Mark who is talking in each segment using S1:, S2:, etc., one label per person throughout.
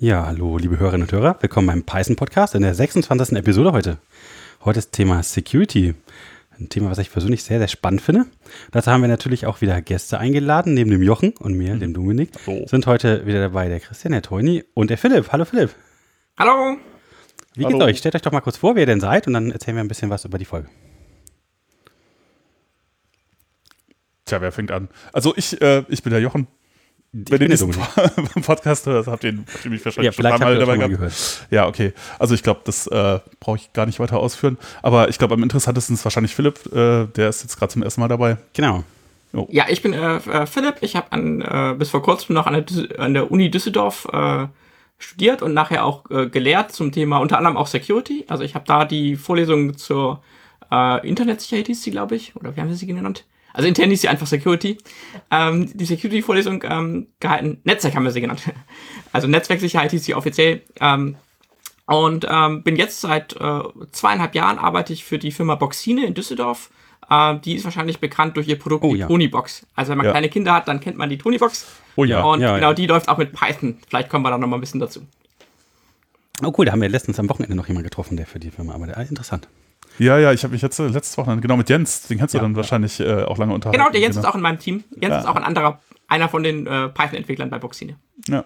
S1: Ja, hallo, liebe Hörerinnen und Hörer. Willkommen beim Python Podcast in der 26. Episode heute. Heute ist Thema Security. Ein Thema, was ich persönlich sehr, sehr spannend finde. Dazu haben wir natürlich auch wieder Gäste eingeladen, neben dem Jochen und mir, dem Dominik.
S2: Hallo.
S1: Sind heute wieder dabei der Christian, der Toini und der Philipp. Hallo Philipp.
S3: Hallo.
S1: Wie
S2: Hallo.
S1: geht's euch? Stellt euch doch mal kurz vor, wer ihr denn seid und dann erzählen wir ein bisschen was über die Folge.
S2: Tja, wer fängt an? Also ich, äh, ich bin der Jochen. Wenn ihr diesen Podcast hört, habt ihr, habt ihr mich wahrscheinlich
S1: Ja,
S2: schon
S1: das
S2: dabei
S1: schon
S2: gehabt.
S1: gehört.
S2: Ja, okay. Also ich glaube, das äh, brauche ich gar nicht weiter ausführen. Aber ich glaube, am interessantesten ist wahrscheinlich Philipp. Äh, der ist jetzt gerade zum ersten Mal dabei.
S1: Genau.
S3: Ja, ich bin äh, äh, Philipp. Ich habe äh, bis vor kurzem noch an der, an der Uni Düsseldorf äh, studiert und nachher auch äh, gelehrt zum Thema unter anderem auch Security. Also ich habe da die Vorlesung zur äh, Internetsicherheit hieß sie, glaube ich, oder wie haben wir sie genannt? Also intern hieß sie einfach Security. Ähm, die Security-Vorlesung ähm, gehalten. Netzwerk haben wir sie genannt. Also Netzwerksicherheit hieß sie offiziell. Ähm, und ähm, bin jetzt seit äh, zweieinhalb Jahren arbeite ich für die Firma Boxine in Düsseldorf. Äh, die ist wahrscheinlich bekannt durch ihr Produkt
S1: Oh,
S3: die
S1: ja.
S3: Tonybox. Also wenn man
S2: Ja.
S3: kleine Kinder hat, dann kennt man die Tonybox.
S2: Oh ja.
S3: Und
S1: Ja,
S3: genau die läuft auch mit Python. Vielleicht kommen wir da noch mal ein bisschen dazu.
S1: Oh cool, da haben wir letztens am Wochenende noch jemanden getroffen, der für die Firma arbeitet. Ah, interessant.
S2: Ja, ja, ich habe mich jetzt letztes Wochenende, genau mit Jens, den kennst du
S1: Ja,
S2: dann
S1: ja.
S2: wahrscheinlich äh, auch lange unterhalten.
S3: Genau, der Jens ist auch in meinem Team. Jens
S2: Ja.
S3: ist auch ein anderer, einer von den äh, Python-Entwicklern bei Boxine.
S2: Ja,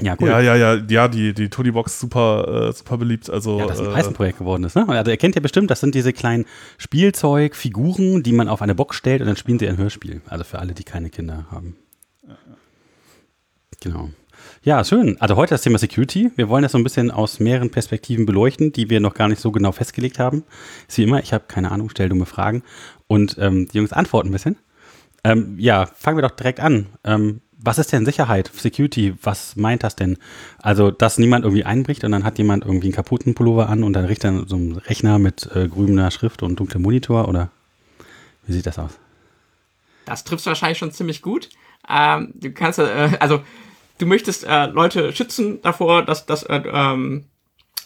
S1: Ja, cool.
S2: ja, ja, ja, ja, die, die Tony-Box super, äh, super beliebt. Also,
S1: Ja, das ein
S2: äh,
S1: Python-Projekt geworden ist. Ne? Also ihr kennt ja bestimmt, das sind diese kleinen Spielzeugfiguren, die man auf eine Box stellt und dann spielen sie ein Hörspiel. Also für alle, die keine Kinder haben. Genau. Ja, schön. Also heute das Thema Security. Wir wollen das so ein bisschen aus mehreren Perspektiven beleuchten, die wir noch gar nicht so genau festgelegt haben. Ist wie immer, ich habe keine Ahnung, stell dumme Fragen. Und ähm, die Jungs antworten ein bisschen. Ähm, ja, fangen wir doch direkt an. Ähm, was ist denn Sicherheit, Security? Was meint das denn? Also, dass niemand irgendwie einbricht und dann hat jemand irgendwie einen kaputten Pullover an und dann riecht dann so ein Rechner mit äh, grüner Schrift und dunklem Monitor oder wie sieht das aus?
S3: Das triffst du wahrscheinlich schon ziemlich gut. Ähm, du kannst, äh, also du möchtest äh, Leute schützen davor, dass das äh, ähm,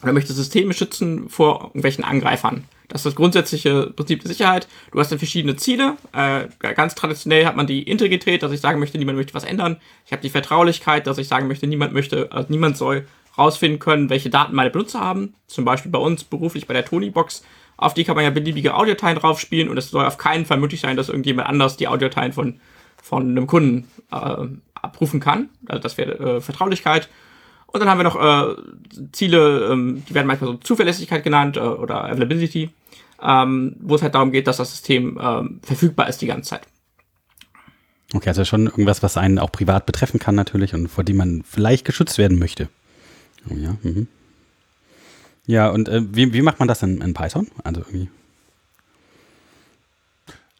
S3: oder möchtest Systeme schützen vor irgendwelchen Angreifern. Das ist das grundsätzliche Prinzip der Sicherheit. Du hast dann verschiedene Ziele. Äh, ganz traditionell hat man die Integrität, dass ich sagen möchte, niemand möchte was ändern. Ich habe die Vertraulichkeit, dass ich sagen möchte, niemand möchte, also niemand soll rausfinden können, welche Daten meine Benutzer haben. Zum Beispiel bei uns beruflich bei der Tony-Box. Auf die kann man ja beliebige Audiodateien draufspielen und es soll auf keinen Fall möglich sein, dass irgendjemand anders die Audiodateien von, von einem Kunden äh, abrufen kann. Also das wäre äh, Vertraulichkeit. Und dann haben wir noch äh, Ziele, ähm, die werden manchmal so Zuverlässigkeit genannt äh, oder Availability, ähm, wo es halt darum geht, dass das System ähm, verfügbar ist die ganze Zeit.
S1: Okay, also schon irgendwas, was einen auch privat betreffen kann natürlich und vor dem man vielleicht geschützt werden möchte. Oh ja, mhm. Ja, und äh, wie, wie macht man das in, in Python? Also irgendwie.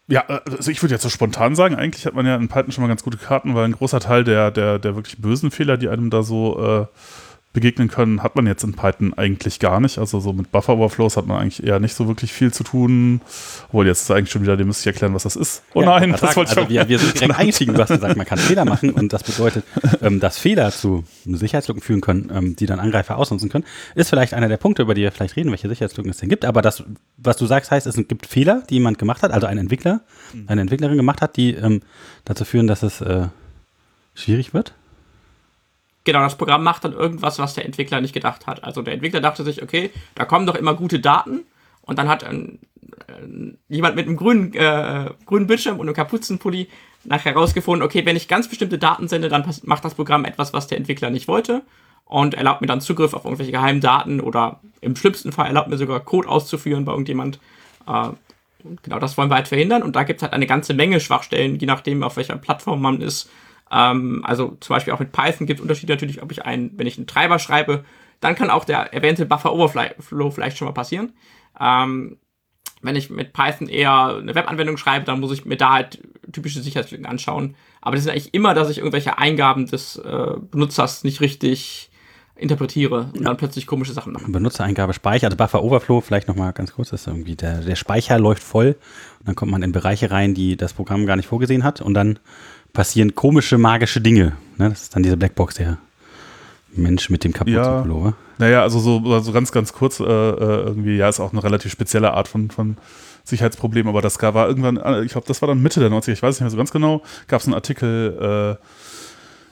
S2: Ja, äh, also ich würde jetzt so spontan sagen, eigentlich hat man ja in Python schon mal ganz gute Karten, weil ein großer Teil der, der, der wirklich bösen Fehler, die einem da so äh, begegnen können, hat man jetzt in Python eigentlich gar nicht. Also so mit Buffer-Overflows hat man eigentlich eher nicht so wirklich viel zu tun. Obwohl, jetzt ist eigentlich schon wieder, dem müsste ich erklären, was das ist. Oh
S1: Ja,
S2: nein, das
S1: wollte
S2: wollte ich
S1: also wir, wir sind direkt eingestiegen. Du hast gesagt, man kann Fehler machen und das bedeutet, ähm, dass Fehler zu Sicherheitslücken führen können, ähm, die dann Angreifer ausnutzen können. Ist vielleicht einer der Punkte, über die wir vielleicht reden, welche Sicherheitslücken es denn gibt. Aber das, was du sagst, heißt, es gibt Fehler, die jemand gemacht hat, also ein Entwickler, eine Entwicklerin gemacht hat, die ähm, dazu führen, dass es äh, schwierig wird.
S3: Genau, das Programm macht dann irgendwas, was der Entwickler nicht gedacht hat. Also der Entwickler dachte sich, okay, da kommen doch immer gute Daten und dann hat ein, äh, jemand mit einem grünen, äh, grünen Bildschirm und einem Kapuzenpulli nachher herausgefunden, okay, wenn ich ganz bestimmte Daten sende, dann macht das Programm etwas, was der Entwickler nicht wollte und erlaubt mir dann Zugriff auf irgendwelche geheimen Daten oder im schlimmsten Fall erlaubt mir sogar Code auszuführen bei irgendjemand. Äh, genau das wollen wir halt verhindern und da gibt es halt eine ganze Menge Schwachstellen, je nachdem, auf welcher Plattform man ist. Ähm, also zum Beispiel auch mit Python gibt es Unterschiede natürlich, ob ich einen, wenn ich einen Treiber schreibe, dann kann auch der erwähnte Buffer Overflow vielleicht schon mal passieren. Ähm, wenn ich mit Python eher eine Webanwendung schreibe, dann muss ich mir da halt typische Sicherheitslücken anschauen. Aber das ist eigentlich immer, dass ich irgendwelche Eingaben des äh, Benutzers nicht richtig interpretiere und dann plötzlich komische Sachen mache.
S1: Benutzereingabe Speicher, also Buffer Overflow, vielleicht nochmal ganz kurz, das ist irgendwie der, der Speicher läuft voll und dann kommt man in Bereiche rein, die das Programm gar nicht vorgesehen hat und dann passieren komische, magische Dinge. Ne? Das ist dann diese Blackbox, der Mensch mit dem kaputten
S2: Ja.
S1: Pullover.
S2: Naja, also so also ganz, ganz kurz, äh, äh, irgendwie, ja, ist auch eine relativ spezielle Art von, von Sicherheitsproblem, aber das war irgendwann, äh, ich glaube, das war dann Mitte der 90er, ich weiß nicht mehr so ganz genau, gab es einen Artikel, äh,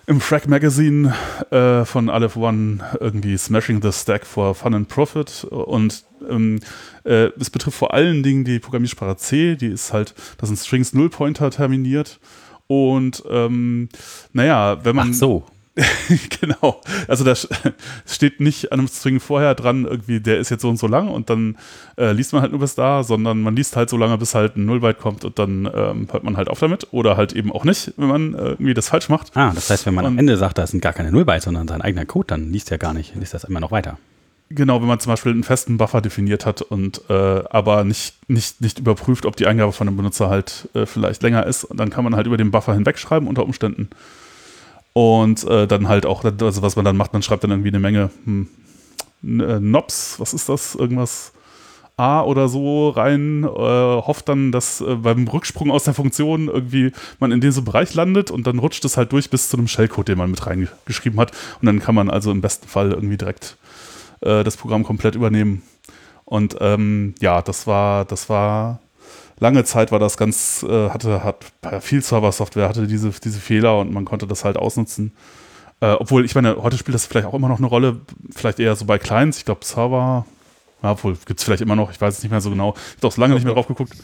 S2: im Frag Magazine äh, von Aleph One irgendwie Smashing the Stack for Fun and Profit und ähm, äh, es betrifft vor allen Dingen die Programmiersprache C, die ist halt, das sind Strings Null Pointer terminiert und ähm, naja, wenn man
S1: Ach so.
S2: genau. Also da steht nicht an einem String vorher dran, irgendwie, der ist jetzt so und so lang und dann äh, liest man halt nur bis da, sondern man liest halt so lange, bis halt ein Nullbyte kommt und dann ähm, hört man halt auf damit. Oder halt eben auch nicht, wenn man äh, irgendwie das falsch macht.
S1: Ah, das heißt, wenn man
S2: Und-
S1: am Ende sagt, da sind gar keine Nullbytes, sondern sein eigener Code, dann liest er gar nicht, liest das immer noch weiter.
S2: Genau, wenn man zum Beispiel einen festen Buffer definiert hat und äh, aber nicht, nicht, nicht überprüft, ob die Eingabe von dem Benutzer halt äh, vielleicht länger ist, dann kann man halt über den Buffer hinwegschreiben unter Umständen. Und äh, dann halt auch, also was man dann macht, man schreibt dann irgendwie eine Menge hm, äh, Nobs, was ist das? Irgendwas A oder so rein, äh, hofft dann, dass äh, beim Rücksprung aus der Funktion irgendwie man in diesem Bereich landet und dann rutscht es halt durch bis zu einem Shellcode, den man mit reingeschrieben hat. Und dann kann man also im besten Fall irgendwie direkt äh, das Programm komplett übernehmen. Und ähm, ja, das war, das war lange Zeit war das ganz, äh, hatte, hat viel Server-Software hatte diese, diese Fehler und man konnte das halt ausnutzen. Äh, obwohl, ich meine, heute spielt das vielleicht auch immer noch eine Rolle, vielleicht eher so bei Clients. Ich glaube, Server, ja, obwohl, gibt es vielleicht immer noch, ich weiß es nicht mehr so genau. Ich habe auch so lange nicht mehr drauf geguckt.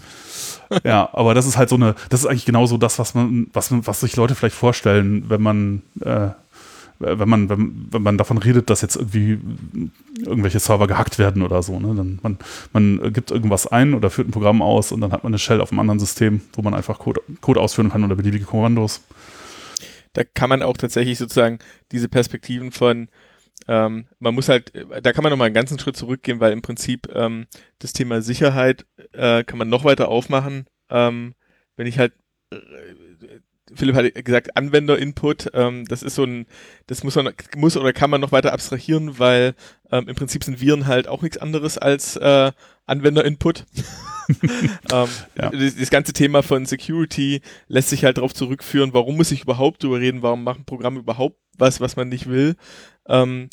S2: ja, aber das ist halt so eine, das ist eigentlich genauso das, was man, was, was sich Leute vielleicht vorstellen, wenn man, äh, wenn man, wenn, wenn man davon redet, dass jetzt irgendwie irgendwelche Server gehackt werden oder so. Ne? Dann man, man gibt irgendwas ein oder führt ein Programm aus und dann hat man eine Shell auf einem anderen System, wo man einfach Code, Code ausführen kann oder beliebige Kommandos.
S4: da kann man auch tatsächlich sozusagen diese Perspektiven von, ähm, man muss halt, da kann man nochmal einen ganzen Schritt zurückgehen, weil im Prinzip ähm, das Thema Sicherheit äh, kann man noch weiter aufmachen. Ähm, wenn ich halt, äh, Philipp hat gesagt, Anwender-Input, ähm, das ist so ein, das muss man, muss oder kann man noch weiter abstrahieren, weil ähm, im Prinzip sind Viren halt auch nichts anderes als äh, Anwender-Input. ähm,
S2: Ja.
S4: das, das ganze Thema von Security lässt sich halt darauf zurückführen, warum muss ich überhaupt drüber reden, warum machen Programme überhaupt was, was man nicht will. Ähm,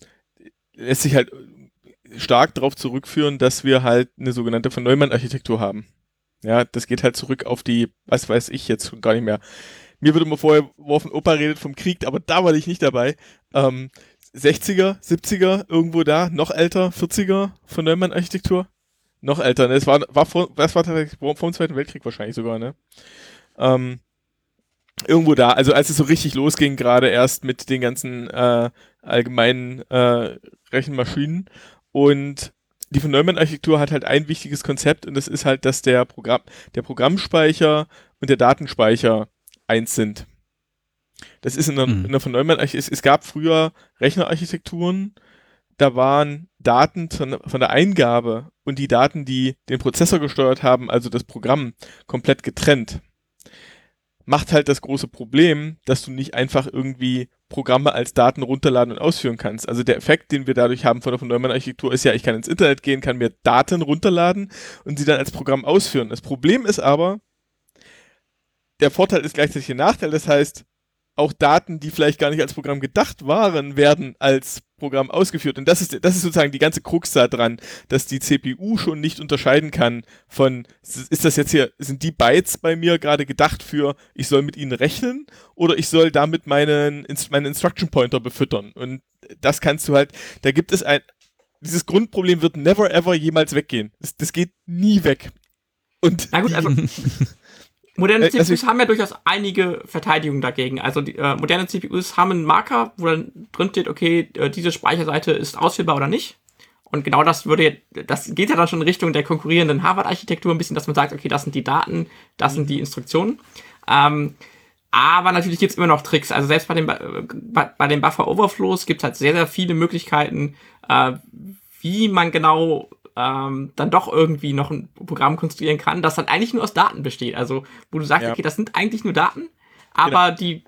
S4: lässt sich halt stark darauf zurückführen, dass wir halt eine sogenannte von Neumann-Architektur haben. Ja, das geht halt zurück auf die, was weiß ich jetzt gar nicht mehr. Mir wird immer vorher geworfen, Opa redet vom Krieg, aber da war ich nicht dabei. Ähm, 60er, 70er, irgendwo da, noch älter, 40er von Neumann-Architektur. Noch älter, ne? Das war, war vor, das war tatsächlich vor vor dem Zweiten Weltkrieg wahrscheinlich sogar, ne? Ähm, irgendwo da, also als es so richtig losging, gerade erst mit den ganzen äh, allgemeinen äh, Rechenmaschinen und die von Neumann-Architektur hat halt ein wichtiges Konzept und das ist halt, dass der Programm, der Programmspeicher und der Datenspeicher eins sind. Das ist in der,
S1: Mhm.
S4: in der von Neumann, es, es gab früher Rechnerarchitekturen, da waren Daten von, von der Eingabe und die Daten, die den Prozessor gesteuert haben, also das Programm, komplett getrennt. Macht halt das große Problem, dass du nicht einfach irgendwie Programme als Daten runterladen und ausführen kannst. Also der Effekt, den wir dadurch haben von der von Neumann Architektur, ist ja, ich kann ins Internet gehen, kann mir Daten runterladen und sie dann als Programm ausführen. Das Problem ist aber, der Vorteil ist gleichzeitig der Nachteil. Das heißt, auch Daten, die vielleicht gar nicht als Programm gedacht waren, werden als Programm ausgeführt. Und das ist, das ist sozusagen die ganze Krux da dran, dass die CPU schon nicht unterscheiden kann von, ist das jetzt hier, sind die Bytes bei mir gerade gedacht für, ich soll mit ihnen rechnen oder ich soll damit meinen, meinen Instruction Pointer befüttern. Und das kannst du halt, da gibt es ein, dieses Grundproblem wird never ever jemals weggehen. Das, das geht nie weg. Und
S3: Na gut, also moderne
S4: Äh, also
S3: CPUs haben ja durchaus einige Verteidigungen dagegen. Also die, äh, moderne CPUs haben einen Marker, wo dann drin steht, okay, äh, diese Speicherseite ist ausführbar oder nicht. Und genau das würde, das geht ja dann schon in Richtung der konkurrierenden Harvard-Architektur ein bisschen, dass man sagt, okay, das sind die Daten, das sind die Instruktionen. Ähm, aber natürlich gibt's immer noch Tricks. Also selbst bei den, äh, bei, bei den Buffer-Overflows gibt's halt sehr, sehr viele Möglichkeiten, äh, wie man genau ähm, dann doch irgendwie noch ein Programm konstruieren kann, das dann eigentlich nur aus Daten besteht. Also wo du sagst,
S4: Ja.
S3: okay, das sind eigentlich nur Daten, aber die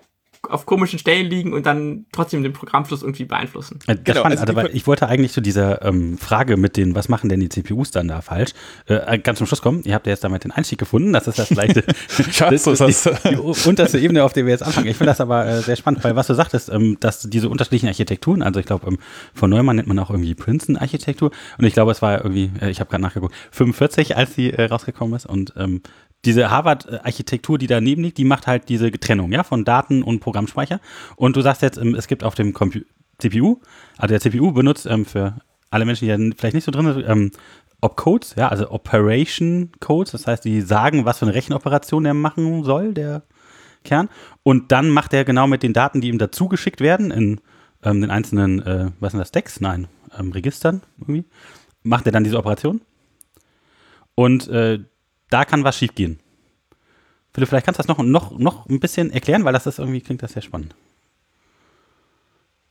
S3: auf komischen Stellen liegen und dann trotzdem den Programmfluss irgendwie beeinflussen.
S1: Äh, Das
S4: Genau,
S1: spannend,
S4: also
S1: also,
S4: die
S1: weil ich wollte eigentlich zu dieser ähm, Frage mit den, was machen denn die CPUs dann da falsch, äh, ganz zum Schluss kommen. Ihr habt ja jetzt damit den Einstieg gefunden, das ist das leichte,
S2: Schatz,
S1: das,
S2: das
S1: ist die, die unterste Ebene, auf der wir jetzt anfangen. Ich finde das aber äh, sehr spannend, weil was du sagtest, ähm, dass diese unterschiedlichen Architekturen, also ich glaube, ähm, von Neumann nennt man auch irgendwie Princeton-Architektur und ich glaube, es war irgendwie, äh, ich habe gerade nachgeguckt, 45, als sie äh, rausgekommen ist und ähm, diese Harvard-Architektur, die daneben liegt, die macht halt diese Trennung, ja, von Daten und Programmspeicher. Und du sagst jetzt, ähm, es gibt auf dem Compu CPU, also der CPU benutzt ähm, für alle Menschen, die ja vielleicht nicht so drin sind, ähm, Opcodes, ja, also Operation Codes, das heißt, die sagen, was für eine Rechenoperation er machen soll, der Kern. Und dann macht er genau mit den Daten, die ihm dazu geschickt werden, in ähm, den einzelnen, äh, was sind das, Stacks? Nein, ähm, Registern irgendwie, macht er dann diese Operation. Und äh, da kann was schiefgehen. Philipp, vielleicht kannst du das noch, noch, noch ein bisschen erklären, weil das ist irgendwie, klingt das sehr spannend.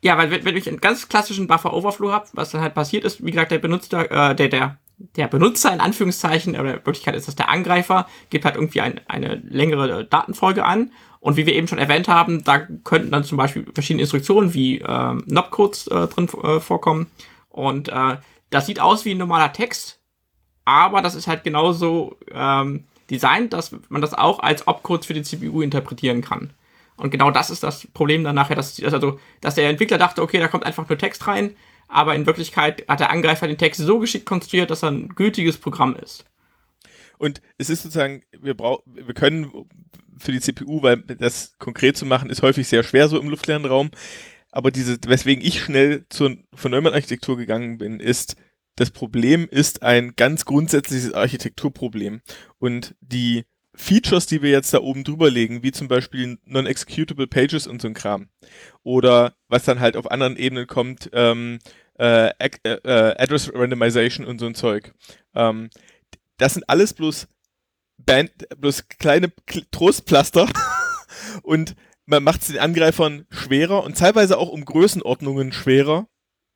S3: Ja, weil wenn, wenn ich einen ganz klassischen Buffer Overflow habe, was dann halt passiert ist, wie gesagt, der Benutzer, äh, der, der, der Benutzer in Anführungszeichen, oder in Wirklichkeit ist das der Angreifer, gibt halt irgendwie ein, eine längere Datenfolge an. Und wie wir eben schon erwähnt haben, da könnten dann zum Beispiel verschiedene Instruktionen wie äh, Nopcodes äh, drin äh, vorkommen. Und äh, das sieht aus wie ein normaler Text, aber das ist halt genauso ähm, designt, dass man das auch als Opcodes für die CPU interpretieren kann. Und genau das ist das Problem dann nachher, dass, also, dass der Entwickler dachte, okay, da kommt einfach nur Text rein, aber in Wirklichkeit hat der Angreifer den Text so geschickt konstruiert, dass er ein gültiges Programm ist.
S4: Und es ist sozusagen, wir brauchen, wir können für die CPU, weil das konkret zu machen, ist häufig sehr schwer so im luftleeren Raum. Aber diese, weswegen ich schnell zur von Neumann Architektur gegangen bin, ist, das Problem ist ein ganz grundsätzliches Architekturproblem. Und die Features, die wir jetzt da oben drüber legen, wie zum Beispiel Non-Executable Pages und so ein Kram. Oder was dann halt auf anderen Ebenen kommt, ähm, äh, äh, äh, Address Randomization und so ein Zeug. Ähm, das sind alles bloß Band, bloß kleine Trostpflaster und man macht es den Angreifern schwerer und teilweise auch um Größenordnungen schwerer,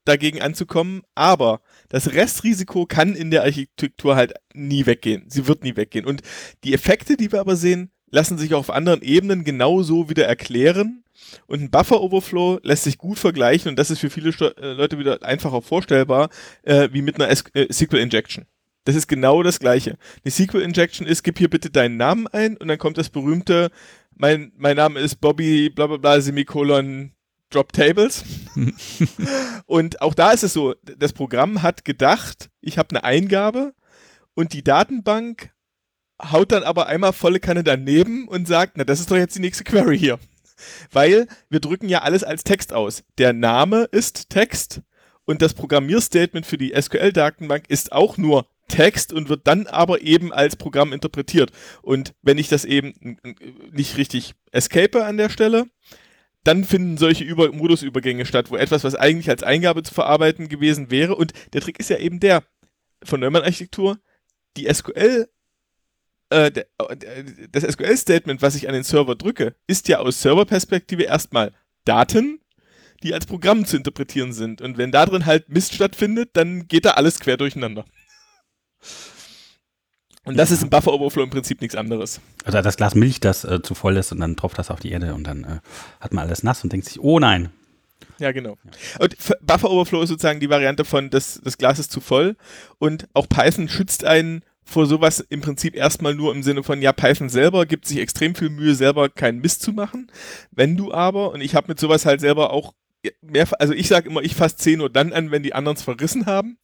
S4: dagegen anzukommen, aber das Restrisiko kann in der Architektur halt nie weggehen. Sie wird nie weggehen. Und die Effekte, die wir aber sehen, lassen sich auf anderen Ebenen genauso wieder erklären. Und ein Buffer-Overflow lässt sich gut vergleichen und das ist für viele Sto äh, Leute wieder einfacher vorstellbar, äh, wie mit einer äh, SQL-Injection. Das ist genau das Gleiche. Die SQL-Injection ist, gib hier bitte deinen Namen ein und dann kommt das berühmte, mein, mein Name ist Bobby, bla bla bla, Semikolon, Drop Tables. und auch da ist es so, das Programm hat gedacht, ich habe eine Eingabe und die Datenbank haut dann aber einmal volle Kanne daneben und sagt, na, das ist doch jetzt die nächste Query hier. Weil wir drücken ja alles als Text aus. Der Name ist Text und das Programmierstatement für die SQL-Datenbank ist auch nur Text und wird dann aber eben als Programm interpretiert. Und wenn ich das eben nicht richtig escape an der Stelle, dann finden solche Über Modusübergänge statt, wo etwas, was eigentlich als Eingabe zu verarbeiten gewesen wäre, und der Trick ist ja eben der von Neumann-Architektur, die SQL, äh, der, das SQL-Statement, was ich an den Server drücke, ist ja aus Serverperspektive erstmal Daten, die als Programm zu interpretieren sind. Und wenn da drin halt Mist stattfindet, dann geht da alles quer durcheinander. Und das ja. ist im Buffer Overflow im Prinzip nichts anderes.
S1: Also das Glas Milch, das äh, zu voll ist und dann tropft das auf die Erde und dann äh, hat man alles nass und denkt sich, oh nein.
S4: Ja, genau. Und Buffer Overflow ist sozusagen die Variante von, das, das Glas ist zu voll und auch Python schützt einen vor sowas im Prinzip erstmal nur im Sinne von, ja, Python selber gibt sich extrem viel Mühe, selber keinen Mist zu machen. Wenn du aber, und ich habe mit sowas halt selber auch mehr, also ich sage immer, ich fasse 10 Uhr dann an, wenn die anderen es verrissen haben.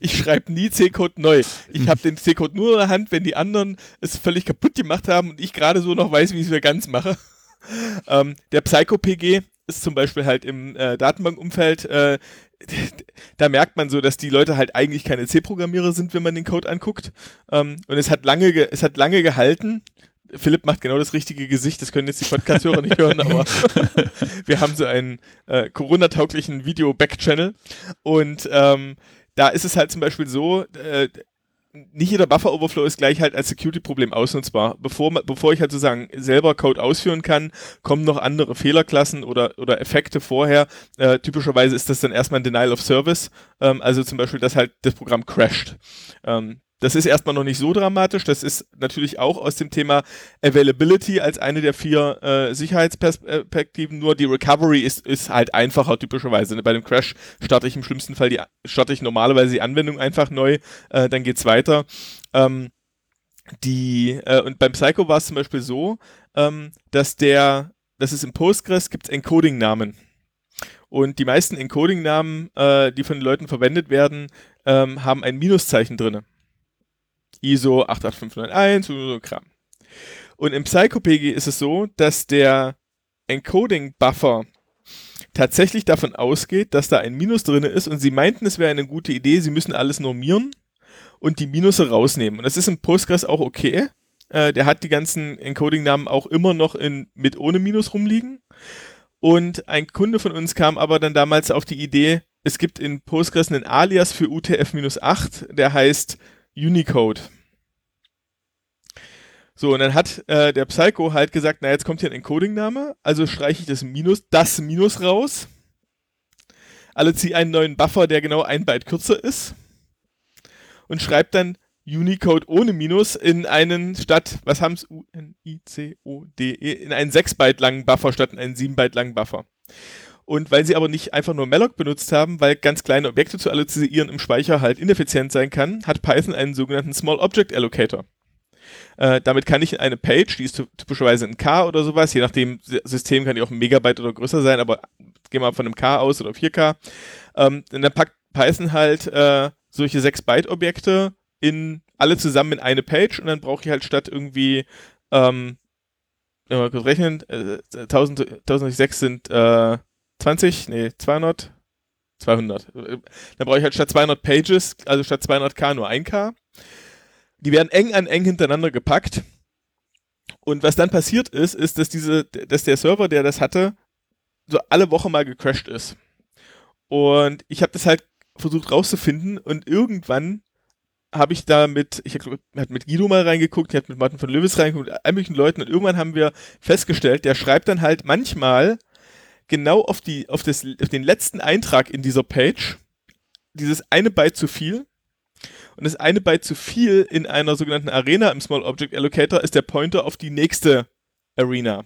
S4: Ich schreibe nie C-Code neu. Ich habe den C-Code nur in der Hand, wenn die anderen es völlig kaputt gemacht haben und ich gerade so noch weiß, wie ich es wieder ganz mache. Ähm, der Psycho-PG ist zum Beispiel halt im äh, Datenbankumfeld, äh, da merkt man so, dass die Leute halt eigentlich keine C-Programmierer sind, wenn man den Code anguckt. Ähm, und es hat lange, es hat lange gehalten. Philipp macht genau das richtige Gesicht, das können jetzt die Podcast-Hörer nicht hören, aber wir haben so einen äh, Corona-tauglichen Video-Back-Channel und ähm, da ist es halt zum Beispiel so, äh, nicht jeder Buffer-Overflow ist gleich halt als Security-Problem ausnutzbar. Bevor, bevor ich halt sozusagen selber Code ausführen kann, kommen noch andere Fehlerklassen oder, oder Effekte vorher. Äh, typischerweise ist das dann erstmal ein Denial of Service, ähm, also zum Beispiel, dass halt das Programm crasht. Ähm, das ist erstmal noch nicht so dramatisch. Das ist natürlich auch aus dem Thema Availability als eine der vier äh, Sicherheitsperspektiven. Nur die Recovery ist, ist halt einfacher typischerweise. Bei dem Crash starte ich im schlimmsten Fall die, starte ich normalerweise die Anwendung einfach neu, äh, dann geht's weiter. Ähm, die, äh, und beim Psycho war es zum Beispiel so, ähm, dass der, dass es im Postgres gibt Encoding-Namen. Und die meisten Encoding-Namen, äh, die von den Leuten verwendet werden, ähm, haben ein Minuszeichen drin. ISO 88591 und so Kram. Und im PsychoPG ist es so, dass der Encoding-Buffer tatsächlich davon ausgeht, dass da ein Minus drin ist und sie meinten, es wäre eine gute Idee, sie müssen alles normieren und die Minusse rausnehmen. Und das ist im Postgres auch okay. Äh, der hat die ganzen Encoding-Namen auch immer noch in, mit ohne Minus rumliegen. Und ein Kunde von uns kam aber dann damals auf die Idee, es gibt in Postgres einen Alias für UTF-8, der heißt Unicode. So, und dann hat äh, der Psycho halt gesagt, na, jetzt kommt hier ein Encoding-Name, also streiche ich das Minus, das Minus raus. Also ziehe einen neuen Buffer, der genau ein Byte kürzer ist. Und schreibt dann Unicode ohne Minus in einen statt, was haben es? U-N-I-C-O-D-E, in einen 6 Byte langen Buffer statt in einen 7 Byte langen Buffer. Und weil sie aber nicht einfach nur malloc benutzt haben, weil ganz kleine Objekte zu allozieren im Speicher halt ineffizient sein kann, hat Python einen sogenannten Small Object Allocator. Äh, damit kann ich in eine Page, die ist typischerweise ein K oder sowas, je nachdem System kann die auch ein Megabyte oder größer sein, aber gehen wir mal von einem K aus oder 4K. Ähm, dann packt Python halt äh, solche 6 Byte Objekte in alle zusammen in eine Page und dann brauche ich halt statt irgendwie ähm, mal kurz rechnen, äh, 1000, 1006 sind äh, 20, nee, 200, 200. Dann brauche ich halt statt 200 Pages, also statt 200k nur 1k. Die werden eng an eng hintereinander gepackt. Und was dann passiert ist, ist, dass diese, dass der Server, der das hatte, so alle Woche mal gecrashed ist. Und ich habe das halt versucht rauszufinden und irgendwann habe ich da mit, ich habe mit Guido mal reingeguckt, ich habe mit Martin von Löwes reingeguckt, all möglichen Leuten und irgendwann haben wir festgestellt, der schreibt dann halt manchmal genau auf die, auf das, auf den letzten Eintrag in dieser Page. Dieses eine Byte zu viel. Und das eine Byte zu viel in einer sogenannten Arena im Small Object Allocator ist der Pointer auf die nächste Arena.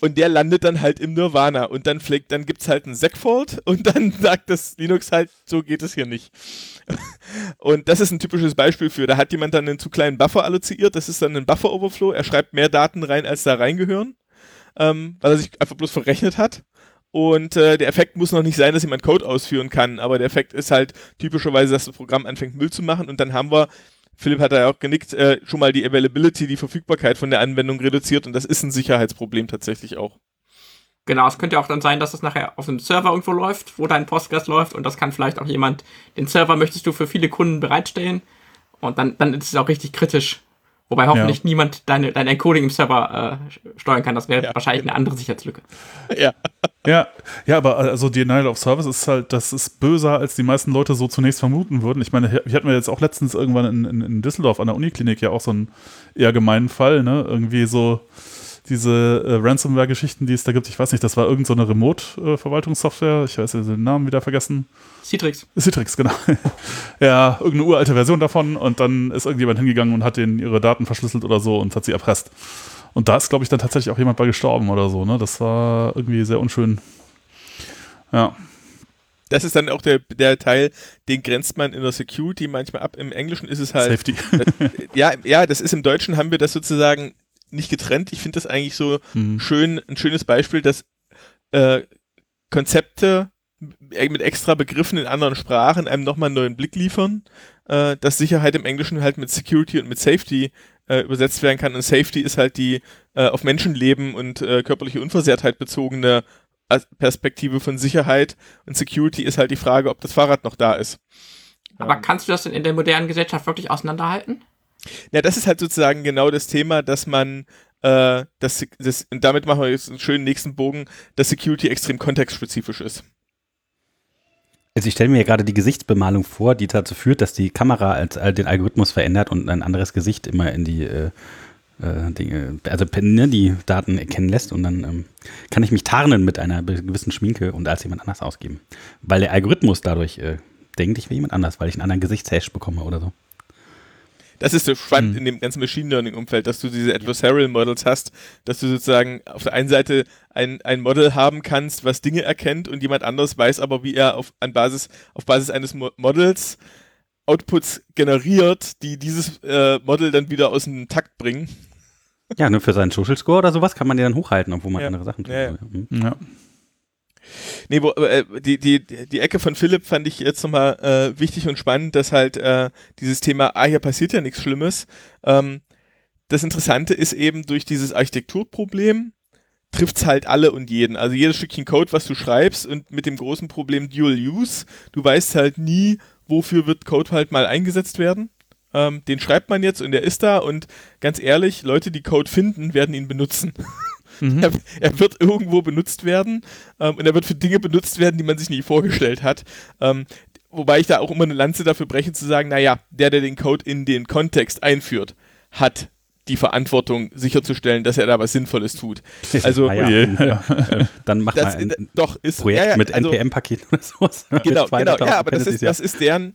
S4: Und der landet dann halt im Nirvana. Und dann dann gibt's halt einen Segfault und dann sagt das Linux halt, so geht es hier nicht. Und das ist ein typisches Beispiel für, da hat jemand dann einen zu kleinen Buffer alloziert, das ist dann ein Buffer Overflow, er schreibt mehr Daten rein, als da reingehören, ähm, weil er sich einfach bloß verrechnet hat. Und äh, der Effekt muss noch nicht sein, dass jemand Code ausführen kann, aber der Effekt ist halt typischerweise, dass das Programm anfängt Müll zu machen und dann haben wir Philipp hat da ja auch genickt, äh, schon mal die Availability, die Verfügbarkeit von der Anwendung reduziert und das ist ein Sicherheitsproblem tatsächlich auch.
S3: Genau, es könnte auch dann sein, dass das nachher auf einem Server irgendwo läuft, wo dein Postgres läuft und das kann vielleicht auch jemand, den Server möchtest du für viele Kunden bereitstellen und dann, dann ist es auch richtig kritisch. Wobei hoffentlich ja. niemand deine, dein Encoding im Server äh, steuern kann. Das wäre ja, wahrscheinlich genau. eine andere Sicherheitslücke.
S2: Ja. ja. Ja, aber also Denial of Service ist halt, das ist böser, als die meisten Leute so zunächst vermuten würden. Ich meine, wir hatten jetzt auch letztens irgendwann in, in, in Düsseldorf an der Uniklinik ja auch so einen eher gemeinen Fall, ne? Irgendwie so diese äh, Ransomware-Geschichten, die es da gibt. Ich weiß nicht, das war irgendeine so Remote-Verwaltungssoftware. Ich weiß den Namen wieder vergessen.
S3: Citrix.
S2: Citrix, genau. ja, irgendeine uralte Version davon und dann ist irgendjemand hingegangen und hat denen ihre Daten verschlüsselt oder so und hat sie erpresst. Und da ist, glaube ich, dann tatsächlich auch jemand bei gestorben oder so. Ne? Das war irgendwie sehr unschön. Ja.
S4: Das ist dann auch der, der Teil, den grenzt man in der Security manchmal ab. Im Englischen ist es halt.
S2: Safety.
S4: Ja, ja, das ist im Deutschen haben wir das sozusagen nicht getrennt. Ich finde das eigentlich so mhm. schön, ein schönes Beispiel, dass äh, Konzepte mit extra Begriffen in anderen Sprachen einem nochmal einen neuen Blick liefern, äh, dass Sicherheit im Englischen halt mit Security und mit Safety äh, übersetzt werden kann. Und Safety ist halt die äh, auf Menschenleben und äh, körperliche Unversehrtheit bezogene Perspektive von Sicherheit. Und Security ist halt die Frage, ob das Fahrrad noch da ist.
S3: Aber ähm. kannst du das denn in der modernen Gesellschaft wirklich auseinanderhalten?
S4: Ja, das ist halt sozusagen genau das Thema, dass man äh, das, das, und damit machen wir jetzt einen schönen nächsten Bogen, dass Security extrem kontextspezifisch ist.
S1: Also ich stelle mir gerade die Gesichtsbemalung vor, die dazu führt, dass die Kamera als, äh, den Algorithmus verändert und ein anderes Gesicht immer in die äh, äh, Dinge, also ne, die Daten erkennen lässt und dann ähm, kann ich mich tarnen mit einer gewissen Schminke und als jemand anders ausgeben. Weil der Algorithmus dadurch äh, denkt, ich will jemand anders, weil ich einen anderen Gesichtshash bekomme oder so.
S4: Das ist so spannend mhm. in dem ganzen Machine Learning Umfeld, dass du diese Adversarial Models hast, dass du sozusagen auf der einen Seite ein, ein Model haben kannst, was Dinge erkennt und jemand anderes weiß aber, wie er auf, an Basis, auf Basis eines Mo Models Outputs generiert, die dieses äh, Model dann wieder aus dem Takt bringen.
S1: Ja, nur für seinen Social Score oder sowas kann man den dann hochhalten, obwohl man
S4: ja.
S1: andere Sachen tut.
S4: Ja, ja. Mhm. ja. Nee, wo, äh, die, die, die Ecke von Philipp fand ich jetzt nochmal äh, wichtig und spannend, dass halt äh, dieses Thema, ah, hier passiert ja nichts Schlimmes, ähm, das Interessante ist eben durch dieses Architekturproblem trifft's halt alle und jeden. Also jedes Stückchen Code, was du schreibst und mit dem großen Problem Dual Use, du weißt halt nie, wofür wird Code halt mal eingesetzt werden. Ähm, den schreibt man jetzt und der ist da und ganz ehrlich, Leute, die Code finden, werden ihn benutzen.
S2: Mhm.
S4: Er, er wird irgendwo benutzt werden ähm, und er wird für Dinge benutzt werden, die man sich nie vorgestellt hat. Ähm, wobei ich da auch immer eine Lanze dafür breche, zu sagen, naja, der, der den Code in den Kontext einführt, hat die Verantwortung sicherzustellen, dass er da was Sinnvolles tut. Also,
S2: je,
S1: ja. äh, dann mach
S4: Das,
S1: mal ein
S4: doch, ist
S1: Projekt
S4: ja, ja,
S1: mit
S4: also-
S1: NPM-Paketen oder sowas.
S4: Genau,
S1: Mit 200.000
S4: genau, ja, aber das ist, das ist deren,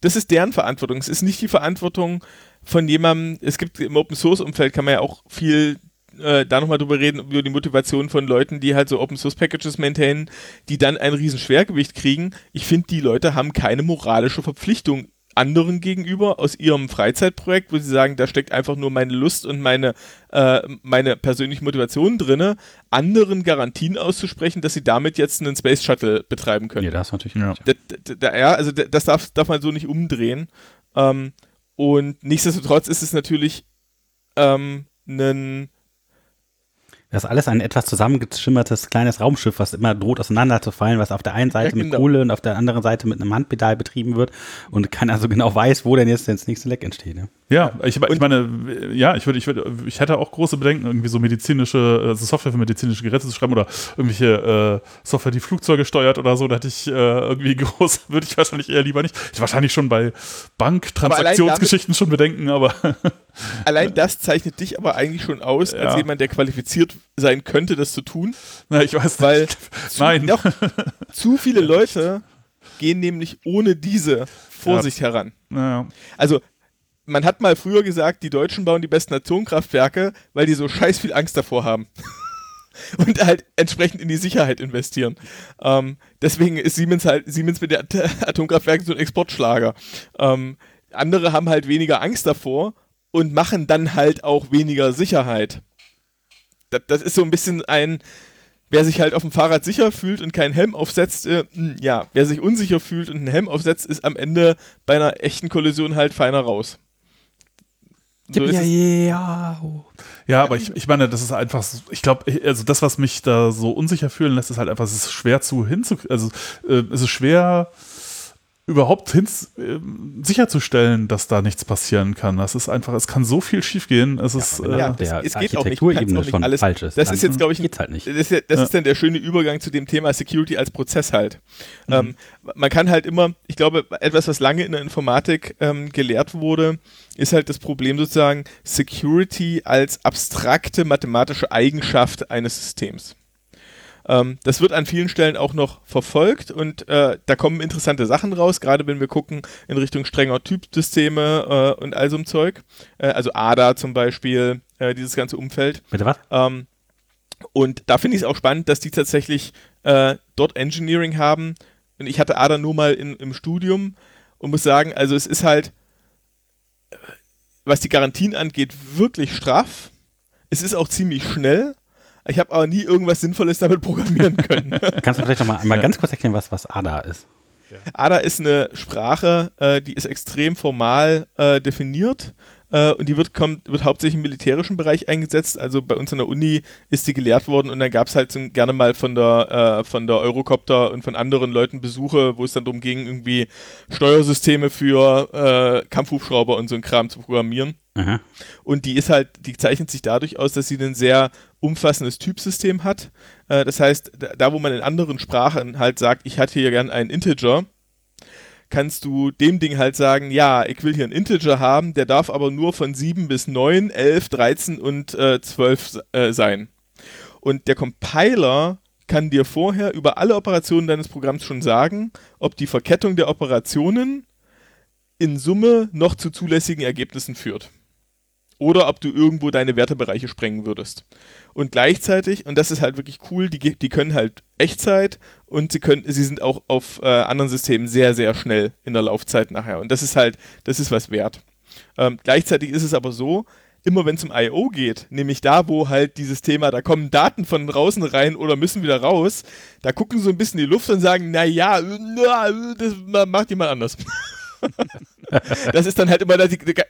S4: das ist deren Verantwortung. Es ist nicht die Verantwortung von jemandem, es gibt im Open Source Umfeld kann man ja auch viel äh, da nochmal drüber reden, über die Motivation von Leuten, die halt so Open Source Packages maintainen, die dann ein riesen Schwergewicht kriegen. Ich finde, die Leute haben keine moralische Verpflichtung anderen gegenüber aus ihrem Freizeitprojekt, wo sie sagen, da steckt einfach nur meine Lust und meine, äh, meine persönliche Motivation drinne, anderen Garantien auszusprechen, dass sie damit jetzt einen Space Shuttle betreiben können.
S1: Ja, das ist natürlich
S2: Ja.
S1: richtig,
S4: Da, da, da, ja, also da- das darf, darf man so nicht umdrehen. Ähm, und nichtsdestotrotz ist es natürlich ähm, ein
S1: Das ist alles ein etwas zusammengeschimmertes kleines Raumschiff, was immer droht auseinanderzufallen, was auf der einen Seite
S4: Ja,
S1: mit
S4: genau.
S1: Kohle und auf der anderen Seite mit einem Handpedal betrieben wird und keiner so genau weiß, wo denn jetzt das nächste Leck entsteht. Ne?
S2: Ja, ich, ich meine, ja, ich würde, ich würde, ich hätte auch große Bedenken, irgendwie so medizinische, also Software für medizinische Geräte zu schreiben oder irgendwelche äh, Software, die Flugzeuge steuert oder so. Da hätte ich äh, irgendwie groß, würde ich wahrscheinlich eher lieber nicht. Ich wahrscheinlich schon bei Banktransaktionsgeschichten schon Bedenken, aber
S4: Allein das zeichnet dich aber eigentlich schon aus, als
S2: Ja.
S4: jemand, der qualifiziert sein könnte, das zu tun.
S2: na, ich weiß
S4: Weil
S2: nicht.
S4: zu,
S2: Nein.
S4: Doch, zu viele Leute gehen nämlich ohne diese Vorsicht heran.
S2: Naja.
S4: Also, man hat mal früher gesagt, die Deutschen bauen die besten Atomkraftwerke, weil die so scheiß viel Angst davor haben. Und halt entsprechend in die Sicherheit investieren. Ähm, deswegen ist Siemens halt, Siemens mit den At Atomkraftwerken so ein Exportschlager. Ähm, andere haben halt weniger Angst davor und machen dann halt auch weniger Sicherheit. Das, das ist so ein bisschen ein, wer sich halt auf dem Fahrrad sicher fühlt und keinen Helm aufsetzt, äh, mh, ja, wer sich unsicher fühlt und einen Helm aufsetzt, ist am Ende bei einer echten Kollision halt feiner raus. So
S1: ja, ja.
S2: Ja, aber ich, ich meine, das ist einfach, so- ich glaube, also das, was mich da so unsicher fühlen lässt, ist halt einfach, es ist schwer zu hinzukriegen, also äh, es ist schwer überhaupt hin, äh, sicherzustellen, dass da nichts passieren kann. Das ist einfach, es kann so viel schiefgehen. Es ist,
S1: wenn
S2: äh,
S4: ja,
S1: der
S4: es geht auch nicht. Auch
S1: schon
S4: nicht alles-
S1: falsch ist.
S4: das
S1: dann
S4: ist jetzt, glaub ich,
S1: geht's halt nicht.
S4: Das, ist, ja, das
S2: Ja.
S4: ist dann der schöne Übergang zu dem Thema Security als Prozess halt.
S1: Mhm.
S4: Ähm, man kann halt immer, ich glaube, etwas, was lange in der Informatik ähm, gelehrt wurde, ist halt das Problem sozusagen Security als abstrakte mathematische Eigenschaft eines Systems. Ähm, das wird an vielen Stellen auch noch verfolgt und äh, da kommen interessante Sachen raus, gerade wenn wir gucken in Richtung strenger Typsysteme äh, und all so ein Zeug. Äh, also ADA zum Beispiel, äh, dieses ganze Umfeld.
S1: Bitte was?
S4: Ähm, und da finde ich es auch spannend, dass die tatsächlich äh, dort Engineering haben. Und ich hatte ADA nur mal in, im Studium und muss sagen, also es ist halt, äh, was die Garantien angeht, wirklich straff. Es ist auch ziemlich schnell. Ich habe aber nie irgendwas Sinnvolles damit programmieren können.
S1: Kannst du vielleicht noch mal einmal ganz kurz erklären, was, was ADA ist?
S4: ADA ist eine Sprache, äh, die ist extrem formal äh, definiert äh, und die wird, kommt, wird hauptsächlich im militärischen Bereich eingesetzt. Also bei uns an der Uni ist die gelehrt worden und dann gab es halt so gerne mal von der, äh, von der Eurocopter und von anderen Leuten Besuche, wo es dann darum ging, irgendwie Steuersysteme für äh, Kampfhubschrauber und so ein Kram zu programmieren.
S1: Aha.
S4: Und die ist halt, die zeichnet sich dadurch aus, dass sie ein sehr umfassendes Typsystem hat. Äh, das heißt, da, wo man in anderen Sprachen halt sagt, ich hätte hier gern einen Integer, kannst du dem Ding halt sagen, ja, ich will hier einen Integer haben, der darf aber nur von 7 bis 9, 11, 13 und äh, 12 äh, sein. Und der Compiler kann dir vorher über alle Operationen deines Programms schon sagen, ob die Verkettung der Operationen in Summe noch zu zulässigen Ergebnissen führt oder ob du irgendwo deine Wertebereiche sprengen würdest. Und gleichzeitig, und das ist halt wirklich cool, die, die können halt Echtzeit und sie können, sie sind auch auf äh, anderen Systemen sehr, sehr schnell in der Laufzeit nachher. Und das ist halt, das ist was wert. Ähm, gleichzeitig ist es aber so, immer wenn es um I.O. geht, nämlich da, wo halt dieses Thema, da kommen Daten von draußen rein oder müssen wieder raus, da gucken sie so ein bisschen in die Luft und sagen, naja, na, das macht jemand anders. das ist dann halt immer,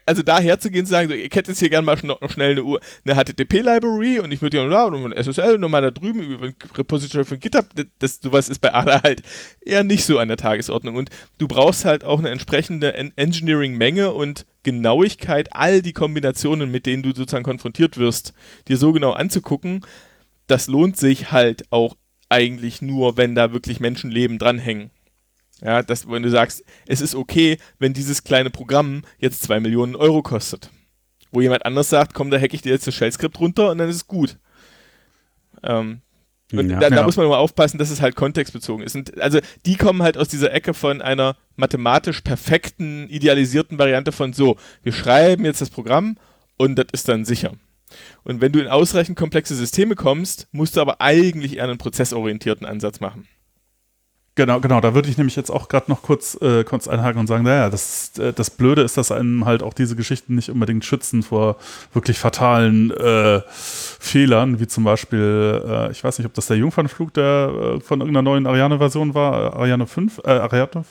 S4: also da herzugehen und sagen, so, ich hätte jetzt hier gerne mal noch, schnell eine, eine HTTP-Library und ich würde ja noch ein SSL nochmal da drüben über ein Repository von GitHub, das, sowas ist bei ADA halt eher nicht so an der Tagesordnung und du brauchst halt auch eine entsprechende Engineering-Menge und Genauigkeit, all die Kombinationen, mit denen du sozusagen konfrontiert wirst, dir so genau anzugucken, das lohnt sich halt auch eigentlich nur, wenn da wirklich Menschenleben dranhängen. Ja, dass, wenn du sagst, es ist okay, wenn dieses kleine Programm jetzt zwei Millionen Euro kostet. Wo jemand anders sagt, komm, da hacke ich dir jetzt das Shell-Skript runter und dann ist es gut. Ähm, und ja, da, da ja. muss man mal aufpassen, dass es halt kontextbezogen ist. Und also die kommen halt aus dieser Ecke von einer mathematisch perfekten, idealisierten Variante von so, wir schreiben jetzt das Programm und das ist dann sicher. Und wenn du in ausreichend komplexe Systeme kommst, musst du aber eigentlich eher einen prozessorientierten Ansatz machen.
S2: Genau, genau, da würde ich nämlich jetzt auch gerade noch kurz, äh, kurz einhaken und sagen, naja, das, äh, das Blöde ist, dass einem halt auch diese Geschichten nicht unbedingt schützen vor wirklich fatalen äh, Fehlern, wie zum Beispiel, äh, ich weiß nicht, ob das der Jungfernflug der äh, von irgendeiner neuen Ariane-Version war, äh, Ariane 5, äh, Ariane,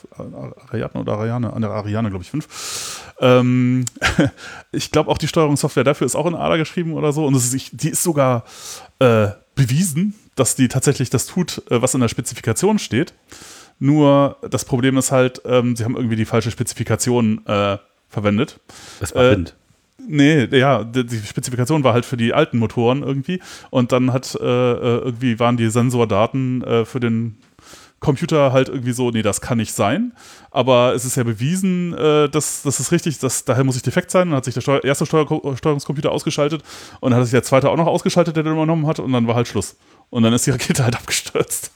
S2: Ariane oder Ariane, an der Ariane, glaube ich, 5. Ähm, ich glaube auch die Steuerungssoftware dafür ist auch in ADA geschrieben oder so und ist, die ist sogar äh, bewiesen, dass die tatsächlich das tut, äh, was in der Spezifikation steht. Nur das Problem ist halt, ähm, sie haben irgendwie die falsche Spezifikation äh, verwendet.
S1: Das war.
S2: Äh, nee, ja, die Spezifikation war halt für die alten Motoren irgendwie. Und dann hat äh, äh, irgendwie waren die Sensordaten äh, für den Computer halt irgendwie so, nee, das kann nicht sein. Aber es ist ja bewiesen, äh, dass das ist richtig, dass, daher muss ich defekt sein. Dann hat sich der Steuer, erste Steuer, Steuerungscomputer ausgeschaltet und dann hat sich der zweite auch noch ausgeschaltet, der den übernommen hat und dann war halt Schluss. Und dann ist die Rakete halt abgestürzt.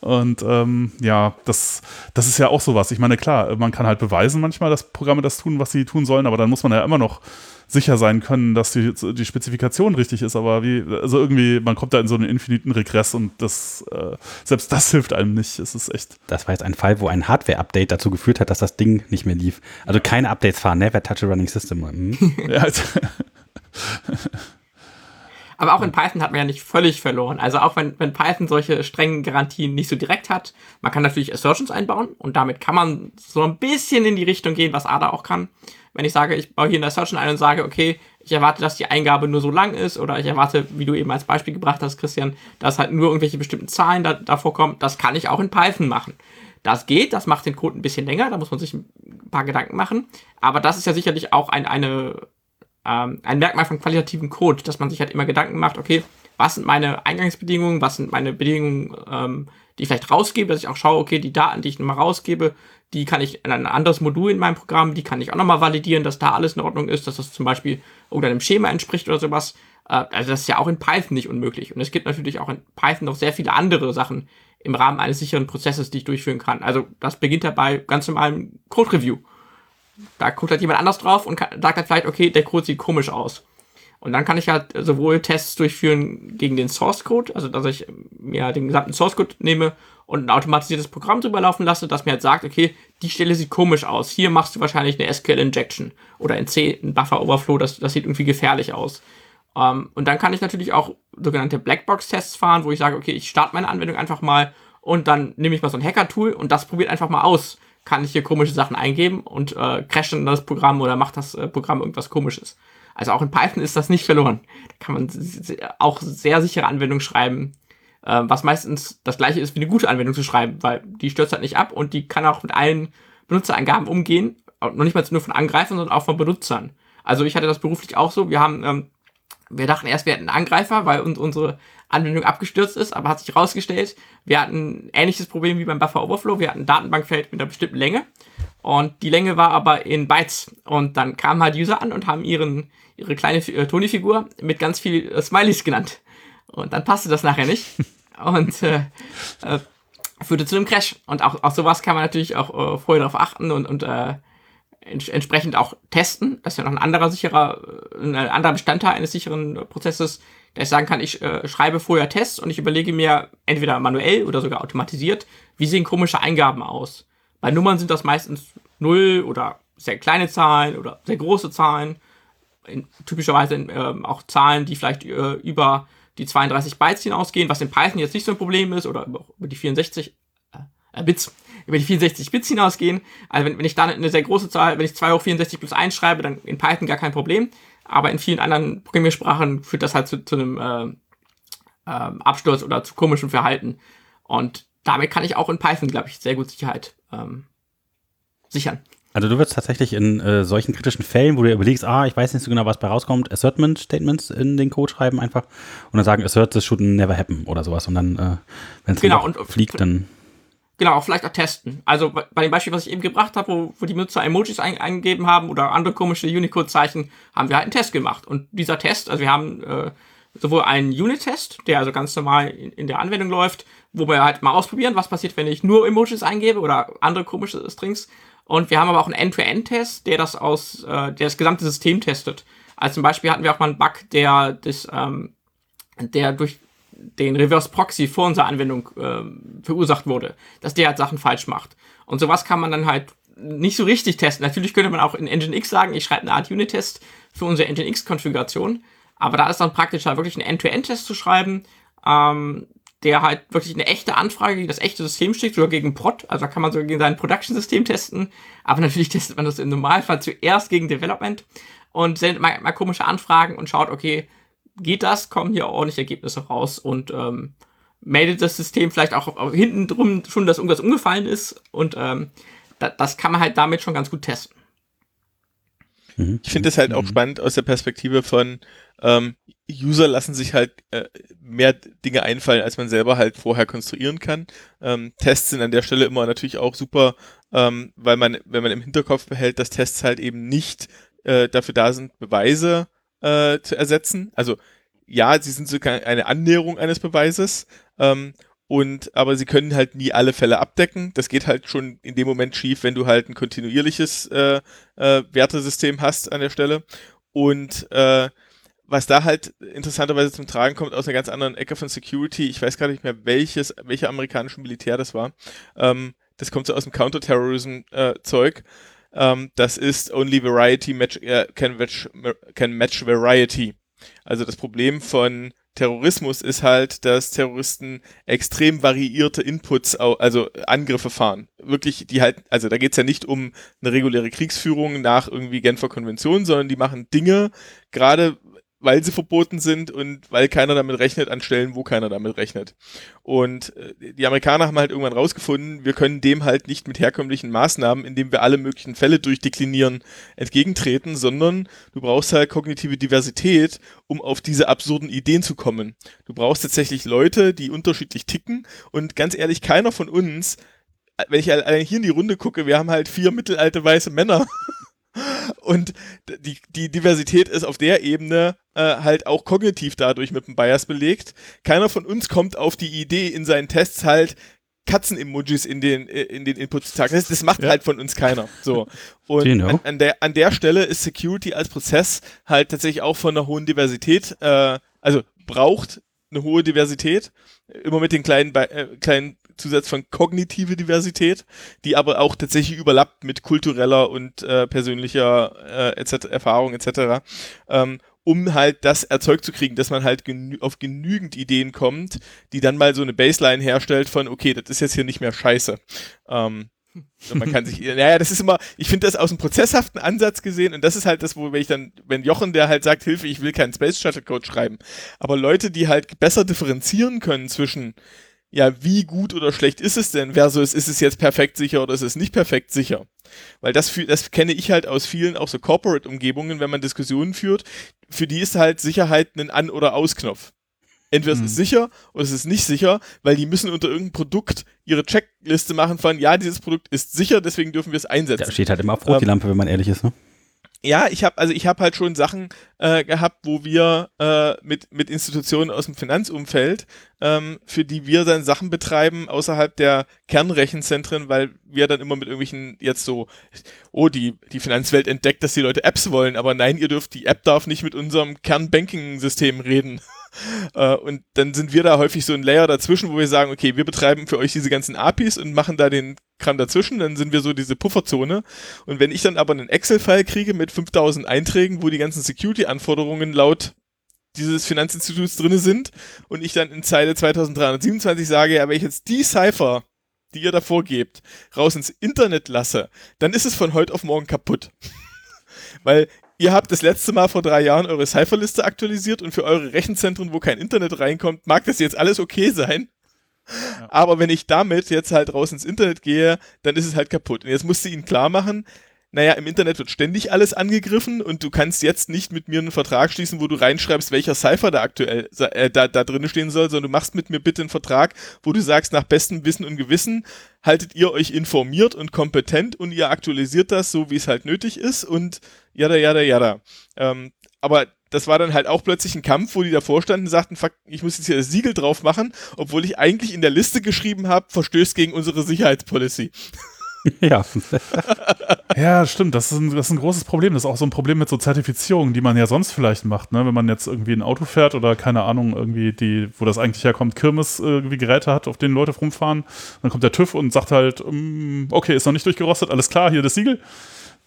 S2: Und ähm, ja, das, das ist ja auch sowas. Ich meine, klar, man kann halt beweisen manchmal, dass Programme das tun, was sie tun sollen, aber dann muss man ja immer noch sicher sein können, dass die, die Spezifikation richtig ist. Aber wie, also irgendwie, man kommt da in so einen infiniten Regress und das, äh, selbst das hilft einem nicht. Es ist echt.
S1: Das war jetzt ein Fall, wo ein Hardware-Update dazu geführt hat, dass das Ding nicht mehr lief. Also keine Updates fahren, never touch a running system. Hm? ja, also
S3: Aber auch in Python hat man ja nicht völlig verloren. Also auch wenn, wenn Python solche strengen Garantien nicht so direkt hat, man kann natürlich Assertions einbauen und damit kann man so ein bisschen in die Richtung gehen, was Ada auch kann. Wenn ich sage, ich baue hier eine Assertion ein und sage, okay, ich erwarte, dass die Eingabe nur so lang ist oder ich erwarte, wie du eben als Beispiel gebracht hast, Christian, dass halt nur irgendwelche bestimmten Zahlen da, davor kommen, das kann ich auch in Python machen. Das geht, das macht den Code ein bisschen länger, da muss man sich ein paar Gedanken machen. Aber das ist ja sicherlich auch ein, eine ähm, ein Merkmal von qualitativen Code, dass man sich halt immer Gedanken macht, okay, was sind meine Eingangsbedingungen, was sind meine Bedingungen, ähm, die ich vielleicht rausgebe, dass ich auch schaue, okay, die Daten, die ich nochmal rausgebe, die kann ich in ein anderes Modul in meinem Programm, die kann ich auch nochmal validieren, dass da alles in Ordnung ist, dass das zum Beispiel irgendeinem Schema entspricht oder sowas. Äh, also das ist ja auch in Python nicht unmöglich. Und es gibt natürlich auch in Python noch sehr viele andere Sachen im Rahmen eines sicheren Prozesses, die ich durchführen kann. Also das beginnt dabei ganz normalem Code-Review. Da guckt halt jemand anders drauf und sagt halt vielleicht, okay, der Code sieht komisch aus. Und dann kann ich halt sowohl Tests durchführen gegen den Source Code, also dass ich mir den gesamten Source Code nehme und ein automatisiertes Programm drüber laufen lasse, das mir halt sagt, okay, die Stelle sieht komisch aus. Hier machst du wahrscheinlich eine SQL Injection oder in C ein Buffer Overflow, das, das sieht irgendwie gefährlich aus. Um, ähm, und dann kann ich natürlich auch sogenannte Blackbox-Tests fahren, wo ich sage, okay, ich starte meine Anwendung einfach mal und dann nehme ich mal so ein Hacker-Tool und das probiert einfach mal aus kann ich hier komische Sachen eingeben und äh, crasht dann das Programm oder macht das äh, Programm irgendwas komisches. Also auch in Python ist das nicht verloren. Da kann man auch sehr sichere Anwendungen schreiben, äh, was meistens das gleiche ist wie eine gute Anwendung zu schreiben, weil die stürzt halt nicht ab und die kann auch mit allen Benutzerangaben umgehen, noch nicht mal nur von Angreifern, sondern auch von Benutzern. Also ich hatte das beruflich auch so. Wir haben, ähm, wir dachten erst, wir hätten einen Angreifer, weil uns unsere Anwendung abgestürzt ist, aber hat sich herausgestellt, wir hatten ein ähnliches Problem wie beim Buffer Overflow. Wir hatten ein Datenbankfeld mit einer bestimmten Länge und die Länge war aber in Bytes. Und dann kamen halt User an und haben ihren, ihre kleine äh, Tony-Figur mit ganz viel äh, Smileys genannt. Und dann passte das nachher nicht. und äh, äh, führte zu einem Crash. Und auch, auch sowas kann man natürlich auch äh, vorher darauf achten und, und äh, ents entsprechend auch testen. Das ist ja noch ein anderer sicherer, äh, ein anderer Bestandteil eines sicheren Prozesses, dass ich sagen kann, ich äh, schreibe vorher Tests und ich überlege mir entweder manuell oder sogar automatisiert, wie sehen komische Eingaben aus. Bei Nummern sind das meistens null oder sehr kleine Zahlen oder sehr große Zahlen. In, typischerweise äh, auch Zahlen, die vielleicht äh, über die 32 Bytes hinausgehen, was in Python jetzt nicht so ein Problem ist, oder über die 64 äh, Bits, über die 64 Bits hinausgehen. Also wenn, wenn ich dann eine sehr große Zahl, wenn ich 2 hoch 64 plus 1 schreibe, dann in Python gar kein Problem. Aber in vielen anderen Programmiersprachen führt das halt zu, zu einem äh, äh, Absturz oder zu komischem Verhalten. Und damit kann ich auch in Python, glaube ich, sehr gut Sicherheit ähm, sichern.
S1: Also du würdest tatsächlich in äh, solchen kritischen Fällen, wo du überlegst, ah, ich weiß nicht so genau, was bei rauskommt, Assertment Statements in den Code schreiben einfach und dann sagen, assert this should never happen oder sowas und dann, äh, wenn es
S3: genau,
S1: fliegt, dann
S3: Genau, vielleicht auch testen. Also bei dem Beispiel, was ich eben gebracht habe, wo, wo die Benutzer Emojis ein, eingegeben haben oder andere komische Unicode-Zeichen, haben wir halt einen Test gemacht. Und dieser Test, also wir haben äh, sowohl einen Unit-Test, der also ganz normal in, in, der Anwendung läuft, wo wir halt mal ausprobieren, was passiert, wenn ich nur Emojis eingebe oder andere komische Strings. Und wir haben aber auch einen End-to-End-Test, der das aus, äh, der das gesamte System testet. Also zum Beispiel hatten wir auch mal einen Bug, der das, ähm, der durch den Reverse Proxy vor unserer Anwendung äh, verursacht wurde, dass der halt Sachen falsch macht. Und sowas kann man dann halt nicht so richtig testen. Natürlich könnte man auch in Nginx sagen, ich schreibe eine Art Unit-Test für unsere Nginx-Konfiguration, aber da ist dann praktisch halt wirklich einen End-to-End-Test zu schreiben, ähm, der halt wirklich eine echte Anfrage gegen das echte System schickt oder gegen Prod. Also da kann man sogar gegen sein Production-System testen. Aber natürlich testet man das im Normalfall zuerst gegen Development und sendet mal, mal komische Anfragen und schaut, okay, geht das, kommen hier ordentlich Ergebnisse raus und ähm, meldet das System vielleicht auch, auch hinten drum schon, dass irgendwas umgefallen ist und ähm, da, das kann man halt damit schon ganz gut testen.
S4: Mhm. Ich finde es halt auch mhm. spannend aus der Perspektive von ähm, User lassen sich halt äh, mehr Dinge einfallen, als man selber halt vorher konstruieren kann. Ähm, Tests sind an der Stelle immer natürlich auch super, ähm, weil man, wenn man im Hinterkopf behält, dass Tests halt eben nicht äh, dafür da sind, Beweise äh, zu ersetzen. Also ja, sie sind sogar eine Annäherung eines Beweises. Ähm, und aber sie können halt nie alle Fälle abdecken. Das geht halt schon in dem Moment schief, wenn du halt ein kontinuierliches äh, äh, Wertesystem hast an der Stelle. Und äh, was da halt interessanterweise zum Tragen kommt aus einer ganz anderen Ecke von Security, ich weiß gar nicht mehr welches, welcher amerikanische Militär das war. Ähm, das kommt so aus dem Counterterrorism-Zeug. Äh, ähm, das ist Only Variety match, äh, can, match, can match Variety. Also das Problem von Terrorismus ist halt, dass Terroristen extrem variierte Inputs, also Angriffe fahren. Wirklich, die halt, also da geht's ja nicht um eine reguläre Kriegsführung nach irgendwie Genfer Konvention, sondern die machen Dinge, gerade weil sie verboten sind und weil keiner damit rechnet an Stellen, wo keiner damit rechnet. Und äh, die Amerikaner haben halt irgendwann rausgefunden, wir können dem halt nicht mit herkömmlichen Maßnahmen, indem wir alle möglichen Fälle durchdeklinieren, entgegentreten, sondern du brauchst halt kognitive Diversität, um auf diese absurden Ideen zu kommen. Du brauchst tatsächlich Leute, die unterschiedlich ticken und ganz ehrlich, keiner von uns, wenn ich hier in die Runde gucke, wir haben halt vier mittelalte weiße Männer. Und die, die Diversität ist auf der Ebene äh, halt auch kognitiv dadurch mit dem Bias belegt. Keiner von uns kommt auf die Idee, in seinen Tests halt Katzen-Emojis in den, äh, in den Inputs zu sagen. Das, das macht ja. halt von uns keiner. So. Und you know. an, an, der, an der Stelle ist Security als Prozess halt tatsächlich auch von einer hohen Diversität, äh, also braucht eine hohe Diversität, immer mit den kleinen, äh, kleinen Zusatz von kognitive Diversität, die aber auch tatsächlich überlappt mit kultureller und äh, persönlicher äh, etc., Erfahrung etc., ähm, um halt das erzeugt zu kriegen, dass man halt genü auf genügend Ideen kommt, die dann mal so eine Baseline herstellt von, okay, das ist jetzt hier nicht mehr scheiße. Ähm, und man kann sich, naja, das ist immer, ich finde das aus einem prozesshaften Ansatz gesehen und das ist halt das, wo wenn ich dann, wenn Jochen, der halt sagt, Hilfe, ich will keinen Space Shuttle Code schreiben, aber Leute, die halt besser differenzieren können zwischen ja, wie gut oder schlecht ist es denn versus ist es jetzt perfekt sicher oder ist es nicht perfekt sicher? Weil das, das kenne ich halt aus vielen auch so Corporate-Umgebungen, wenn man Diskussionen führt, für die ist halt Sicherheit ein An- oder Ausknopf. Entweder mhm. es ist mhm. sicher oder es ist nicht sicher, weil die müssen unter irgendeinem Produkt ihre Checkliste machen von, ja, dieses Produkt ist sicher, deswegen dürfen wir es einsetzen. Da
S1: steht halt immer auf Rot ähm, die Lampe, wenn man ehrlich ist, ne?
S4: Ja, ich habe also ich habe halt schon Sachen äh, gehabt, wo wir äh, mit mit Institutionen aus dem Finanzumfeld, ähm, für die wir dann Sachen betreiben außerhalb der Kernrechenzentren, weil wir dann immer mit irgendwelchen jetzt so, oh die die Finanzwelt entdeckt, dass die Leute Apps wollen, aber nein, ihr dürft die App darf nicht mit unserem Kernbanking-System reden. Äh, und dann sind wir da häufig so ein Layer dazwischen, wo wir sagen, okay, wir betreiben für euch diese ganzen APIs und machen da den Kram dazwischen, dann sind wir so diese Pufferzone. Und wenn ich dann aber einen Excel-File kriege mit 5000 Einträgen, wo die ganzen Security-Anforderungen laut dieses Finanzinstituts drinne sind und ich dann in Zeile 2327 sage, ja, wenn ich jetzt die Cipher die ihr davor gebt, raus ins Internet lasse, dann ist es von heute auf morgen kaputt. Weil ihr habt das letzte Mal vor drei Jahren eure Cypherliste aktualisiert und für eure Rechenzentren, wo kein Internet reinkommt, mag das jetzt alles okay sein. Ja. Aber wenn ich damit jetzt halt raus ins Internet gehe, dann ist es halt kaputt. Und jetzt musst du ihnen klar machen, naja, im Internet wird ständig alles angegriffen und du kannst jetzt nicht mit mir einen Vertrag schließen, wo du reinschreibst, welcher Cypher da aktuell äh, da, da drin stehen soll, sondern du machst mit mir bitte einen Vertrag, wo du sagst, nach bestem Wissen und Gewissen haltet ihr euch informiert und kompetent und ihr aktualisiert das so, wie es halt nötig ist und jada, jada, jada. Ähm, aber das war dann halt auch plötzlich ein Kampf, wo die davor standen und sagten, fuck, ich muss jetzt hier das Siegel drauf machen, obwohl ich eigentlich in der Liste geschrieben habe, verstößt gegen unsere Sicherheitspolicy.
S1: Ja.
S2: ja, stimmt. Das ist, ein, das ist ein großes Problem. Das ist auch so ein Problem mit so Zertifizierungen, die man ja sonst vielleicht macht, ne? Wenn man jetzt irgendwie ein Auto fährt oder keine Ahnung, irgendwie die, wo das eigentlich herkommt, Kirmes irgendwie Geräte hat, auf denen Leute rumfahren. Dann kommt der TÜV und sagt halt, mm, okay, ist noch nicht durchgerostet, alles klar, hier das Siegel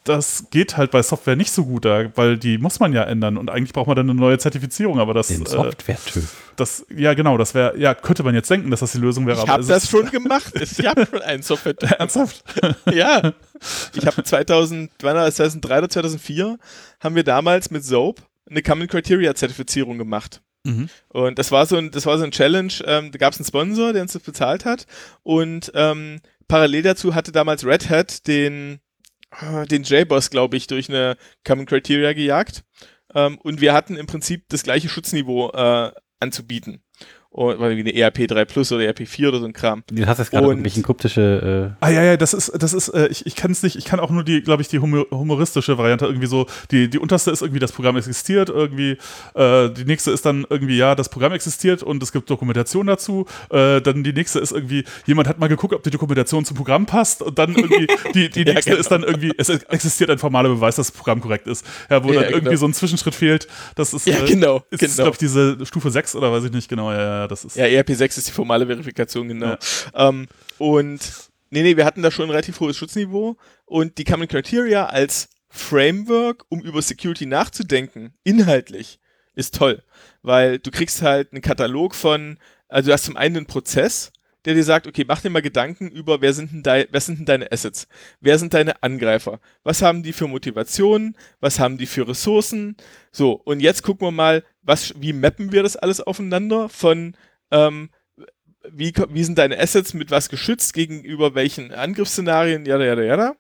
S2: das geht halt bei Software nicht so gut, weil die muss man ja ändern und eigentlich braucht man dann eine neue Zertifizierung, aber das.
S1: Den äh, Software-TÜV.
S2: Das, ja, genau, das wäre, ja, könnte man jetzt denken, dass das die Lösung wäre.
S4: Ich habe das schon gemacht. Ich habe schon einen Software-TÜV. Ernsthaft? ja. Ich habe 2000, 2003 oder 2004 haben wir damals mit Soap eine Common Criteria Zertifizierung gemacht. Mhm. Und das war so ein, das war so ein Challenge. Ähm, da gab es einen Sponsor, der uns das bezahlt hat. Und ähm, parallel dazu hatte damals Red Hat den den J-Boss, glaube ich, durch eine Common Criteria gejagt. Ähm, und wir hatten im Prinzip das gleiche Schutzniveau äh, anzubieten oder wie eine ERP3 Plus oder ERP4 oder so ein Kram.
S1: Du hast jetzt gerade irgendwelche kryptische.
S2: Äh ah ja, ja, das ist, das ist, äh, ich, ich kann es nicht, ich kann auch nur die, glaube ich, die humoristische Variante irgendwie so. Die, die unterste ist irgendwie, das Programm existiert, irgendwie, äh, die nächste ist dann irgendwie, ja, das Programm existiert und es gibt Dokumentation dazu. Äh, dann die nächste ist irgendwie, jemand hat mal geguckt, ob die Dokumentation zum Programm passt und dann irgendwie, die, die nächste ja, genau. ist dann irgendwie, es existiert ein formaler Beweis, dass das Programm korrekt ist. Ja, wo ja, dann genau. irgendwie so ein Zwischenschritt fehlt. Das ist,
S4: ja, genau,
S2: ist,
S4: genau.
S2: glaube ich, diese Stufe 6 oder weiß ich nicht genau, ja, ja das ist.
S4: Ja, ERP6 ist die formale Verifikation, genau. Ja. Ähm, und nee, nee, wir hatten da schon ein relativ hohes Schutzniveau und die Common Criteria als Framework, um über Security nachzudenken, inhaltlich, ist toll. Weil du kriegst halt einen Katalog von, also du hast zum einen einen Prozess, der dir sagt, okay, mach dir mal Gedanken über, wer sind denn, dein, wer sind denn deine Assets? Wer sind deine Angreifer? Was haben die für Motivationen? Was haben die für Ressourcen? So, und jetzt gucken wir mal, was, wie mappen wir das alles aufeinander von ähm, wie, wie sind deine Assets mit was geschützt gegenüber welchen Angriffsszenarien, jada, jada, jada.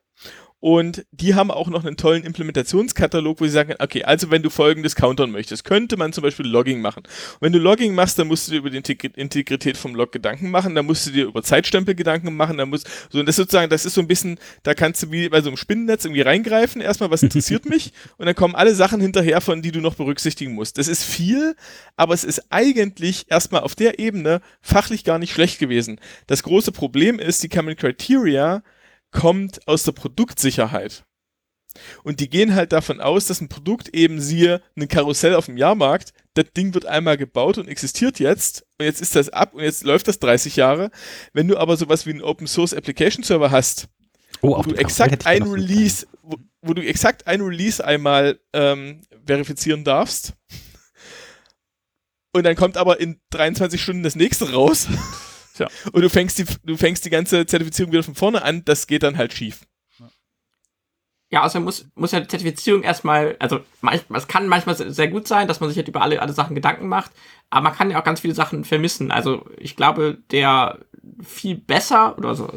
S4: Und die haben auch noch einen tollen Implementationskatalog, wo sie sagen, okay, also wenn du folgendes countern möchtest, könnte man zum Beispiel Logging machen. Und wenn du Logging machst, dann musst du dir über die Integrität vom Log Gedanken machen, dann musst du dir über Zeitstempel Gedanken machen, dann musst, so, und das sozusagen, das ist so ein bisschen, da kannst du wie bei so einem Spinnennetz irgendwie reingreifen, erstmal, was interessiert mich, und dann kommen alle Sachen hinterher, von die du noch berücksichtigen musst. Das ist viel, aber es ist eigentlich erstmal auf der Ebene fachlich gar nicht schlecht gewesen. Das große Problem ist, die Common Criteria kommt aus der Produktsicherheit. Und die gehen halt davon aus, dass ein Produkt eben siehe ein Karussell auf dem Jahrmarkt, das Ding wird einmal gebaut und existiert jetzt und jetzt ist das ab und jetzt läuft das 30 Jahre. Wenn du aber sowas wie einen Open Source Application Server hast, oh, wo du exakt ein Release, wo, wo, du exakt ein Release einmal ähm, verifizieren darfst und dann kommt aber in 23 Stunden das nächste raus Tja. Und du fängst, die, du fängst die ganze Zertifizierung wieder von vorne an, das geht dann halt schief.
S3: Ja, außerdem muss, muss ja die Zertifizierung erstmal, also es kann manchmal sehr gut sein, dass man sich halt über alle, alle Sachen Gedanken macht, aber man kann ja auch ganz viele Sachen vermissen. Also ich glaube, der viel besser oder so,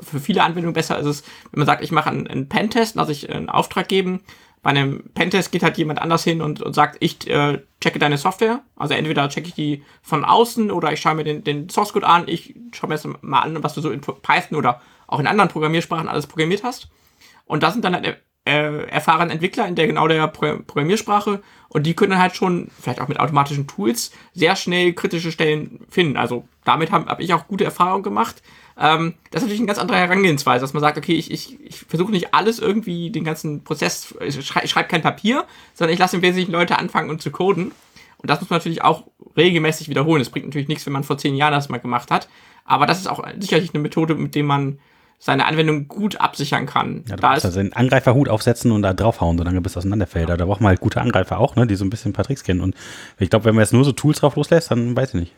S3: für viele Anwendungen besser ist es, wenn man sagt, ich mache einen, einen Pentest, lasse ich einen Auftrag geben bei einem Pentest geht halt jemand anders hin und, und sagt, ich äh, checke deine Software. Also entweder checke ich die von außen oder ich schaue mir den, den Source Code an. Ich schaue mir jetzt mal an, was du so in Python oder auch in anderen Programmiersprachen alles programmiert hast. Und das sind dann halt äh, erfahrene Entwickler in der genau der Pro Programmiersprache und die können halt schon, vielleicht auch mit automatischen Tools, sehr schnell kritische Stellen finden. Also damit habe hab ich auch gute Erfahrungen gemacht. Ähm, das ist natürlich eine ganz andere Herangehensweise, dass man sagt, okay, ich, ich, ich versuche nicht alles irgendwie, den ganzen Prozess, ich schreibe schreib kein Papier, sondern ich lasse im Wesentlichen Leute anfangen und zu coden. Und das muss man natürlich auch regelmäßig wiederholen. Das bringt natürlich nichts, wenn man vor zehn Jahren das mal gemacht hat. Aber das ist auch sicherlich eine Methode, mit der man seine Anwendung gut absichern kann.
S1: Ja, du da musst also den Angreiferhut aufsetzen und da draufhauen, solange bis auseinanderfällt. Ja. Da braucht man halt gute Angreifer auch, ne, die so ein bisschen ein paar Tricks kennen. Und ich glaube, wenn man jetzt nur so Tools drauf loslässt, dann weiß ich nicht.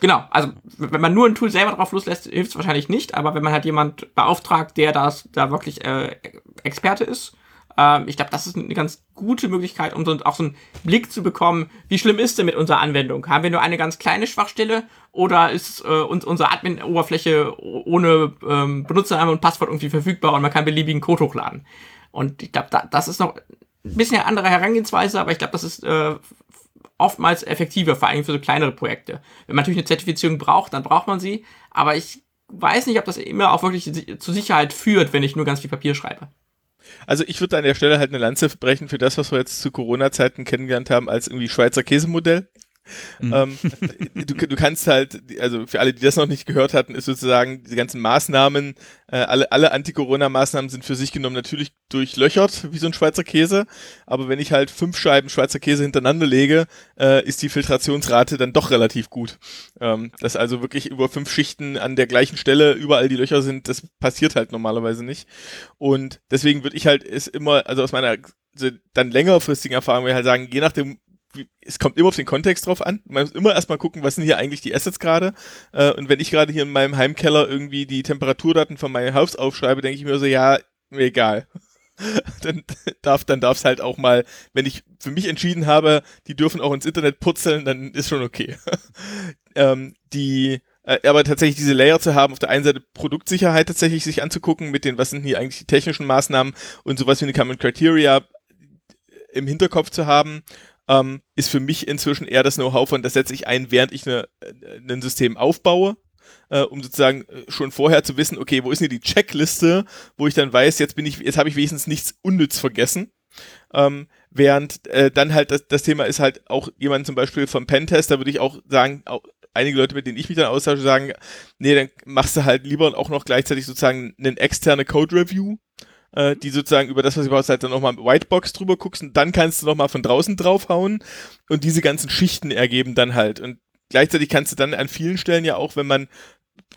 S3: Genau, also wenn man nur ein Tool selber drauf loslässt, hilft es wahrscheinlich nicht, aber wenn man halt jemand beauftragt, der das da wirklich äh, Experte ist, ähm, ich glaube, das ist eine ganz gute Möglichkeit, um so, auch so einen Blick zu bekommen, wie schlimm ist denn mit unserer Anwendung? Haben wir nur eine ganz kleine Schwachstelle oder ist äh, uns unsere Admin-Oberfläche ohne ähm, Benutzername und Passwort irgendwie verfügbar und man kann beliebigen Code hochladen? Und ich glaube, da, das ist noch ein bisschen eine andere Herangehensweise, aber ich glaube, das ist äh, oftmals effektiver, vor allem für so kleinere Projekte. Wenn man natürlich eine Zertifizierung braucht, dann braucht man sie, aber ich weiß nicht, ob das immer auch wirklich zur Sicherheit führt, wenn ich nur ganz viel Papier schreibe.
S4: Also ich würde an der Stelle halt eine Lanze brechen für das, was wir jetzt zu Corona-Zeiten kennengelernt haben, als irgendwie Schweizer Käsemodell. Mhm. Ähm, du, du, kannst halt, also für alle, die das noch nicht gehört hatten, ist sozusagen diese ganzen Maßnahmen, äh, alle, alle Anti-Corona-Maßnahmen sind für sich genommen natürlich durchlöchert, wie so ein Schweizer Käse. Aber wenn ich halt fünf Scheiben Schweizer Käse hintereinander lege, äh, ist die Filtrationsrate dann doch relativ gut. Ähm, dass also wirklich über fünf Schichten an der gleichen Stelle überall die Löcher sind, das passiert halt normalerweise nicht. Und deswegen würde ich halt es immer, also aus meiner dann längerfristigen Erfahrung, würde ich halt sagen, je nachdem, es kommt immer auf den Kontext drauf an. Man muss immer erstmal gucken, was sind hier eigentlich die Assets gerade. Äh, und wenn ich gerade hier in meinem Heimkeller irgendwie die Temperaturdaten von meinem Haus aufschreibe, denke ich mir so, ja, mir egal. dann darf dann darf es halt auch mal, wenn ich für mich entschieden habe, die dürfen auch ins Internet purzeln, dann ist schon okay. ähm, die äh, aber tatsächlich diese Layer zu haben, auf der einen Seite Produktsicherheit tatsächlich sich anzugucken, mit den, was sind hier eigentlich die technischen Maßnahmen und sowas wie eine Common Criteria im Hinterkopf zu haben ähm, ist für mich inzwischen eher das Know-how von, das setze ich ein, während ich eine, äh, ein System aufbaue. Äh, um sozusagen äh, schon vorher zu wissen, okay, wo ist denn die Checkliste, wo ich dann weiß, jetzt bin ich, jetzt habe ich wenigstens nichts unnütz vergessen. Ähm, während äh, dann halt das, das Thema ist halt auch jemand zum Beispiel vom Pentest, da würde ich auch sagen, auch einige Leute, mit denen ich mich dann austausche, sagen, nee, dann machst du halt lieber auch noch gleichzeitig sozusagen einen externe Code Review, äh, die sozusagen über das, was du brauchst, halt dann nochmal Whitebox drüber guckst und dann kannst du nochmal von draußen draufhauen und diese ganzen Schichten ergeben dann halt. Und gleichzeitig kannst du dann an vielen Stellen ja auch, wenn man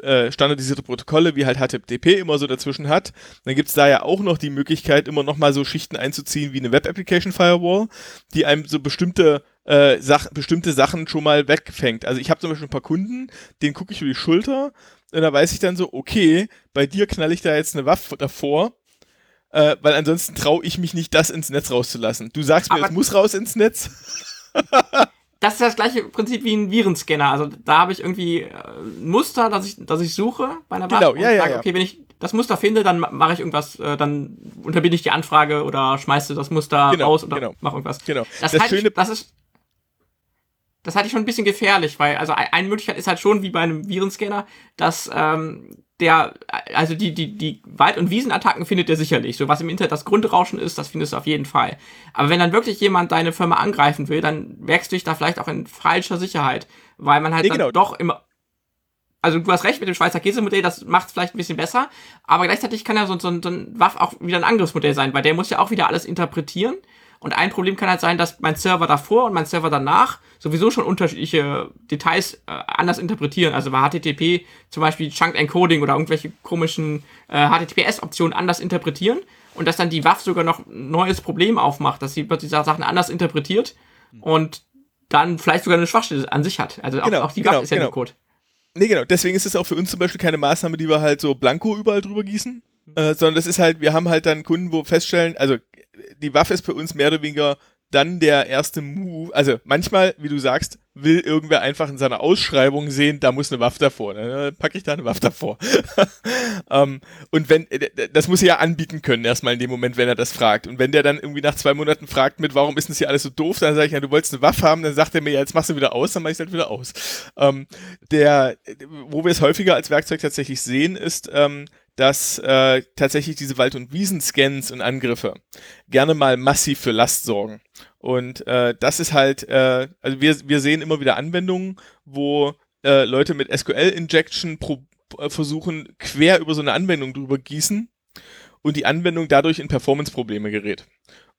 S4: äh, standardisierte Protokolle wie halt HTTP immer so dazwischen hat, dann gibt's da ja auch noch die Möglichkeit, immer nochmal so Schichten einzuziehen wie eine Web Application Firewall, die einem so bestimmte äh, Sach bestimmte Sachen schon mal wegfängt. Also ich habe zum Beispiel ein paar Kunden, denen gucke ich über die Schulter und da weiß ich dann so, okay, bei dir knall ich da jetzt eine Waffe davor äh, weil ansonsten traue ich mich nicht, das ins Netz rauszulassen. Du sagst mir, es muss raus ins Netz.
S3: das ist das gleiche Prinzip wie ein Virenscanner. Also da habe ich irgendwie äh, ein Muster, das ich, das ich suche bei einer
S4: genau, ja,
S3: und
S4: ja, sage,
S3: ja. okay, wenn ich das Muster finde, dann mache ich irgendwas, äh, dann unterbinde ich die Anfrage oder schmeiße das Muster
S4: genau,
S3: raus oder
S4: genau.
S3: mache irgendwas.
S4: Genau.
S3: Das, das, Schöne ich, das ist das halte ich schon ein bisschen gefährlich, weil also eine Möglichkeit ist halt schon wie bei einem Virenscanner, dass ähm, der, also die, die, die Wald- und Wiesenattacken findet er sicherlich. So was im Internet das Grundrauschen ist, das findest du auf jeden Fall. Aber wenn dann wirklich jemand deine Firma angreifen will, dann wächst du dich da vielleicht auch in falscher Sicherheit, weil man halt nee, genau. doch immer, also du hast recht mit dem Schweizer Käsemodell, das macht es vielleicht ein bisschen besser, aber gleichzeitig kann ja so, so, so ein Waff auch wieder ein Angriffsmodell sein, weil der muss ja auch wieder alles interpretieren und ein Problem kann halt sein, dass mein Server davor und mein Server danach sowieso schon unterschiedliche Details äh, anders interpretieren. Also bei HTTP zum Beispiel Chunked Encoding oder irgendwelche komischen äh, HTTPS-Optionen anders interpretieren und dass dann die WAF sogar noch ein neues Problem aufmacht, dass sie plötzlich Sachen anders interpretiert und dann vielleicht sogar eine Schwachstelle an sich hat. Also
S4: genau,
S3: auch, auch die
S4: genau,
S3: WAF ist ja
S4: genau.
S3: nur Code.
S4: Nee, genau. Deswegen ist es auch für uns zum Beispiel keine Maßnahme, die wir halt so blanko überall drüber gießen, äh, sondern das ist halt, wir haben halt dann Kunden, wo feststellen, also die Waffe ist für uns mehr oder weniger dann der erste Move. Also manchmal, wie du sagst, will irgendwer einfach in seiner Ausschreibung sehen, da muss eine Waffe davor. Dann packe ich da eine Waffe davor. um, ähm, und wenn, äh, das muss er ja anbieten können, erstmal in dem Moment, wenn er das fragt. Und wenn der dann irgendwie nach zwei Monaten fragt mit, warum ist das hier alles so doof, dann sage ich, ja, du wolltest eine Waffe haben, dann sagt er mir, ja, jetzt machst du wieder aus, dann mach ich es halt wieder aus. Um, ähm, der, wo wir es häufiger als Werkzeug tatsächlich sehen, ist, ähm, dass äh, tatsächlich diese Wald- und Wiesenscans und Angriffe gerne mal massiv für Last sorgen. Und äh, das ist halt, äh, also wir, wir sehen immer wieder Anwendungen, wo äh, Leute mit SQL-Injection äh, versuchen, quer über so eine Anwendung drüber gießen und die Anwendung dadurch in Performance-Probleme gerät.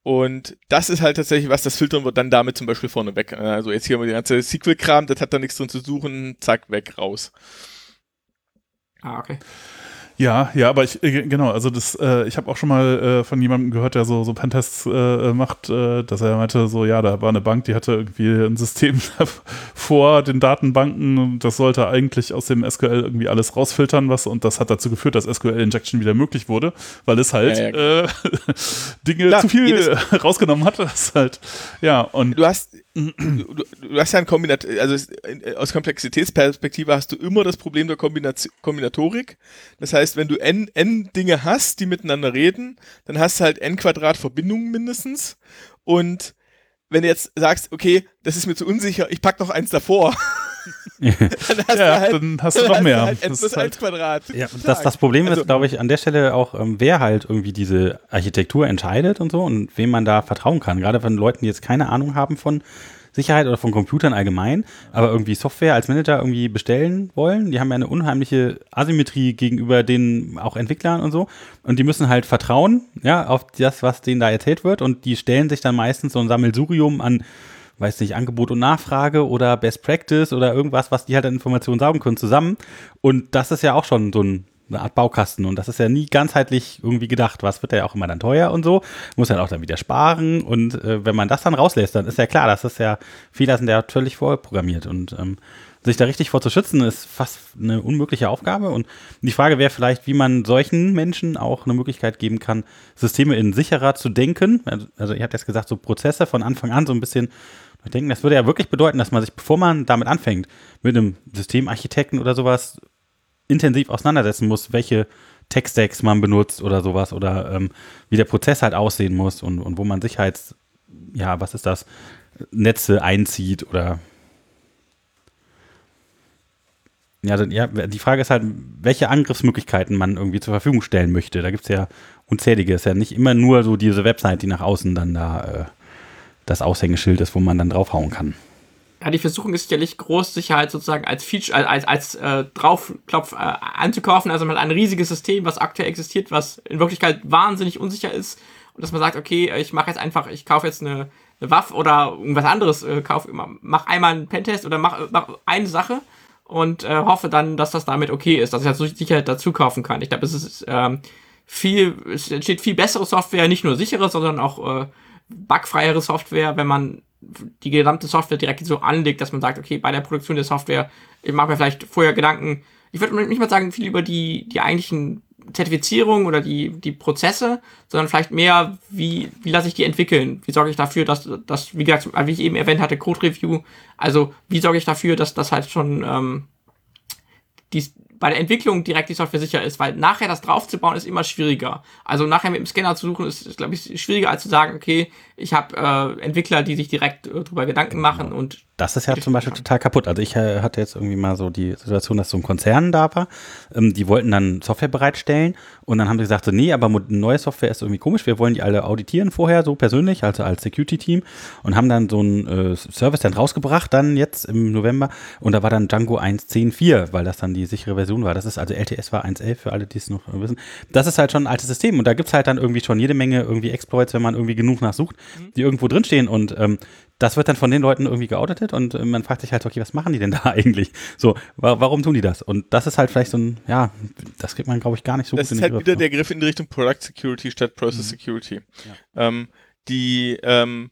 S4: Und das ist halt tatsächlich was, das filtern wir dann damit zum Beispiel vorne weg. Also jetzt hier haben wir die ganze SQL-Kram, das hat da nichts drin zu suchen, zack, weg, raus.
S3: Ah, okay.
S2: Ja, ja, aber ich, äh, genau, also das, äh, ich habe auch schon mal äh, von jemandem gehört, der so, so Pentests äh, macht, äh, dass er meinte, so, ja, da war eine Bank, die hatte irgendwie ein System vor den Datenbanken und das sollte eigentlich aus dem SQL irgendwie alles rausfiltern, was, und das hat dazu geführt, dass SQL-Injection wieder möglich wurde, weil es halt
S4: Ja, ja,
S2: äh, Dinge
S4: Klar,
S2: zu viel rausgenommen hat. Das halt, ja, und
S4: Du hast, du, du hast ja ein Kombinat, also aus Komplexitätsperspektive hast du immer das Problem der Kombination, Kombinatorik. Das heißt, wenn du n, n Dinge hast, die miteinander reden, dann hast du halt n Quadrat Verbindungen mindestens. Und wenn du jetzt sagst, okay, das ist mir zu unsicher, ich pack noch eins davor,
S2: ja,
S4: du halt,
S2: dann hast du noch mehr.
S4: halt n
S2: Das
S4: plus
S2: ist halt,
S4: 1 Quadrat.
S1: Ja, das, das Problem
S4: Also-
S1: ist, glaube ich, an der Stelle auch, ähm, wer halt irgendwie diese Architektur entscheidet und so und wem man da vertrauen kann. Gerade von Leuten, die jetzt keine Ahnung haben von Sicherheit oder von Computern allgemein, aber irgendwie Software als Manager irgendwie bestellen wollen. Die haben ja eine unheimliche Asymmetrie gegenüber den auch Entwicklern und so. Und die müssen halt vertrauen, ja, auf das, was denen da erzählt wird. Und die stellen sich dann meistens so ein Sammelsurium an weiß nicht, Angebot und Nachfrage oder Best Practice oder irgendwas, was die halt an Informationen saugen können, zusammen. Und das ist ja auch schon so ein, eine Art Baukasten und das ist ja nie ganzheitlich irgendwie gedacht. Was wird ja auch immer dann teuer und so, muss dann auch dann wieder sparen und äh, wenn man das dann rauslässt, dann ist ja klar, das ist ja, Fehler sind ja völlig vorprogrammiert und ähm, sich da richtig vor zu schützen, ist fast eine unmögliche Aufgabe. Und die Frage wäre vielleicht, wie man solchen Menschen auch eine Möglichkeit geben kann, Systeme in sicherer zu denken. Also, also ihr habt jetzt gesagt, so Prozesse von Anfang an so ein bisschen ich denke, das würde ja wirklich bedeuten, dass man sich, bevor man damit anfängt, mit einem Systemarchitekten oder sowas intensiv auseinandersetzen muss, welche Tech-Stacks man benutzt oder sowas oder ähm, wie der Prozess halt aussehen muss und, und wo man Sicherheits, ja, was ist das, Netze einzieht oder ja, also, ja, die Frage ist halt, welche Angriffsmöglichkeiten man irgendwie zur Verfügung stellen möchte. Da gibt es ja unzählige. Es ist ja nicht immer nur so diese Website, die nach außen dann da äh, das Aushängeschild ist, wo man dann draufhauen kann.
S3: Ja, die Versuchung ist sicherlich groß, Sicherheit sozusagen als Feature, als, als äh, Draufklopf äh, anzukaufen. Also man hat ein riesiges System, was aktuell existiert, was in Wirklichkeit wahnsinnig unsicher ist. Und dass man sagt, okay, ich mache jetzt einfach, ich kaufe jetzt eine, eine Waffe oder irgendwas anderes, äh, kauf, mach einmal einen Pentest oder mach, mach eine Sache und äh, hoffe dann, dass das damit okay ist, dass ich halt Sicherheit dazu kaufen kann. Ich glaube, es ist ähm, viel, es entsteht viel bessere Software, nicht nur sichere, sondern auch äh, bugfreiere Software, wenn man die gesamte Software direkt so anlegt, dass man sagt, okay, bei der Produktion der Software, ich mache mir vielleicht vorher Gedanken, ich würde nicht mal sagen, viel über die, die eigentlichen Zertifizierungen oder die, die Prozesse, sondern vielleicht mehr, wie, wie lasse ich die entwickeln? Wie sorge ich dafür, dass, dass, wie gesagt, wie ich eben erwähnt hatte, Code Review, also wie sorge ich dafür, dass das halt schon ähm, die, bei der Entwicklung direkt die Software sicher ist, weil nachher das draufzubauen ist immer schwieriger. Also nachher mit dem Scanner zu suchen ist, glaube ich, schwieriger als zu sagen, okay, ich habe äh, Entwickler, die sich direkt äh, drüber Gedanken machen und
S1: Das ist ja zum Beispiel total kaputt. Also ich äh, hatte jetzt irgendwie mal so die Situation, dass so ein Konzern da war. Ähm, die wollten dann Software bereitstellen und dann haben sie gesagt, so, nee, aber neue Software ist irgendwie komisch. Wir wollen die alle auditieren vorher, so persönlich, also als Security-Team und haben dann so einen äh, Service dann rausgebracht, dann jetzt im November und da war dann Django 1.10.4, weil das dann die sichere Version war. Das ist also LTS war 1.11 für alle, die es noch wissen. Das ist halt schon ein altes System und da gibt's halt dann irgendwie schon jede Menge irgendwie Exploits, wenn man irgendwie genug nachsucht, die irgendwo drinstehen und ähm, das wird dann von den Leuten irgendwie geauditet und äh, man fragt sich halt, okay, was machen die denn da eigentlich? So, wa warum tun die das? Und das ist halt vielleicht so ein, ja, das kriegt man, glaube ich, gar nicht so
S4: das
S1: gut in
S4: ist
S1: den
S4: halt
S1: Griff,
S4: wieder
S1: ne?
S4: der Griff in die Richtung Product Security statt Process Security. Ähm, die, ähm,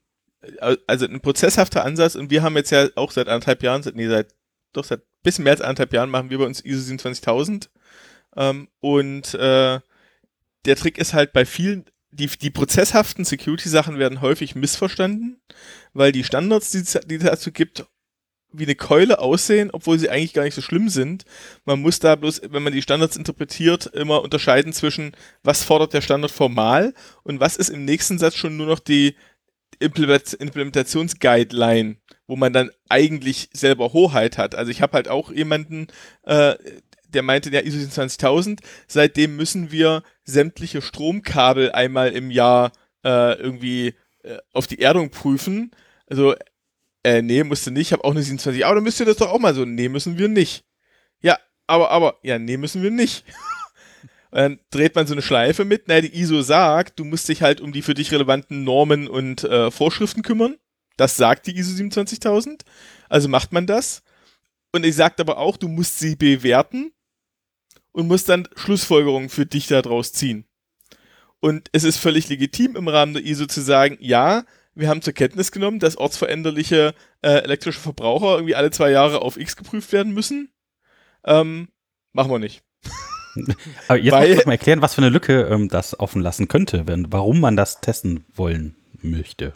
S4: al- also ein prozesshafter Ansatz und wir haben jetzt ja auch seit anderthalb Jahren, seit, nee, seit, doch seit bisschen mehr als anderthalb Jahren machen wir bei uns ISO 27000 ähm, und äh, der Trick ist halt bei vielen, die, die prozesshaften Security-Sachen werden häufig missverstanden, weil die Standards, die es dazu gibt, wie eine Keule aussehen, obwohl sie eigentlich gar nicht so schlimm sind. Man muss da bloß, wenn man die Standards interpretiert, immer unterscheiden zwischen, was fordert der Standard formal und was ist im nächsten Satz schon nur noch die Implement Implementationsguideline, wo man dann eigentlich selber Hoheit hat. Also ich habe halt auch jemanden, äh, der meinte, ja, ISO 27000, seitdem müssen wir sämtliche Stromkabel einmal im Jahr äh, irgendwie äh, auf die Erdung prüfen. Also, äh, nee, musste nicht, ich habe auch eine 27, aber dann müsst ihr das doch auch mal so, nee, müssen wir nicht. Ja, aber, aber, ja, nee, müssen wir nicht. Und dann dreht man so eine Schleife mit, naja, die ISO sagt, du musst dich halt um die für dich relevanten Normen und äh, Vorschriften kümmern. Das sagt die ISO 27000. Also macht man das. Und ich sagt aber auch, du musst sie bewerten. Und musst dann Schlussfolgerungen für dich daraus ziehen. Und es ist völlig legitim im Rahmen der ISO zu sagen, ja, wir haben zur Kenntnis genommen, dass ortsveränderliche äh, elektrische Verbraucher irgendwie alle zwei Jahre auf X geprüft werden müssen. Ähm, machen wir nicht.
S1: Aber jetzt
S4: Weil-
S1: muss ich mal erklären, was für eine Lücke ähm, das offen lassen könnte, wenn, warum man das testen wollen möchte.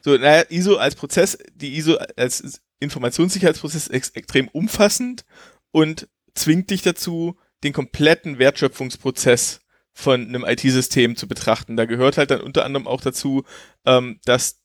S4: So, naja, ISO als Prozess, die ISO als Informationssicherheitsprozess ist ex extrem umfassend und zwingt dich dazu, den kompletten Wertschöpfungsprozess von einem IT-System zu betrachten. Da gehört halt dann unter anderem auch dazu, ähm, dass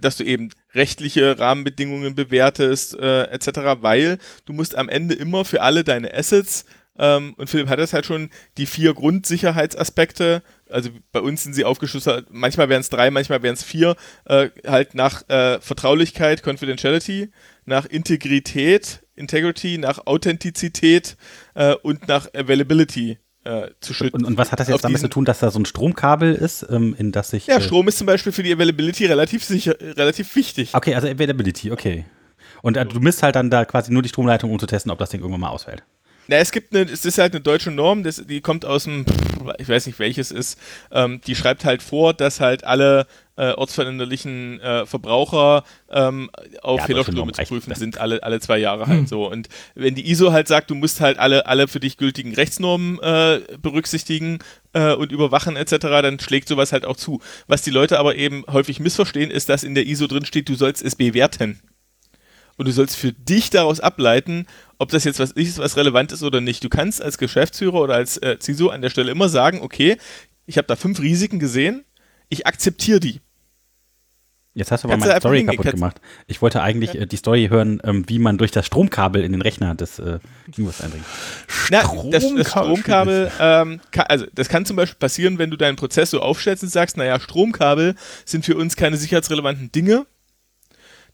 S4: dass du eben rechtliche Rahmenbedingungen bewertest, äh, etc., weil du musst am Ende immer für alle deine Assets ähm, und Philipp hat das halt schon die vier Grundsicherheitsaspekte, also bei uns sind sie aufgeschlüsselt, manchmal wären es drei, manchmal wären es vier, äh, halt nach äh, Vertraulichkeit, Confidentiality, nach Integrität, Integrity, nach Authentizität äh, und nach Availability äh, zu schützen.
S1: Und, und was hat das
S4: Auf
S1: jetzt damit zu tun, dass da so ein Stromkabel ist, ähm, in das sich.
S4: Ja,
S1: äh,
S4: Strom ist zum Beispiel für die Availability relativ sicher, relativ wichtig.
S1: Okay, also Availability, okay. Und äh, du misst halt dann da quasi nur die Stromleitung, um zu testen, ob das Ding irgendwann mal ausfällt.
S4: Na, es gibt eine, es ist halt eine deutsche Norm, das, die kommt aus dem, ich weiß nicht welches ist, ähm, die schreibt halt vor, dass halt alle äh, ortsveränderlichen äh, Verbraucher ähm, auf
S1: Ja,
S4: Fehlerstürme zu prüfen sind, alle, alle zwei Jahre halt so. Und wenn die ISO halt sagt, du musst halt alle, alle für dich gültigen Rechtsnormen äh, berücksichtigen äh, und überwachen etc., dann schlägt sowas halt auch zu. Was die Leute aber eben häufig missverstehen, ist, dass in der ISO drin steht, du sollst es bewerten und du sollst für dich daraus ableiten, ob das jetzt was ist, was relevant ist oder nicht. Du kannst als Geschäftsführer oder als äh, CISO an der Stelle immer sagen, okay, ich habe da fünf Risiken gesehen, ich akzeptiere die.
S1: Jetzt hast du aber
S4: Kannst
S1: meine Story
S4: hingehen,
S1: kaputt gemacht. Ich wollte eigentlich äh, die Story hören, ähm, wie man durch das Stromkabel in den Rechner des äh, Juniors eindringt.
S4: Na, das, das
S2: Stromkabel
S4: Stromkabel, ähm, ka- also das kann zum Beispiel passieren, wenn du deinen Prozess so aufstellst und sagst, naja, Stromkabel sind für uns keine sicherheitsrelevanten Dinge.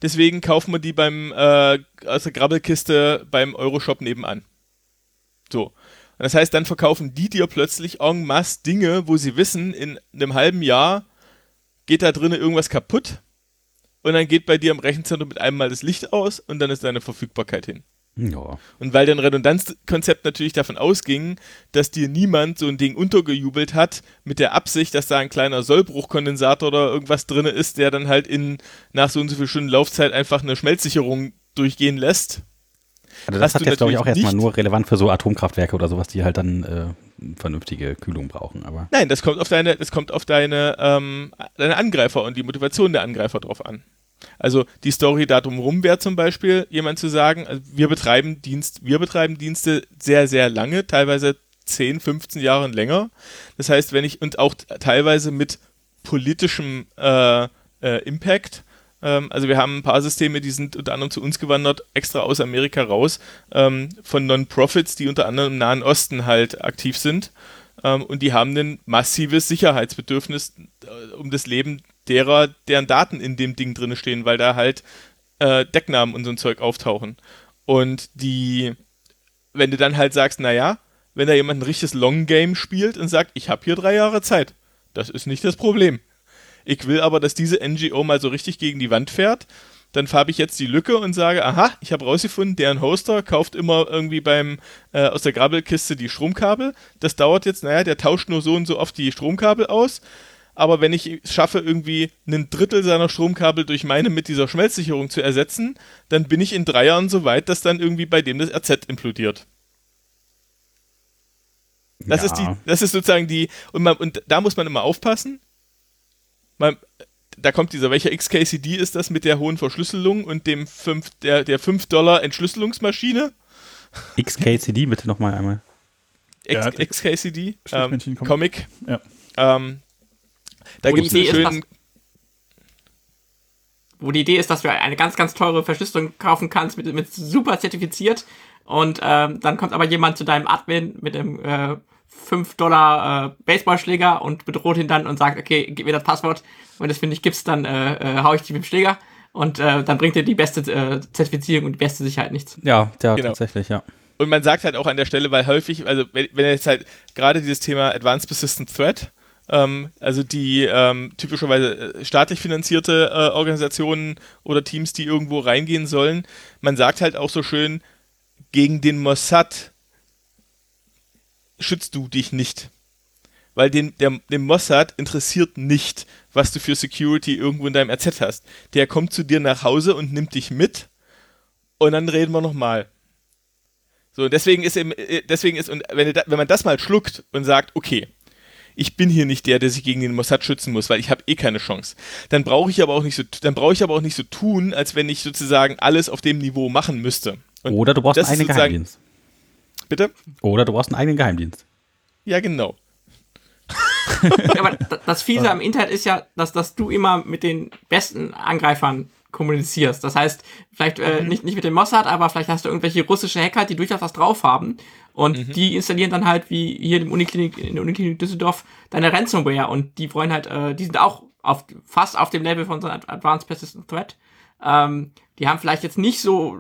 S4: Deswegen kaufen wir die beim äh, aus der Grabbelkiste beim Euroshop nebenan. So. Und das heißt, dann verkaufen die dir plötzlich en masse Dinge, wo sie wissen, in einem halben Jahr geht da drinnen irgendwas kaputt und dann geht bei dir im Rechenzentrum mit einem Mal das Licht aus und dann ist deine Verfügbarkeit hin.
S1: Ja.
S4: Und weil dein Redundanzkonzept natürlich davon ausging, dass dir niemand so ein Ding untergejubelt hat, mit der Absicht, dass da ein kleiner Sollbruchkondensator oder irgendwas drin ist, der dann halt in nach so und so viel Stunden Laufzeit einfach eine Schmelzsicherung durchgehen lässt.
S1: Also das hat jetzt, glaube ich, auch erstmal nur relevant für so Atomkraftwerke oder sowas, die halt dann äh, vernünftige Kühlung brauchen. Aber
S4: Nein, das kommt auf deine, das kommt auf deine, ähm, deine Angreifer und die Motivation der Angreifer drauf an. Also die Story da drumherum wäre zum Beispiel, jemand zu sagen, also wir betreiben Dienst, wir betreiben Dienste sehr, sehr lange, teilweise 10, 15 Jahre länger. Das heißt, wenn ich, und auch teilweise mit politischem äh, äh, Impact, ähm, also wir haben ein paar Systeme, die sind unter anderem zu uns gewandert, extra aus Amerika raus, ähm, von Non-Profits, die unter anderem im Nahen Osten halt aktiv sind. Ähm, und die haben ein massives Sicherheitsbedürfnis äh, um das Leben derer, deren Daten in dem Ding drin stehen, weil da halt äh, Decknamen und so ein Zeug auftauchen. Und die, wenn du dann halt sagst, naja, wenn da jemand ein richtiges Long Game spielt und sagt, ich habe hier drei Jahre Zeit, das ist nicht das Problem. Ich will aber, dass diese NGO mal so richtig gegen die Wand fährt. Dann habe ich jetzt die Lücke und sage, aha, ich habe rausgefunden, deren Hoster kauft immer irgendwie beim äh, aus der Grabbelkiste die Stromkabel. Das dauert jetzt, naja, der tauscht nur so und so oft die Stromkabel aus. Aber wenn ich es schaffe, irgendwie ein Drittel seiner Stromkabel durch meine mit dieser Schmelzsicherung zu ersetzen, dann bin ich in drei Jahren so weit, dass dann irgendwie bei dem das RZ implodiert. Das
S1: ja.
S4: ist die, das ist sozusagen die, und, man, und da muss man immer aufpassen. Man, da kommt dieser, welcher XKCD ist das mit der hohen Verschlüsselung und dem 5, der, der 5 Dollar Entschlüsselungsmaschine?
S1: XKCD bitte nochmal einmal.
S2: Ja,
S4: X, XKCD, ähm, Comic.
S2: Ja.
S4: Ähm, da
S3: Wo
S4: gibt es
S3: die
S4: einen
S3: Idee ist,
S4: schönen,
S3: wo die Idee ist, dass du eine ganz, ganz teure Verschlüsselung kaufen kannst, mit, mit super zertifiziert. Und ähm, dann kommt aber jemand zu deinem Admin mit dem äh, 5 Dollar äh, Baseballschläger und bedroht ihn dann und sagt, okay, gib mir das Passwort. Wenn du das für nicht gibst, dann äh, äh, hau ich dich mit dem Schläger. Und äh, dann bringt dir die beste äh, Zertifizierung und die beste Sicherheit nichts.
S1: Ja, ja,
S4: Genau.
S1: tatsächlich, ja.
S4: Und man sagt halt auch an der Stelle, weil häufig, also wenn, wenn jetzt halt gerade dieses Thema Advanced Persistent Threat, ähm, also die ähm, typischerweise äh, staatlich finanzierte äh, Organisationen oder Teams, die irgendwo reingehen sollen, man sagt halt auch so schön, gegen den Mossad schützt du dich nicht. Weil den, der, dem Mossad interessiert nicht, was du für Security irgendwo in deinem RZ hast. Der kommt zu dir nach Hause und nimmt dich mit und dann reden wir nochmal. So, deswegen ist eben, äh, deswegen ist, und wenn, wenn man das mal schluckt und sagt, okay, ich bin hier nicht der, der sich gegen den Mossad schützen muss, weil ich habe eh keine Chance. Dann brauche ich aber auch nicht so, dann brauche ich aber auch nicht so tun, als wenn ich sozusagen alles auf dem Niveau machen müsste.
S1: Und Oder du brauchst einen eigenen Geheimdienst.
S4: Bitte?
S1: Oder du brauchst einen eigenen Geheimdienst.
S4: Ja, genau.
S3: aber das Fiese am Internet ist ja, dass, dass du immer mit den besten Angreifern kommunizierst. Das heißt, vielleicht äh, mhm. nicht, nicht mit dem Mossad, aber vielleicht hast du irgendwelche russische Hacker, die durchaus was drauf haben. Und mhm. die installieren dann halt, wie hier im Uniklinik, in der Uniklinik Düsseldorf, deine Ransomware. Und die wollen halt, äh, die sind auch auf, fast auf dem Level von so einem Advanced Persistent Threat. Ähm, die haben vielleicht jetzt nicht so,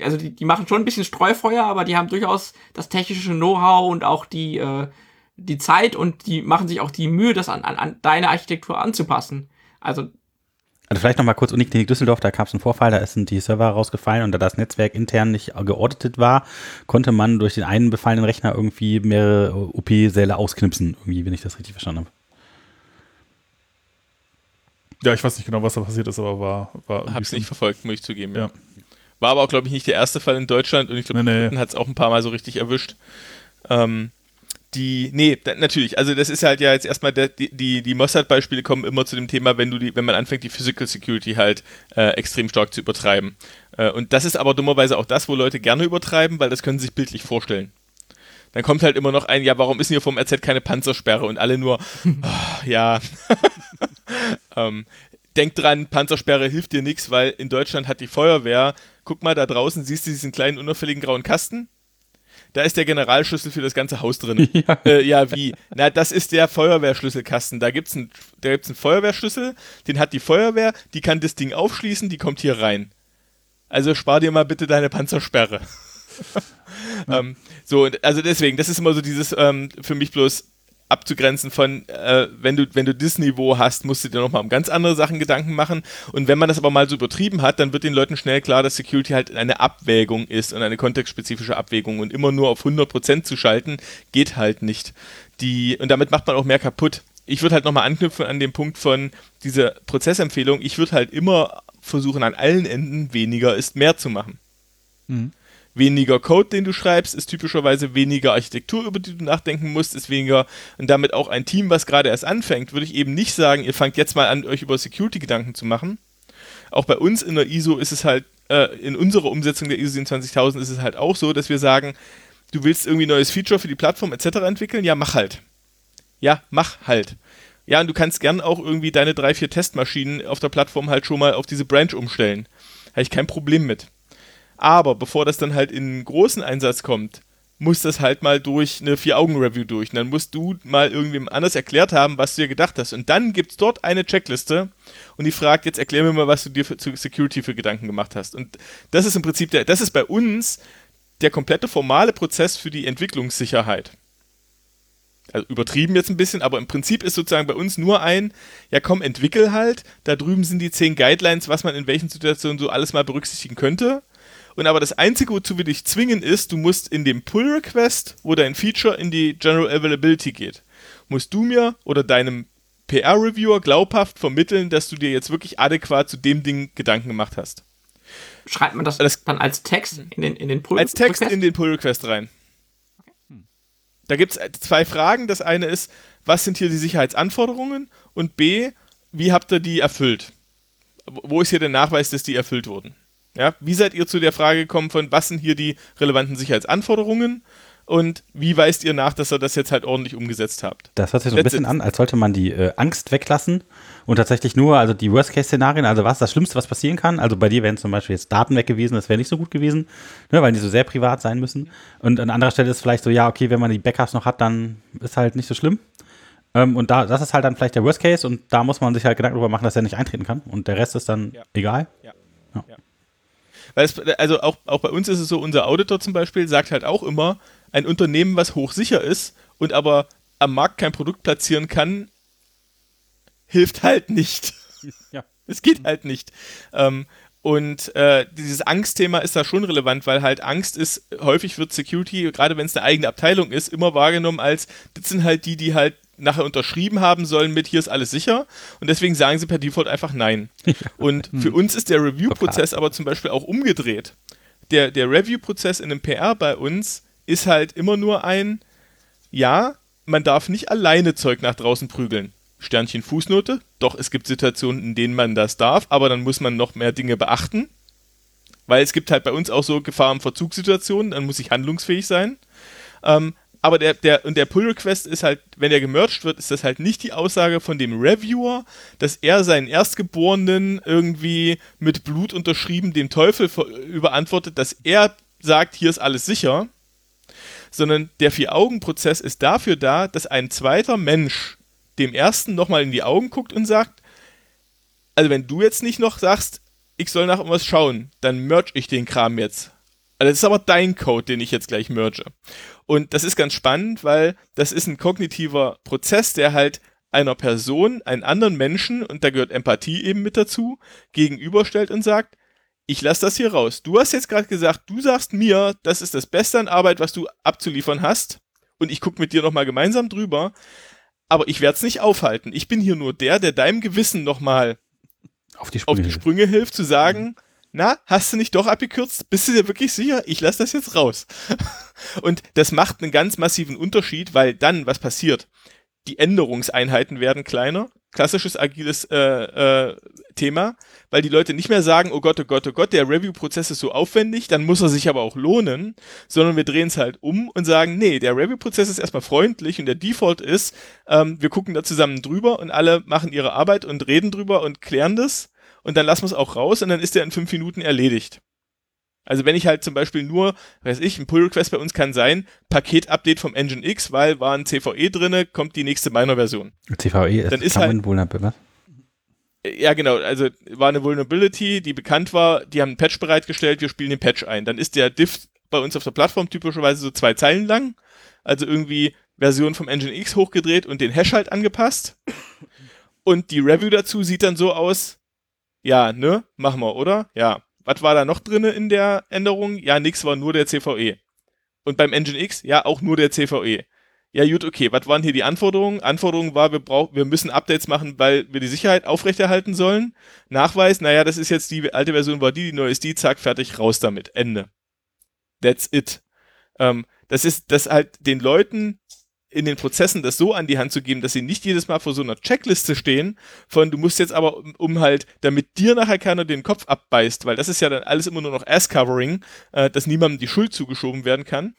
S3: also die, die machen schon ein bisschen Streufeuer, aber die haben durchaus das technische Know-how und auch die, äh, die Zeit und die machen sich auch die Mühe, das an, an, an deine Architektur anzupassen. Also
S1: also vielleicht nochmal kurz Uniklinik Düsseldorf, da gab es einen Vorfall, da sind die Server rausgefallen und da das Netzwerk intern nicht geordnet war, konnte man durch den einen befallenen Rechner irgendwie mehrere OP-Säle ausknipsen, irgendwie, wenn ich das richtig verstanden habe.
S2: Ja, ich weiß nicht genau, was da passiert ist, aber war. war
S4: Hab's nicht verfolgt, muss ich zugeben. Ja. War aber auch, glaube ich, nicht der erste Fall in Deutschland und ich glaube, nee, nee. hat es auch ein paar Mal so richtig erwischt. Ähm, die, nee, natürlich, also das ist halt ja jetzt erstmal, der, die, die, die Mossad-Beispiele kommen immer zu dem Thema, wenn du die, wenn man anfängt, die Physical Security halt äh, extrem stark zu übertreiben. Äh, und das ist aber dummerweise auch das, wo Leute gerne übertreiben, weil das können sie sich bildlich vorstellen. Dann kommt halt immer noch ein, ja, warum ist denn hier vom RZ keine Panzersperre? Und alle nur, oh, ja. ähm, denk dran, Panzersperre hilft dir nichts, weil in Deutschland hat die Feuerwehr, guck mal, da draußen siehst du diesen kleinen unauffälligen grauen Kasten da ist der Generalschlüssel für das ganze Haus drin. Ja, äh, ja wie? Na, das ist der Feuerwehrschlüsselkasten. Da gibt's einen, da gibt's einen Feuerwehrschlüssel, den hat die Feuerwehr, die kann das Ding aufschließen, die kommt hier rein. Also spar dir mal bitte deine Panzersperre. ähm, so, also deswegen, das ist immer so dieses ähm, für mich bloß abzugrenzen von, äh, wenn du, wenn du das Niveau hast, musst du dir nochmal um ganz andere Sachen Gedanken machen. Und wenn man das aber mal so übertrieben hat, dann wird den Leuten schnell klar, dass Security halt eine Abwägung ist und eine kontextspezifische Abwägung. Und immer nur auf 100% zu schalten, geht halt nicht. Die, und damit macht man auch mehr kaputt. Ich würde halt nochmal anknüpfen an den Punkt von dieser Prozessempfehlung. Ich würde halt immer versuchen, an allen Enden weniger ist mehr zu machen. Mhm weniger Code, den du schreibst, ist typischerweise weniger Architektur, über die du nachdenken musst, ist weniger und damit auch ein Team, was gerade erst anfängt, würde ich eben nicht sagen, ihr fangt jetzt mal an, euch über Security Gedanken zu machen. Auch bei uns in der ISO ist es halt, äh, in unserer Umsetzung der ISO 27000 ist es halt auch so, dass wir sagen, du willst irgendwie ein neues Feature für die Plattform etc. entwickeln, ja, mach halt. Ja, mach halt. Ja, und du kannst gern auch irgendwie deine drei, vier Testmaschinen auf der Plattform halt schon mal auf diese Branch umstellen. Habe ich kein Problem mit. Aber bevor das dann halt in großen Einsatz kommt, muss das halt mal durch eine Vier-Augen-Review durch. Und dann musst du mal irgendwem anders erklärt haben, was du dir gedacht hast. Und dann gibt es dort eine Checkliste und die fragt, jetzt erklär mir mal, was du dir für, zu Security für Gedanken gemacht hast. Und das ist im Prinzip der, das ist bei uns der komplette formale Prozess für die Entwicklungssicherheit. Also übertrieben jetzt ein bisschen, aber im Prinzip ist sozusagen bei uns nur ein, ja komm, entwickel halt, da drüben sind die zehn Guidelines, was man in welchen Situationen so alles mal berücksichtigen könnte und aber das Einzige, wozu wir dich zwingen, ist, du musst in dem Pull-Request, wo dein Feature in die General Availability geht, musst du mir oder deinem PR-Reviewer glaubhaft vermitteln, dass du dir jetzt wirklich adäquat zu dem Ding Gedanken gemacht hast.
S3: Schreibt man das, das dann als Text in den, in den
S4: Pull-Request? Als Text in den Pull-Request rein. Da gibt es zwei Fragen. Das eine ist, was sind hier die Sicherheitsanforderungen? Und B, wie habt ihr die erfüllt? Wo ist hier der Nachweis, dass die erfüllt wurden? Ja, wie seid ihr zu der Frage gekommen von, was sind hier die relevanten Sicherheitsanforderungen und wie weist ihr nach, dass ihr das jetzt halt ordentlich umgesetzt habt?
S1: Das hört sich so ein bisschen an, als sollte man die äh, Angst weglassen und tatsächlich nur, also die Worst-Case-Szenarien, also was das Schlimmste, was passieren kann. Also bei dir wären zum Beispiel jetzt Daten weg gewesen, das wäre nicht so gut gewesen, ne, weil die so sehr privat sein müssen. Und an anderer Stelle ist vielleicht so, ja, okay, wenn man die Backups noch hat, dann ist halt nicht so schlimm. Ähm, und da, das ist halt dann vielleicht der Worst Case und da muss man sich halt Gedanken darüber machen, dass er nicht eintreten kann. Und der Rest ist dann ja. egal.
S4: Ja. ja. ja. Weil es, also auch, auch bei uns ist es so, unser Auditor zum Beispiel sagt halt auch immer, ein Unternehmen, was hochsicher ist und aber am Markt kein Produkt platzieren kann, hilft halt nicht. Ja. Es geht halt nicht. Ähm, Und äh, dieses Angstthema ist da schon relevant, weil halt Angst ist, häufig wird Security, gerade wenn es eine eigene Abteilung ist, immer wahrgenommen als, das sind halt die, die halt nachher unterschrieben haben sollen mit, hier ist alles sicher. Und deswegen sagen sie per Default einfach nein. Und für uns ist der Review-Prozess aber zum Beispiel auch umgedreht. Der, der Review-Prozess in einem PR bei uns ist halt immer nur ein, ja, man darf nicht alleine Zeug nach draußen prügeln. Sternchen Fußnote. Doch es gibt Situationen, in denen man das darf, aber dann muss man noch mehr Dinge beachten. Weil es gibt halt bei uns auch so Gefahr- und Verzugssituationen, dann muss ich handlungsfähig sein. Ähm, aber der, der, und der Pull-Request ist halt, wenn er gemerged wird, ist das halt nicht die Aussage von dem Reviewer, dass er seinen Erstgeborenen irgendwie mit Blut unterschrieben dem Teufel überantwortet, dass er sagt, hier ist alles sicher, sondern der Vier-Augen-Prozess ist dafür da, dass ein zweiter Mensch dem ersten nochmal in die Augen guckt und sagt, also wenn du jetzt nicht noch sagst, ich soll nach irgendwas schauen, dann merge ich den Kram jetzt. Also das ist aber dein Code, den ich jetzt gleich merge. Und das ist ganz spannend, weil das ist ein kognitiver Prozess, der halt einer Person, einen anderen Menschen, und da gehört Empathie eben mit dazu, gegenüberstellt und sagt, ich lasse das hier raus. Du hast jetzt gerade gesagt, du sagst mir, das ist das Beste an Arbeit, was du abzuliefern hast. Und ich gucke mit dir nochmal gemeinsam drüber. Aber ich werde es nicht aufhalten. Ich bin hier nur der, der deinem Gewissen nochmal
S1: auf die Sprünge,
S4: auf die Sprünge hilft, zu sagen, mhm. Na, hast du nicht doch abgekürzt? Bist du dir wirklich sicher? Ich lasse das jetzt raus. Und das macht einen ganz massiven Unterschied, weil dann, was passiert? Die Änderungseinheiten werden kleiner, klassisches agiles äh, äh, Thema, weil die Leute nicht mehr sagen, oh Gott, oh Gott, oh Gott, der Review-Prozess ist so aufwendig, dann muss er sich aber auch lohnen, sondern wir drehen es halt um und sagen, nee, der Review-Prozess ist erstmal freundlich und der Default ist, ähm, wir gucken da zusammen drüber und alle machen ihre Arbeit und reden drüber und klären das und dann lassen wir es auch raus und dann ist der in fünf Minuten erledigt. Also wenn ich halt zum Beispiel nur, weiß ich, ein Pull-Request bei uns kann sein, Paket-Update vom Engine X, weil war ein CVE drinne, kommt die nächste Minor-Version.
S1: CVE ist
S4: dann ist halt, was? Ja, genau. Also war eine Vulnerability, die bekannt war. Die haben einen Patch bereitgestellt. Wir spielen den Patch ein. Dann ist der Diff bei uns auf der Plattform typischerweise so zwei Zeilen lang. Also irgendwie Version vom Engine X hochgedreht und den Hash halt angepasst. Und die Review dazu sieht dann so aus. Ja, ne? Machen wir, oder? Ja. Was war da noch drin in der Änderung? Ja, nix war nur der CVE. Und beim Engine X, ja, auch nur der CVE. Ja, gut, okay, was waren hier die Anforderungen? Anforderung war, wir brauchen, wir müssen Updates machen, weil wir die Sicherheit aufrechterhalten sollen. Nachweis, naja, das ist jetzt die alte Version, war die, die neue ist die, zack, fertig, raus damit. Ende. That's it. Ähm, das ist, das halt den Leuten in den Prozessen das so an die Hand zu geben, dass sie nicht jedes Mal vor so einer Checkliste stehen, von du musst jetzt aber, um, um halt, damit dir nachher keiner den Kopf abbeißt, weil das ist ja dann alles immer nur noch Ass-Covering, äh, dass niemandem die Schuld zugeschoben werden kann.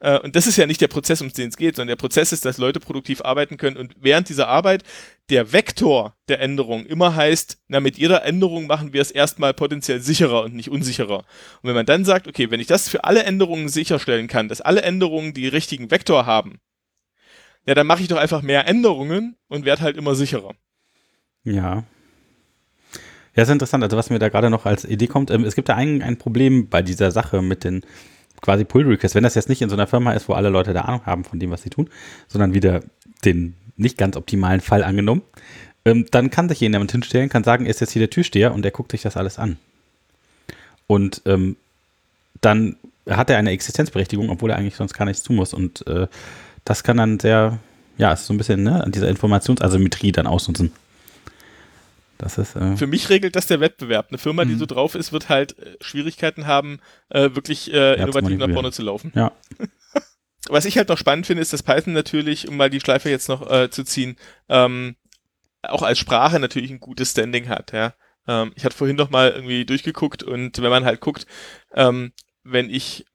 S4: Äh, und das ist ja nicht der Prozess, um den es geht, sondern der Prozess ist, dass Leute produktiv arbeiten können und während dieser Arbeit der Vektor der Änderung immer heißt, na, mit jeder Änderung machen wir es erstmal potenziell sicherer und nicht unsicherer. Und wenn man dann sagt, okay, wenn ich das für alle Änderungen sicherstellen kann, dass alle Änderungen die richtigen Vektor haben, ja, dann mache ich doch einfach mehr Änderungen und werde halt immer sicherer.
S1: Ja. Ja, ist interessant. Also, was mir da gerade noch als Idee kommt, ähm, es gibt da ein, ein Problem bei dieser Sache mit den quasi Pull Requests. Wenn das jetzt nicht in so einer Firma ist, wo alle Leute da Ahnung haben von dem, was sie tun, sondern wieder den nicht ganz optimalen Fall angenommen, ähm, dann kann sich jemand hinstellen, kann sagen, er ist jetzt hier der Türsteher und der guckt sich das alles an. Und ähm, dann hat er eine Existenzberechtigung, obwohl er eigentlich sonst gar nichts tun muss. Und äh, das kann dann sehr, ja, ist so ein bisschen ne, an dieser Informationsasymmetrie dann ausnutzen. Das ist, äh
S4: Für mich regelt das der Wettbewerb. Eine Firma, die mhm. so drauf ist, wird halt äh, Schwierigkeiten haben, äh, wirklich äh, innovativ nach vorne zu laufen.
S1: Ja.
S4: Was ich halt noch spannend finde, ist, dass Python natürlich, um mal die Schleife jetzt noch äh, zu ziehen, ähm, auch als Sprache natürlich ein gutes Standing hat. Ja. Ähm, ich hatte vorhin noch mal irgendwie durchgeguckt und wenn man halt guckt, ähm, wenn ich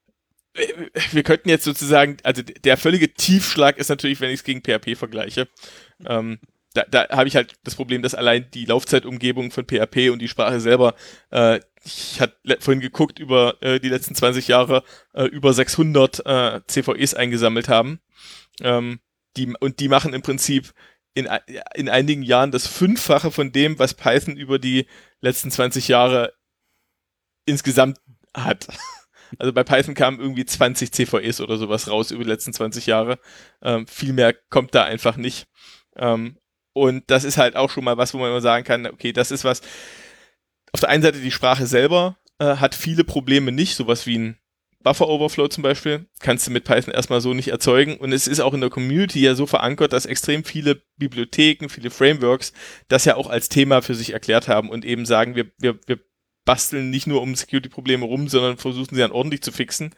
S4: wir könnten jetzt sozusagen, also der völlige Tiefschlag ist natürlich, wenn ich es gegen PHP vergleiche. Ähm, da, da habe ich halt das Problem, dass allein die Laufzeitumgebung von PHP und die Sprache selber, äh, ich hatte vorhin geguckt, über äh, die letzten 20 Jahre äh, über 600 äh, CVEs eingesammelt haben. Ähm, die, und die machen im Prinzip in, in einigen Jahren das Fünffache von dem, was Python über die letzten 20 Jahre insgesamt hat. Also bei Python kamen irgendwie 20 CVEs oder sowas raus über die letzten 20 Jahre. Ähm, viel mehr kommt da einfach nicht. Ähm, und das ist halt auch schon mal was, wo man immer sagen kann, okay, das ist was. auf der einen Seite die Sprache selber äh, hat viele Probleme nicht, sowas wie ein Buffer Overflow zum Beispiel, kannst du mit Python erstmal so nicht erzeugen. Und es ist auch in der Community ja so verankert, dass extrem viele Bibliotheken, viele Frameworks das ja auch als Thema für sich erklärt haben und eben sagen, wir, wir, wir basteln nicht nur um Security-Probleme rum, sondern versuchen sie dann ordentlich zu fixen.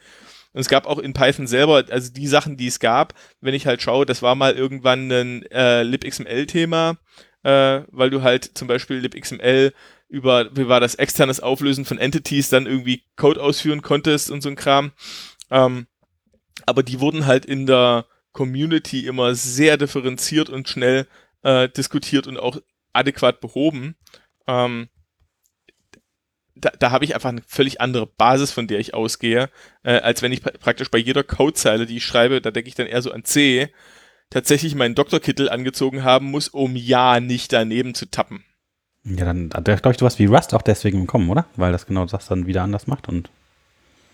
S4: Und es gab auch in Python selber, also die Sachen, die es gab, wenn ich halt schaue, das war mal irgendwann ein äh, libxml-Thema, äh, weil du halt zum Beispiel libxml über, wie war das, externes Auflösen von Entities dann irgendwie Code ausführen konntest und so ein Kram. Ähm, aber die wurden halt in der Community immer sehr differenziert und schnell äh, diskutiert und auch adäquat behoben. Ähm, da, da habe ich einfach eine völlig andere Basis, von der ich ausgehe, äh, als wenn ich pra praktisch bei jeder Codezeile, die ich schreibe, da denke ich dann eher so an C, tatsächlich meinen Doktorkittel angezogen haben muss, um ja nicht daneben zu tappen.
S1: Ja, dann hat glaube ich, sowas wie Rust auch deswegen bekommen, oder? Weil das genau das dann wieder anders macht und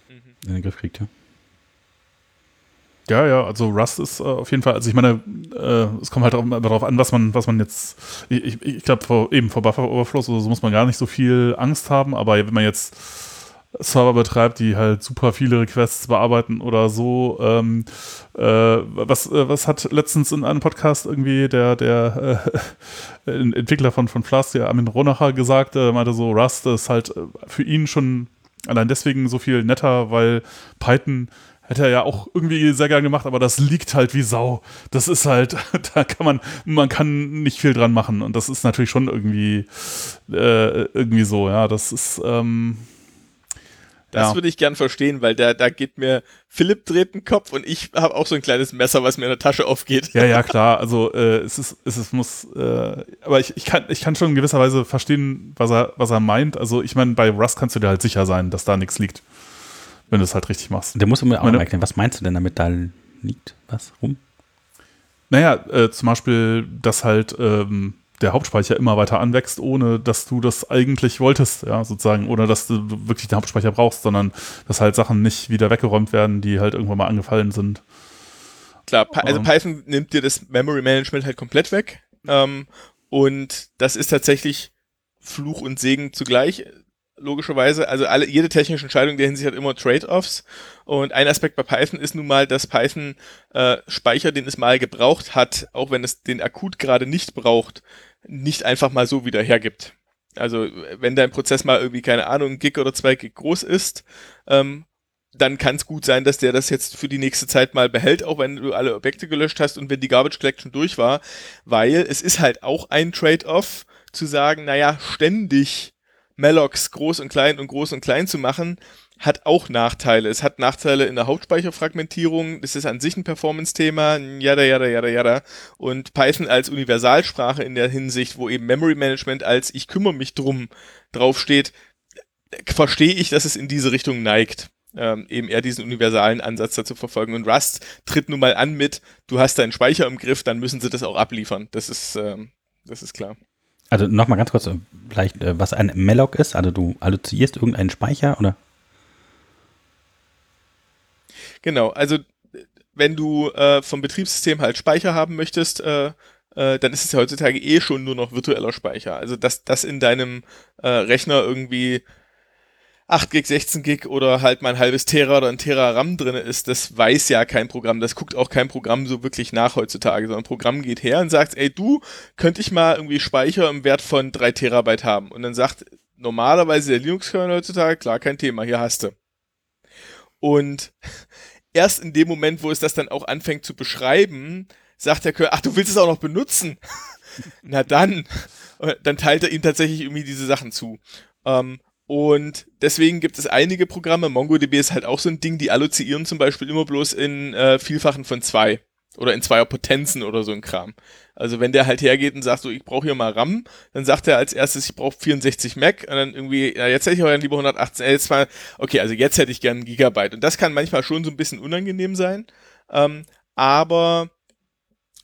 S1: mhm. in den Griff kriegt, ja.
S2: Ja, ja, also Rust ist äh, auf jeden Fall, also ich meine, äh, es kommt halt auch darauf an, was man, was man jetzt, ich, ich, glaube, eben vor Buffer Overflows oder so muss man gar nicht so viel Angst haben, aber wenn man jetzt Server betreibt, die halt super viele Requests bearbeiten oder so. Ähm, äh, was, äh, was hat letztens in einem Podcast irgendwie der, der äh, Entwickler von, von Flask, der Armin Ronacher, gesagt, äh, meinte so, Rust ist halt äh, für ihn schon allein deswegen so viel netter, weil Python Hätte er ja auch irgendwie sehr gern gemacht, aber das liegt halt wie Sau. Das ist halt, da kann man, man kann nicht viel dran machen. Und das ist natürlich schon irgendwie, äh, irgendwie so, ja. Das ist, ähm,
S4: das ja. würde ich gern verstehen, weil da, da geht mir Philipp dreht den Kopf und ich habe auch so ein kleines Messer, was mir in der Tasche aufgeht.
S2: Ja, ja, klar. Also äh, es ist, es ist, muss, äh, aber ich, ich, kann, ich kann schon in gewisser Weise verstehen, was er, was er meint. Also ich meine, bei Rust kannst du dir halt sicher sein, dass da nichts liegt wenn du es halt richtig machst.
S1: Der muss mir auch mal erklären, was meinst du denn damit, da liegt was rum?
S2: Naja, äh, zum Beispiel, dass halt ähm, der Hauptspeicher immer weiter anwächst, ohne dass du das eigentlich wolltest, ja, sozusagen, ohne dass du wirklich den Hauptspeicher brauchst, sondern dass halt Sachen nicht wieder weggeräumt werden, die halt irgendwann mal angefallen sind.
S4: Klar, also Python nimmt dir das Memory Management halt komplett weg. Ähm, und das ist tatsächlich Fluch und Segen zugleich logischerweise. Also alle, jede technische Entscheidung der Hinsicht hat immer Trade-offs. Und ein Aspekt bei Python ist nun mal, dass Python äh, Speicher, den es mal gebraucht hat, auch wenn es den akut gerade nicht braucht, nicht einfach mal so wieder hergibt. Also wenn dein Prozess mal irgendwie, keine Ahnung, ein Gig oder zwei Gig groß ist, ähm, dann kann es gut sein, dass der das jetzt für die nächste Zeit mal behält, auch wenn du alle Objekte gelöscht hast und wenn die Garbage Collection durch war, weil es ist halt auch ein Trade-off zu sagen, naja, ständig Mallocs groß und klein und groß und klein zu machen, hat auch Nachteile. Es hat Nachteile in der Hauptspeicherfragmentierung, das ist an sich ein Performance-Thema, jada, jada, jada, jada. Und Python als Universalsprache in der Hinsicht, wo eben Memory Management als ich kümmere mich drum draufsteht, verstehe ich, dass es in diese Richtung neigt. Ähm, eben eher diesen universalen Ansatz dazu verfolgen. Und Rust tritt nun mal an mit, du hast deinen Speicher im Griff, dann müssen sie das auch abliefern. Das ist, ähm, das ist klar.
S1: Also nochmal ganz kurz, vielleicht, äh, was ein Malloc ist. Also du alloziierst irgendeinen Speicher, oder?
S4: Genau, also wenn du äh, vom Betriebssystem halt Speicher haben möchtest, äh, äh, dann ist es ja heutzutage eh schon nur noch virtueller Speicher. Also dass das in deinem äh, Rechner irgendwie 8 Gig, 16 Gig oder halt mal ein halbes Tera oder ein Tera RAM drin ist, das weiß ja kein Programm. Das guckt auch kein Programm so wirklich nach heutzutage, sondern ein Programm geht her und sagt, ey, du, könnte ich mal irgendwie Speicher im Wert von 3 Terabyte haben? Und dann sagt normalerweise der Linux-Kernel heutzutage, klar, kein Thema, hier hast du. Und erst in dem Moment, wo es das dann auch anfängt zu beschreiben, sagt der Kernel, ach, du willst es auch noch benutzen? Na dann. dann teilt er ihm tatsächlich irgendwie diese Sachen zu. Ähm, und deswegen gibt es einige Programme, MongoDB ist halt auch so ein Ding, die allozieren zum Beispiel immer bloß in äh, Vielfachen von zwei oder in zweier Potenzen oder so ein Kram. Also wenn der halt hergeht und sagt so, ich brauche hier mal RAM, dann sagt er als erstes, ich brauche 64 Mac und dann irgendwie, ja, jetzt hätte ich aber lieber 118, äh, jetzt mal, okay, also jetzt hätte ich gern einen Gigabyte. Und das kann manchmal schon so ein bisschen unangenehm sein, ähm, aber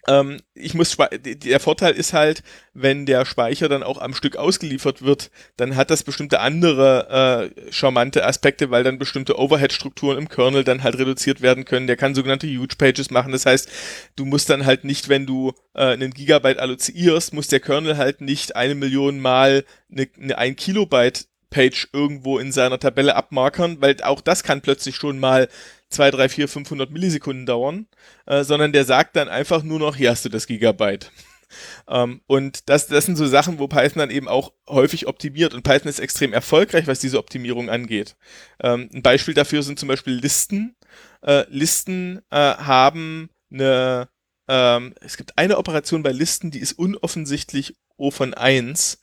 S4: Ähm, ich muss der Vorteil ist halt, wenn der Speicher dann auch am Stück ausgeliefert wird, dann hat das bestimmte andere äh, charmante Aspekte, weil dann bestimmte Overhead-Strukturen im Kernel dann halt reduziert werden können. Der kann sogenannte Huge Pages machen. Das heißt, du musst dann halt nicht, wenn du äh, einen Gigabyte alloziierst, muss der Kernel halt nicht eine Million Mal eine, eine 1 Kilobyte Page irgendwo in seiner Tabelle abmarkern, weil auch das kann plötzlich schon mal 2, 3, 4, 500 Millisekunden dauern, äh, sondern der sagt dann einfach nur noch, hier hast du das Gigabyte. ähm, und das, das sind so Sachen, wo Python dann eben auch häufig optimiert und Python ist extrem erfolgreich, was diese Optimierung angeht. Ähm, ein Beispiel dafür sind zum Beispiel Listen. Äh, Listen äh, haben eine, ähm, es gibt eine Operation bei Listen, die ist unoffensichtlich O von 1,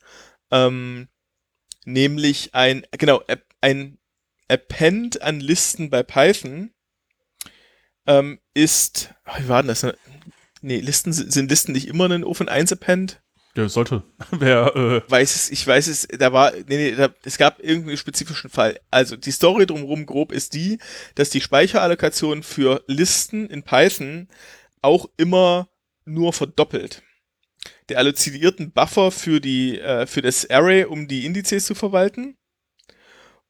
S4: ähm, nämlich ein, genau, ein Append an Listen bei Python ähm, ist, wie war denn das? Nee, Listen sind Listen nicht immer ein Ofen 1 Append?
S2: Ja, sollte. Wer,
S4: äh weiß es, ich weiß es, da war, nee, nee, da, es gab irgendeinen spezifischen Fall. Also die Story drumherum grob ist die, dass die Speicherallokation für Listen in Python auch immer nur verdoppelt. Der alloziert einen Buffer für die, äh, für das Array, um die Indizes zu verwalten.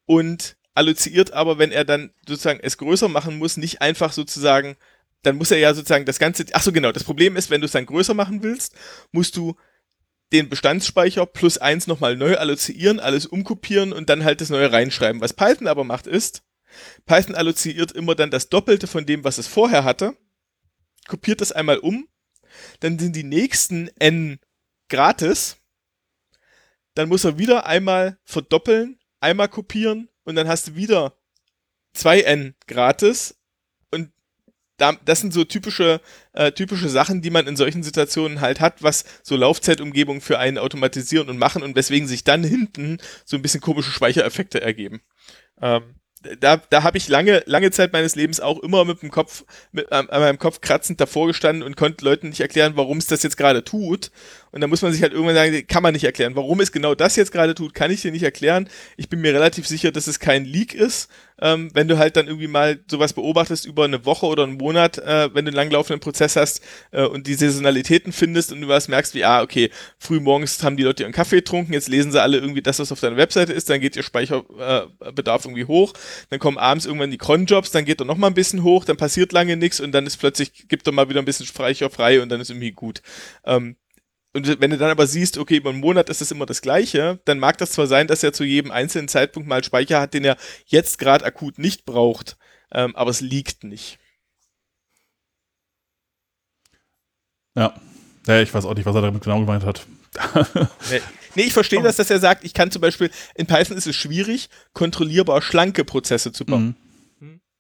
S4: Und alloziert aber, wenn er dann sozusagen es größer machen muss, nicht einfach sozusagen, dann muss er ja sozusagen das Ganze, ach so genau, das Problem ist, wenn du es dann größer machen willst, musst du den Bestandsspeicher plus eins nochmal neu allozieren, alles umkopieren und dann halt das neue reinschreiben. Was Python aber macht ist, Python alloziert immer dann das Doppelte von dem, was es vorher hatte, kopiert das einmal um, dann sind die nächsten n gratis, dann muss er wieder einmal verdoppeln, einmal kopieren und dann hast du wieder 2N gratis und da, das sind so typische, äh, typische Sachen, die man in solchen Situationen halt hat, was so Laufzeitumgebung für einen automatisieren und machen und weswegen sich dann hinten so ein bisschen komische Speichereffekte ergeben. Ähm, da, da habe ich lange, lange Zeit meines Lebens auch immer mit dem Kopf, mit, an meinem Kopf kratzend davor gestanden und konnte Leuten nicht erklären, warum es das jetzt gerade tut. Und da muss man sich halt irgendwann sagen, kann man nicht erklären. Warum es genau das jetzt gerade tut, kann ich dir nicht erklären. Ich bin mir relativ sicher, dass es kein Leak ist. Ähm, wenn du halt dann irgendwie mal sowas beobachtest über eine Woche oder einen Monat, äh, wenn du einen langlaufenden Prozess hast äh, und die Saisonalitäten findest und du was merkst, wie, ah, okay, früh morgens haben die Leute ihren Kaffee getrunken, jetzt lesen sie alle irgendwie das, was auf deiner Webseite ist, dann geht ihr Speicherbedarf äh, irgendwie hoch, dann kommen abends irgendwann die Cronjobs, dann geht er nochmal ein bisschen hoch, dann passiert lange nichts und dann ist plötzlich, gibt er mal wieder ein bisschen Speicher frei und dann ist irgendwie gut. Ähm, und wenn du dann aber siehst, okay, über einen Monat ist es immer das Gleiche, dann mag das zwar sein, dass er zu jedem einzelnen Zeitpunkt mal Speicher hat, den er jetzt gerade akut nicht braucht, ähm, aber es liegt nicht.
S2: Ja. ja. ich weiß auch nicht, was er damit genau gemeint hat.
S4: nee. nee, ich verstehe das, dass er sagt, ich kann zum Beispiel, in Python ist es schwierig, kontrollierbar schlanke Prozesse zu bauen. Mhm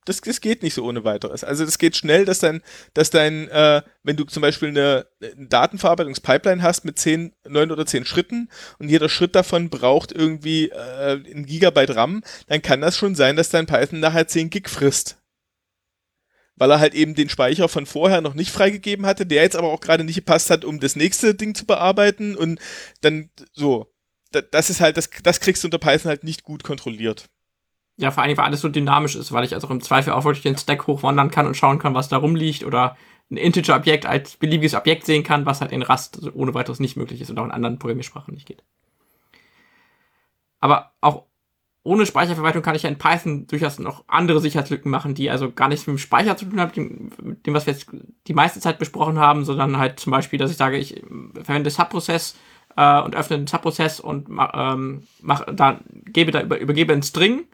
S4: das, das geht nicht so ohne weiteres. Also das geht schnell, dass dein, dass dein, äh, wenn du zum Beispiel eine, eine Datenverarbeitungspipeline hast mit zehn, neun oder zehn Schritten und jeder Schritt davon braucht irgendwie äh, ein Gigabyte RAM, dann kann das schon sein, dass dein Python nachher 10 Gig frisst. Weil er halt eben den Speicher von vorher noch nicht freigegeben hatte, der jetzt aber auch gerade nicht gepasst hat, um das nächste Ding zu bearbeiten und dann so. Das ist halt, das, das kriegst du unter Python halt nicht gut kontrolliert.
S3: Ja, vor allem, weil alles so dynamisch ist, weil ich also im Zweifel auch wirklich den Stack hochwandern kann und schauen kann, was da rumliegt oder ein Integer-Objekt als beliebiges Objekt sehen kann, was halt in Rust ohne weiteres nicht möglich ist und auch in anderen Programmiersprachen nicht geht. Aber auch ohne Speicherverwaltung kann ich ja in Python durchaus noch andere Sicherheitslücken machen, die also gar nichts mit dem Speicher zu tun haben, mit dem, was wir jetzt die meiste Zeit besprochen haben, sondern halt zum Beispiel, dass ich sage, ich verwende Subprozess äh, und öffne den Subprozess und ähm, mach, da, gebe da über, übergebe einen String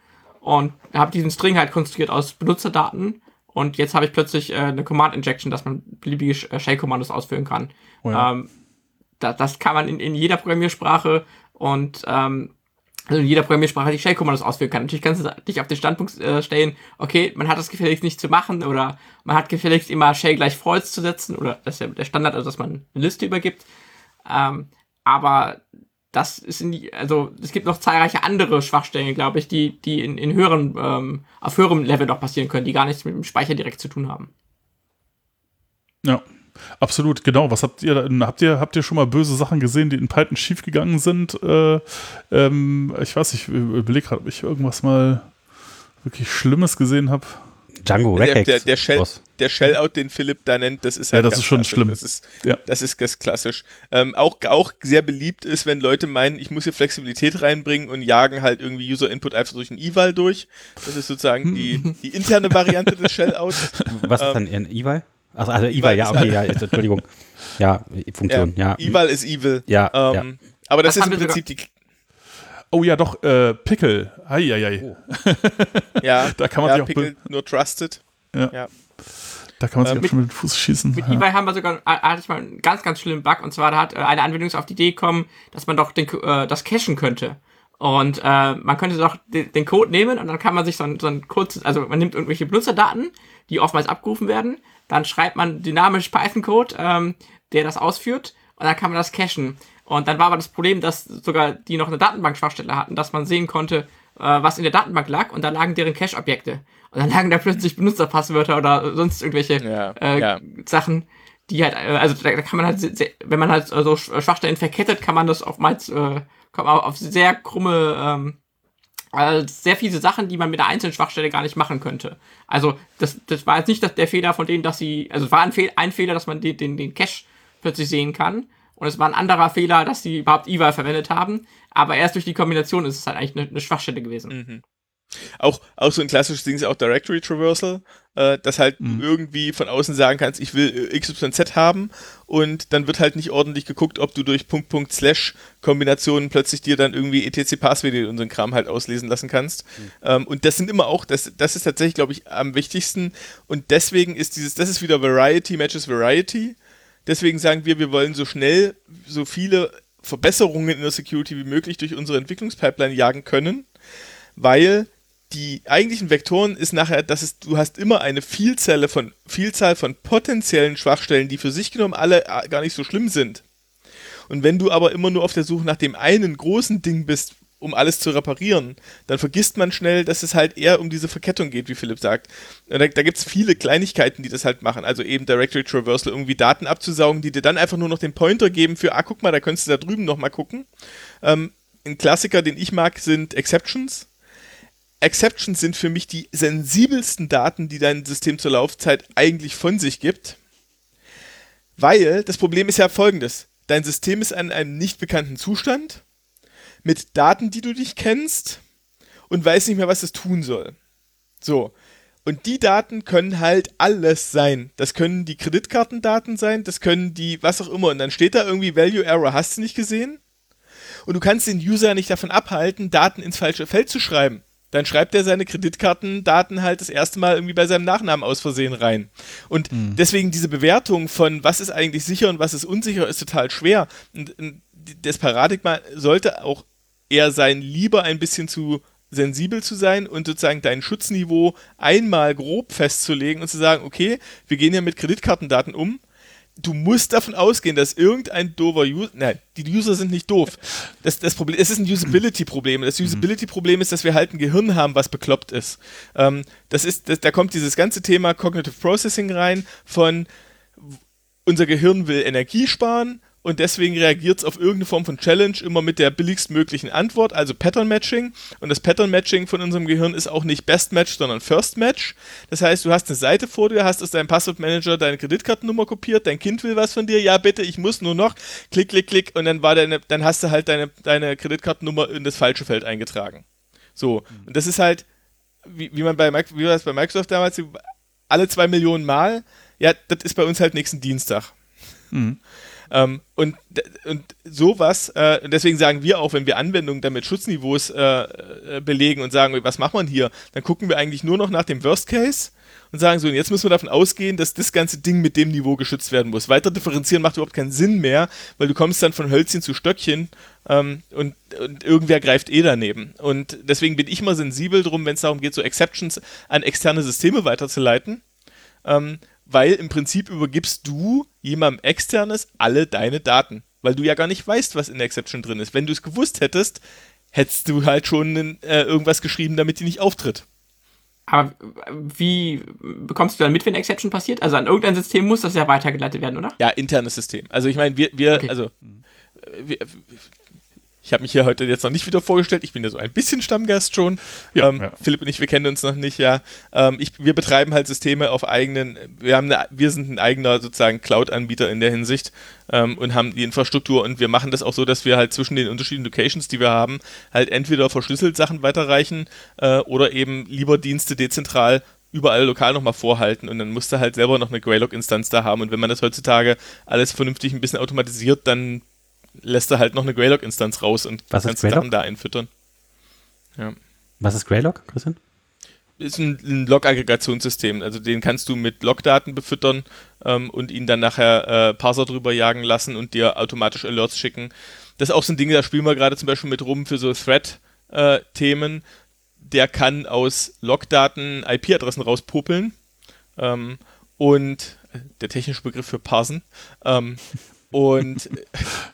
S3: und habe diesen String halt konstruiert aus Benutzerdaten und jetzt habe ich plötzlich äh, eine Command Injection, dass man beliebige äh, Shell-Kommandos ausführen kann. Oh ja. ähm, da, das kann man in, in jeder Programmiersprache und ähm, also in jeder Programmiersprache die Shell-Kommandos ausführen kann. Natürlich kannst du dich auf den Standpunkt äh, stellen, okay, man hat das gefälligst nicht zu machen oder man hat gefälligst immer Shell gleich false zu setzen oder das ist ja der Standard, also dass man eine Liste übergibt. Ähm, aber das ist in die, also es gibt noch zahlreiche andere Schwachstellen, glaube ich, die, die in, in höheren, ähm, auf höherem Level noch passieren können, die gar nichts mit dem Speicher direkt zu tun haben.
S2: Ja, absolut, genau. Was habt ihr habt ihr, habt ihr schon mal böse Sachen gesehen, die in Python schiefgegangen sind? Äh, ähm, ich weiß, ich überlege gerade, ob ich irgendwas mal wirklich Schlimmes gesehen habe.
S1: Django
S4: Der,
S1: Regex.
S4: der, der, Shell,
S1: aus-
S4: der Shellout, den Philipp da nennt, das ist
S2: Ja,
S4: halt
S2: das
S4: ganz
S2: ist schon
S4: klassisch.
S2: schlimm.
S4: Das ist,
S2: Ja.
S4: das ist ganz klassisch. Ähm, auch, auch sehr beliebt ist, wenn Leute meinen, ich muss hier Flexibilität reinbringen und jagen halt irgendwie User Input einfach durch ein Eval durch. Das ist sozusagen die, die interne Variante des Shellouts.
S1: Was ist dann ein Eval? Ach, also Eval, ja,
S4: ist
S1: okay, ja, jetzt, Entschuldigung. Ja, Funktion, ja.
S4: Eval ist evil.
S1: Ja,
S4: Ähm, Aber das,
S3: Das
S4: ist im Prinzip die,
S2: Oh ja, doch, äh, Pickle. Eieiei.
S4: ja,
S2: Da kann man
S4: ja,
S2: sich auch
S4: Pickle, nur trusted.
S2: Ja.
S4: Ja.
S2: Da kann man sich
S4: Ähm,
S2: auch schon mit dem Fuß schießen.
S3: Mit
S2: ja.
S3: eBay haben wir sogar, äh, hatte ich mal einen ganz, ganz schlimmen Bug. Und zwar, da hat äh, eine Anwendung auf die Idee gekommen, dass man doch den, äh, das cachen könnte. Und äh, man könnte doch den, den Code nehmen und dann kann man sich so ein, so ein kurzes, also man nimmt irgendwelche Benutzerdaten, die oftmals abgerufen werden, dann schreibt man dynamisch Python-Code, ähm, der das ausführt und dann kann man das cachen. Und dann war aber das Problem, dass sogar die noch eine Datenbank-Schwachstelle hatten, dass man sehen konnte, äh, was in der Datenbank lag und da lagen deren Cache-Objekte. Und dann lagen da plötzlich Benutzerpasswörter oder sonst irgendwelche
S4: Ja,
S3: äh,
S4: ja.
S3: Sachen, die halt, äh, also da, kann man halt, wenn man halt so Sch- Schwachstellen verkettet, kann man das oftmals, äh, kommt man auf sehr krumme, ähm, äh, sehr viele Sachen, die man mit einer einzelnen Schwachstelle gar nicht machen könnte. Also das, das war jetzt nicht der Fehler von denen, dass sie, also es war ein, Fehl, ein Fehler, dass man den, den, den Cache plötzlich sehen kann. Und es war ein anderer Fehler, dass sie überhaupt eval verwendet haben. Aber erst durch die Kombination ist es halt eigentlich eine, eine Schwachstelle gewesen.
S4: Auch, auch so ein klassisches Ding ist auch Directory Traversal, äh, dass halt
S2: Mhm.
S4: irgendwie von außen sagen kannst, ich will äh, XYZ haben und dann wird halt nicht ordentlich geguckt, ob du durch Punkt, Punkt, Slash Kombinationen plötzlich dir dann irgendwie etc Passwörter und so einen Kram halt auslesen lassen kannst. Ähm, und das sind immer auch, das, das ist tatsächlich, glaube ich, am wichtigsten und deswegen ist dieses, das ist wieder Variety matches Variety. Deswegen sagen wir, wir wollen so schnell so viele Verbesserungen in der Security wie möglich durch unsere Entwicklungspipeline jagen können, weil die eigentlichen Vektoren ist nachher, dass es, du hast immer eine Vielzahl von, Vielzahl von potenziellen Schwachstellen, die für sich genommen alle äh, gar nicht so schlimm sind. Und wenn du aber immer nur auf der Suche nach dem einen großen Ding bist, um alles zu reparieren, dann vergisst man schnell, dass es halt eher um diese Verkettung geht, wie Philipp sagt. Und da, da gibt es viele Kleinigkeiten, die das halt machen. Also eben Directory Traversal, irgendwie Daten abzusaugen, die dir dann einfach nur noch den Pointer geben für, ah, guck mal, da könntest du da drüben nochmal gucken. Ähm, ein Klassiker, den ich mag, sind Exceptions. Exceptions sind für mich die sensibelsten Daten, die dein System zur Laufzeit eigentlich von sich gibt. Weil das Problem ist ja folgendes. Dein System ist an einem nicht bekannten Zustand mit Daten, die du nicht kennst und weiß nicht mehr, was es tun soll. So. Und die Daten können halt alles sein. Das können die Kreditkartendaten sein, das können die, was auch immer. Und dann steht da irgendwie Value Error, hast du nicht gesehen? Und du kannst den User nicht davon abhalten, Daten ins falsche Feld zu schreiben. Dann schreibt er seine Kreditkartendaten halt das erste Mal irgendwie bei seinem Nachnamen aus Versehen rein. Und deswegen diese Bewertung von was ist eigentlich sicher und was ist unsicher ist total schwer. Und, und das Paradigma sollte auch eher sein, lieber ein bisschen zu sensibel zu sein und sozusagen dein Schutzniveau einmal grob festzulegen und zu sagen, okay, wir gehen ja mit Kreditkartendaten um. Du musst davon ausgehen, dass irgendein doofer User, nein, die User sind nicht doof. Das, das Problem, es ist ein Usability-Problem. Das Usability-Problem ist, dass wir halt ein Gehirn haben, was bekloppt ist. Ähm, das ist, das, da kommt dieses ganze Thema Cognitive Processing rein von unser Gehirn will Energie sparen und deswegen reagiert es auf irgendeine Form von Challenge immer mit der billigstmöglichen Antwort, also Pattern Matching. Und das Pattern Matching von unserem Gehirn ist auch nicht Best Match, sondern First Match. Das heißt, du hast eine Seite vor dir, hast aus deinem Passwortmanager deine Kreditkartennummer kopiert, dein Kind will was von dir, ja bitte, ich muss nur noch, klick, klick, klick, und dann war deine, dann hast du halt deine, deine Kreditkartennummer in das falsche Feld eingetragen. So. Und das ist halt, wie, wie man bei, wie das bei Microsoft damals, alle zwei Millionen Mal, ja, das ist bei uns halt nächsten Dienstag. Ähm, und, und sowas, äh, deswegen sagen wir auch, wenn wir Anwendungen damit Schutzniveaus äh, äh, belegen und sagen, was macht man hier, dann gucken wir eigentlich nur noch nach dem Worst Case und sagen so, jetzt müssen wir davon ausgehen, dass das ganze Ding mit dem Niveau geschützt werden muss. Weiter differenzieren macht überhaupt keinen Sinn mehr, weil du kommst dann von Hölzchen zu Stöckchen ähm, und, und irgendwer greift eh daneben. Und deswegen bin ich mal sensibel drum, wenn es darum geht, so Exceptions an externe Systeme weiterzuleiten ähm, weil im Prinzip übergibst du jemandem externes alle deine Daten, weil du ja gar nicht weißt, was in der Exception drin ist. Wenn du es gewusst hättest, hättest du halt schon äh, irgendwas geschrieben, damit die nicht auftritt.
S3: Aber wie bekommst du dann mit, wenn eine Exception passiert? Also an irgendein System muss das ja weitergeleitet werden, oder?
S4: Ja, internes System. Also ich meine, wir, wir
S3: Okay.
S4: also äh, wir, Ich habe mich hier heute jetzt noch nicht wieder vorgestellt. Ich bin ja so ein bisschen Stammgast schon.
S2: Ja,
S4: ähm,
S2: ja.
S4: Philipp und ich, wir kennen uns noch nicht, ja. Ähm, ich, wir betreiben halt Systeme auf eigenen, wir, haben eine, wir sind ein eigener sozusagen Cloud-Anbieter in der Hinsicht ähm, und haben die Infrastruktur und wir machen das auch so, dass wir halt zwischen den unterschiedlichen Locations, die wir haben, halt entweder verschlüsselt Sachen weiterreichen äh, oder eben lieber Dienste dezentral überall lokal nochmal vorhalten und dann musst du halt selber noch eine Greylog-Instanz da haben und wenn man das heutzutage alles vernünftig ein bisschen automatisiert, dann lässt er halt noch eine Greylog-Instanz raus und
S1: Was
S4: kannst? Sachen da einfüttern. Ja.
S1: Was ist Greylog, Christian?
S4: Ist ein, ein Log-Aggregationssystem, also den kannst du mit Logdaten befüttern ähm, und ihn dann nachher äh, Parser drüber jagen lassen und dir automatisch Alerts schicken. Das ist auch so ein Ding, da spielen wir gerade zum Beispiel mit rum für so Thread-Themen. Der kann aus Logdaten IP-Adressen rauspopeln ähm, und äh, der technische Begriff für Parsen. Ähm, und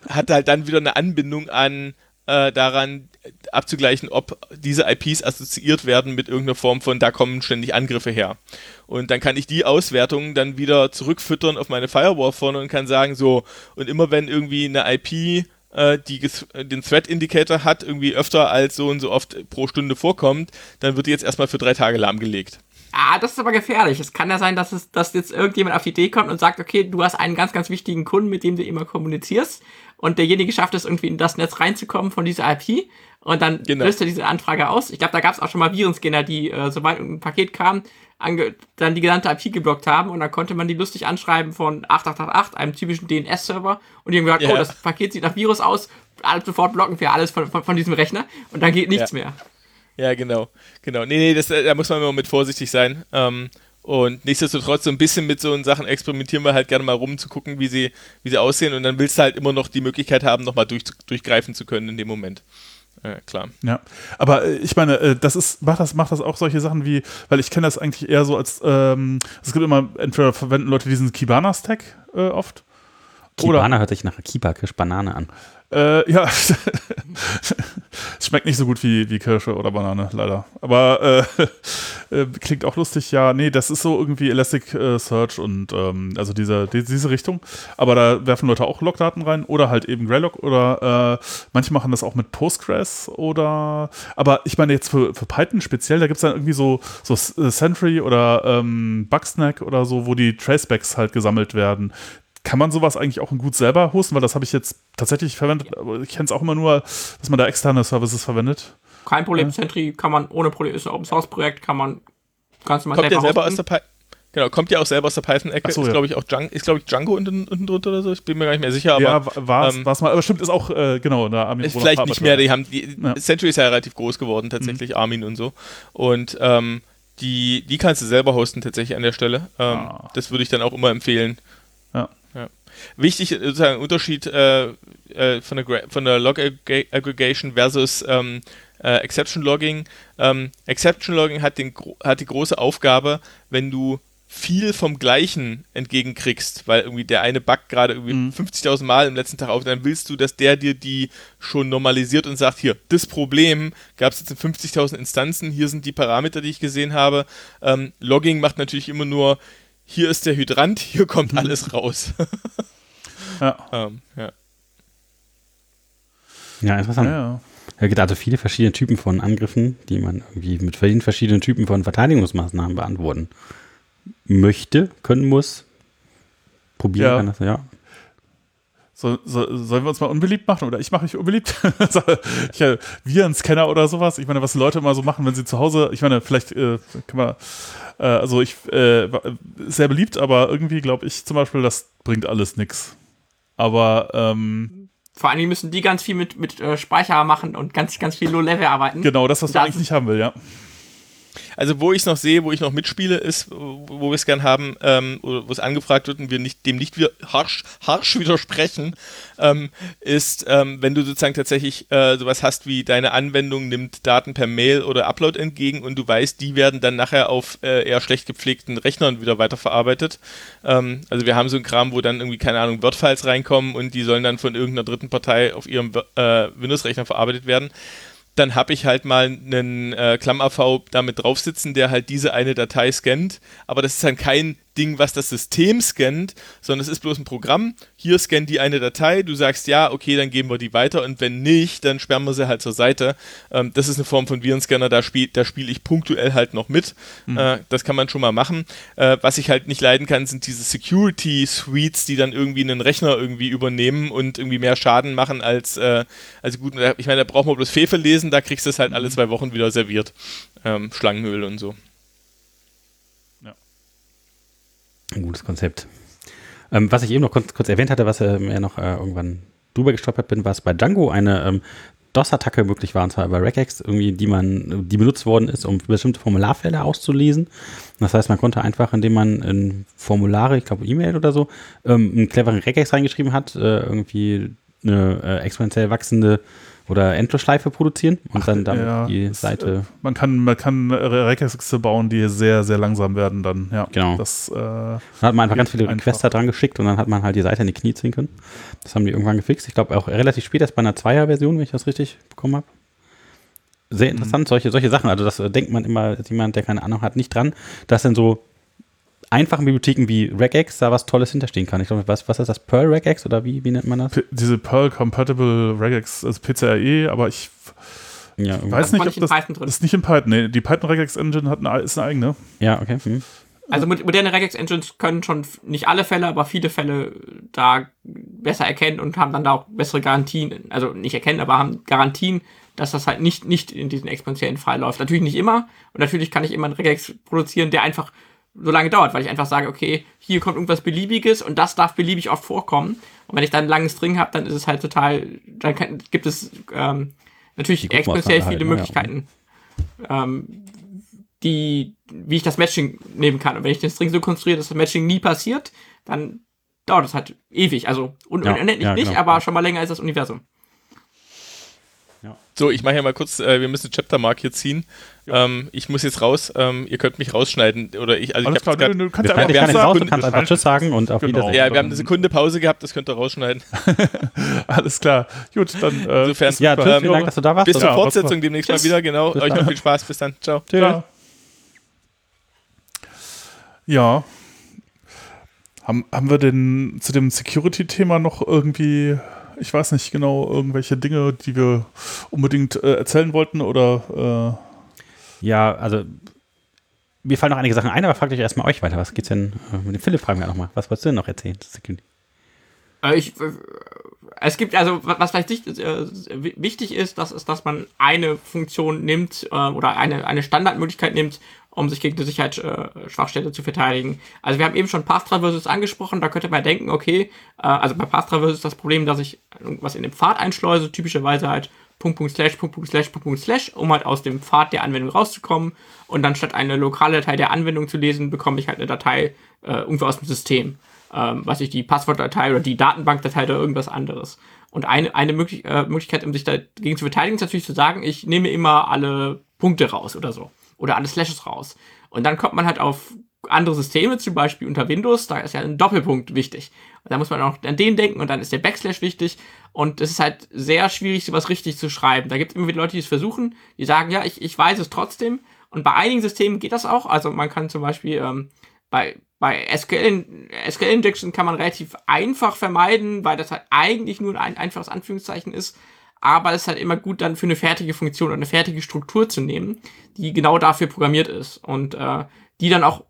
S4: hat halt dann wieder eine Anbindung an äh, daran abzugleichen, ob diese IPs assoziiert werden mit irgendeiner Form von, da kommen ständig Angriffe her. Und dann kann ich die Auswertungen dann wieder zurückfüttern auf meine Firewall vorne und kann sagen, so, und immer wenn irgendwie eine IP äh, die den Threat Indicator hat, irgendwie öfter als so und so oft pro Stunde vorkommt, dann wird die jetzt erstmal für drei Tage lahmgelegt.
S3: Ah, das ist aber gefährlich. Es kann ja sein, dass, es, dass jetzt irgendjemand auf die Idee kommt und sagt, okay, du hast einen ganz, ganz wichtigen Kunden, mit dem du immer kommunizierst und derjenige schafft es irgendwie in das Netz reinzukommen von dieser IP und dann
S4: Genau.
S3: löst er diese Anfrage aus. Ich glaube, da gab es auch schon mal Virenscanner, die, äh, sobald ein Paket kam, dann die gesamte IP geblockt haben und dann konnte man die lustig anschreiben von 8888, einem typischen DNS-Server und die haben gesagt,
S4: Ja.
S3: oh, das Paket sieht nach Virus aus, alles sofort blocken wir alles von, von, von diesem Rechner und dann geht nichts
S4: Ja.
S3: mehr.
S4: Ja, genau. Genau. Nee, nee, das, äh, da muss man immer mit vorsichtig sein. Ähm, und nichtsdestotrotz, so ein bisschen mit so Sachen experimentieren wir halt gerne mal rum, zu gucken, wie sie, wie sie aussehen. Und dann willst du halt immer noch die Möglichkeit haben, nochmal durch, durchgreifen zu können in dem Moment. Ja, klar.
S2: Ja, aber äh, ich meine, äh, das ist, macht das, macht das auch solche Sachen wie, weil ich kenne das eigentlich eher so als, ähm, es gibt immer, entweder verwenden Leute diesen Kibana-Stack äh, oft.
S1: Kibana hört sich nach Kibakisch Banane an.
S2: Äh, ja, schmeckt nicht so gut wie, wie Kirsche oder Banane, leider. Aber äh, äh, klingt auch lustig. Ja, nee, das ist so irgendwie Elasticsearch und ähm, also diese, die, diese Richtung. Aber da werfen Leute auch Logdaten rein oder halt eben Greylog oder äh, manche machen das auch mit Postgres oder aber ich meine jetzt für, für Python speziell, da gibt es dann irgendwie so, so äh, Sentry oder ähm, Bugsnack oder so, wo die Tracebacks halt gesammelt werden. Kann man sowas eigentlich auch gut selber hosten? Weil das habe ich jetzt tatsächlich verwendet, aber ich kenne es auch immer nur, dass man da externe Services verwendet.
S3: Kein Problem, Sentry kann man ohne Probleme, ist ein Open Source Projekt, kann man ganz normal
S4: Kommt ja selber aus
S3: hosten.
S4: der Py Genau, kommt ja auch selber aus der Python-Ecke.
S2: So,
S4: ist,
S2: ja.
S4: glaube ich, auch Django, ist, glaube ich, Django unten, unten drunter oder so. Ich bin mir gar nicht mehr sicher, aber
S2: ja, war es
S4: ähm,
S2: mal. Aber stimmt, ist auch, äh, genau, da Armin
S4: ist vielleicht nicht mehr. Die haben, die,
S2: Ja. Mhm.
S4: Century ist ja relativ groß geworden, tatsächlich, Armin und so. Und ähm, die, die kannst du selber hosten, tatsächlich an der Stelle. Ähm,
S2: Ah.
S4: Das würde ich dann auch immer empfehlen. Wichtig, äh, sozusagen Unterschied äh, äh, von der, von der Log Agg- Aggregation versus ähm, äh, Exception Logging. Ähm, Exception Logging hat, den, hat die große Aufgabe, wenn du viel vom Gleichen entgegenkriegst, weil irgendwie der eine Bug gerade irgendwie
S2: Mhm.
S4: 50.000 Mal im letzten Tag auf, dann willst du, dass der dir die schon normalisiert und sagt, hier, das Problem gab es jetzt in 50.000 Instanzen, hier sind die Parameter, die ich gesehen habe. Ähm, Logging macht natürlich immer nur, hier ist der Hydrant, hier kommt alles raus.
S2: Ja.
S4: ähm, ja.
S1: Ja, interessant.
S2: Ja.
S1: Es gibt also viele verschiedene Typen von Angriffen, die man irgendwie mit vielen verschiedenen Typen von Verteidigungsmaßnahmen beantworten möchte, können muss. Probieren
S2: Ja.
S1: kann das, ja.
S2: So, so, sollen wir uns mal unbeliebt machen oder ich mache mich unbeliebt? So, ich, äh, Virenscanner oder sowas. Ich meine, was Leute immer so machen, wenn sie zu Hause, ich meine, vielleicht äh, kann man, äh, also ich, äh, ist sehr beliebt, aber irgendwie glaube ich zum Beispiel, das bringt alles nix. Aber ähm,
S3: Vor allem müssen die ganz viel mit, mit äh, Speicher machen und ganz, ganz viel Low-Level arbeiten.
S2: genau das, was man
S3: Das
S2: eigentlich nicht haben will, ja.
S4: Also wo ich es noch sehe, wo ich noch mitspiele, ist, wo wir es gern haben, ähm, wo es angefragt wird und wir nicht, dem nicht wir harsch, harsch widersprechen, ähm, ist, ähm, wenn du sozusagen tatsächlich äh, sowas hast wie deine Anwendung nimmt Daten per Mail oder Upload entgegen und du weißt, die werden dann nachher auf äh, eher schlecht gepflegten Rechnern wieder weiterverarbeitet. Ähm, also wir haben so einen Kram, wo dann irgendwie, keine Ahnung, Word-Files reinkommen und die sollen dann von irgendeiner dritten Partei auf ihrem äh, Windows-Rechner verarbeitet werden dann habe ich halt mal einen äh, Klamm-AV damit drauf sitzen, der halt diese eine Datei scannt, aber das ist dann kein Ding, was das System scannt, sondern es ist bloß ein Programm. Hier scannt die eine Datei, du sagst ja, okay, dann geben wir die weiter und wenn nicht, dann sperren wir sie halt zur Seite. Ähm, das ist eine Form von Virenscanner, da spiele da spiel ich punktuell halt noch mit. Mhm. Äh, das kann man schon mal machen. Äh, was ich halt nicht leiden kann, sind diese Security-Suites, die dann irgendwie einen Rechner irgendwie übernehmen und irgendwie mehr Schaden machen als, äh, als gut. Ich meine, da braucht man bloß Fefe lesen, da kriegst du es halt alle mhm. zwei Wochen wieder serviert. Ähm, Schlangenöl und so.
S1: Ein gutes Konzept. Ähm, was ich eben noch kurz, kurz erwähnt hatte, was ähm, er noch äh, irgendwann drüber gestolpert bin, war es bei Django eine ähm, DOS-Attacke möglich war, und zwar über Regex, irgendwie, die man, die benutzt worden ist, um bestimmte Formularfelder auszulesen. Das heißt, man konnte einfach, indem man in Formulare, ich glaube E-Mail oder so, ähm, einen cleveren Regex reingeschrieben hat, äh, irgendwie eine äh, exponentiell wachsende oder Endlosschleife produzieren und Ach, dann damit ja, die Seite.
S2: Äh, man kann, man kann Regexe bauen, die sehr, sehr langsam werden dann, ja.
S1: Genau. Das, äh, dann hat man einfach ganz viele Requests da dran geschickt und dann hat man halt die Seite in die Knie ziehen können. Das haben die irgendwann gefixt. Ich glaube auch relativ spät erst bei einer Zweier-Version, wenn ich das richtig bekommen habe. Sehr interessant, mhm. solche, solche Sachen. Also das äh, denkt man immer, jemand, der keine Ahnung hat, nicht dran, dass dann so einfachen Bibliotheken wie Regex da was Tolles hinterstehen kann. Ich glaube, was, was ist das? Perl Regex oder wie, wie nennt man das?
S2: P diese Perl Compatible Regex, also PCRE, aber ich ja, weiß nicht, ob das, das ist nicht in Python. Nee, die Python Regex Engine hat eine, ist eine eigene.
S1: Ja, okay. Hm.
S3: Also moderne Regex Engines können schon nicht alle Fälle, aber viele Fälle da besser erkennen und haben dann da auch bessere Garantien, also nicht erkennen, aber haben Garantien, dass das halt nicht, nicht in diesen exponentiellen Fall läuft. Natürlich nicht immer und natürlich kann ich immer einen Regex produzieren, der einfach so lange dauert, weil ich einfach sage, okay, hier kommt irgendwas Beliebiges und das darf beliebig oft vorkommen. Und wenn ich dann ein langes String habe, dann ist es halt total, dann kann, gibt es ähm, natürlich exponentiell viele halt, Möglichkeiten, ja. ähm, die, wie ich das Matching nehmen kann. Und wenn ich den String so konstruiere, dass das Matching nie passiert, dann dauert es halt ewig. Also un ja, unendlich ja, nicht, genau. aber schon mal länger als das Universum.
S4: Ja. So, ich mache ja mal kurz, äh, wir müssen Chapter Mark hier ziehen. Ja. Ähm, ich muss jetzt raus, ähm, ihr könnt mich rausschneiden. Oder ich, also
S1: Alles
S4: ich klar,
S1: grad, du, du kannst ja einfach raus, du kannst einfach Tschüss sagen und auf
S4: genau. Wiedersehen. Ja, wir haben eine Sekunde Pause gehabt, das könnt ihr rausschneiden.
S2: Alles klar. Gut, dann.
S1: Äh, Insofern, ja, tschüss, ähm, vielen Dank, dass du da warst.
S4: Bis zur Fortsetzung demnächst tschüss. mal wieder, genau. Bis Euch noch viel Spaß, bis dann. Ciao.
S2: Ciao. Ja. Haben, haben wir denn zu dem Security-Thema noch irgendwie ich weiß nicht genau, irgendwelche Dinge, die wir unbedingt äh, erzählen wollten oder.
S1: Äh ja, also mir fallen noch einige Sachen ein, aber fragt euch erstmal euch weiter. Was geht's denn äh, mit dem Philipp? Fragen wir nochmal. Was wolltest du denn noch erzählen?
S3: Äh, ich, es gibt also, was vielleicht nicht, äh, wichtig ist, das ist, dass man eine Funktion nimmt äh, oder eine, eine Standardmöglichkeit nimmt, um sich gegen eine Sicherheitsschwachstelle äh, zu verteidigen. Also wir haben eben schon Path Traverses angesprochen, da könnte man denken, okay, äh, also bei Path Traverses ist das Problem, dass ich irgendwas in den Pfad einschleuse, typischerweise halt Punkt, Punkt, Slash, Punkt, Punkt, Slash, Punkt, Punkt, Slash, um halt aus dem Pfad der Anwendung rauszukommen. Und dann statt eine lokale Datei der Anwendung zu lesen, bekomme ich halt eine Datei äh, irgendwo aus dem System. Ähm, was ich die Passwortdatei oder die Datenbankdatei oder irgendwas anderes. Und eine, eine möglich äh, Möglichkeit, um sich dagegen zu verteidigen, ist natürlich zu sagen, ich nehme immer alle Punkte raus oder so oder alle Slashes raus. Und dann kommt man halt auf andere Systeme, zum Beispiel unter Windows, da ist ja ein Doppelpunkt wichtig. Und da muss man auch an den denken und dann ist der Backslash wichtig. Und es ist halt sehr schwierig, sowas richtig zu schreiben. Da gibt es immer wieder Leute, die es versuchen, die sagen, ja, ich, ich weiß es trotzdem. Und bei einigen Systemen geht das auch. Also man kann zum Beispiel ähm, bei, bei SQL, SQL kann man relativ einfach vermeiden, weil das halt eigentlich nur ein einfaches Anführungszeichen ist aber es ist halt immer gut, dann für eine fertige Funktion oder eine fertige Struktur zu nehmen, die genau dafür programmiert ist und äh, die dann auch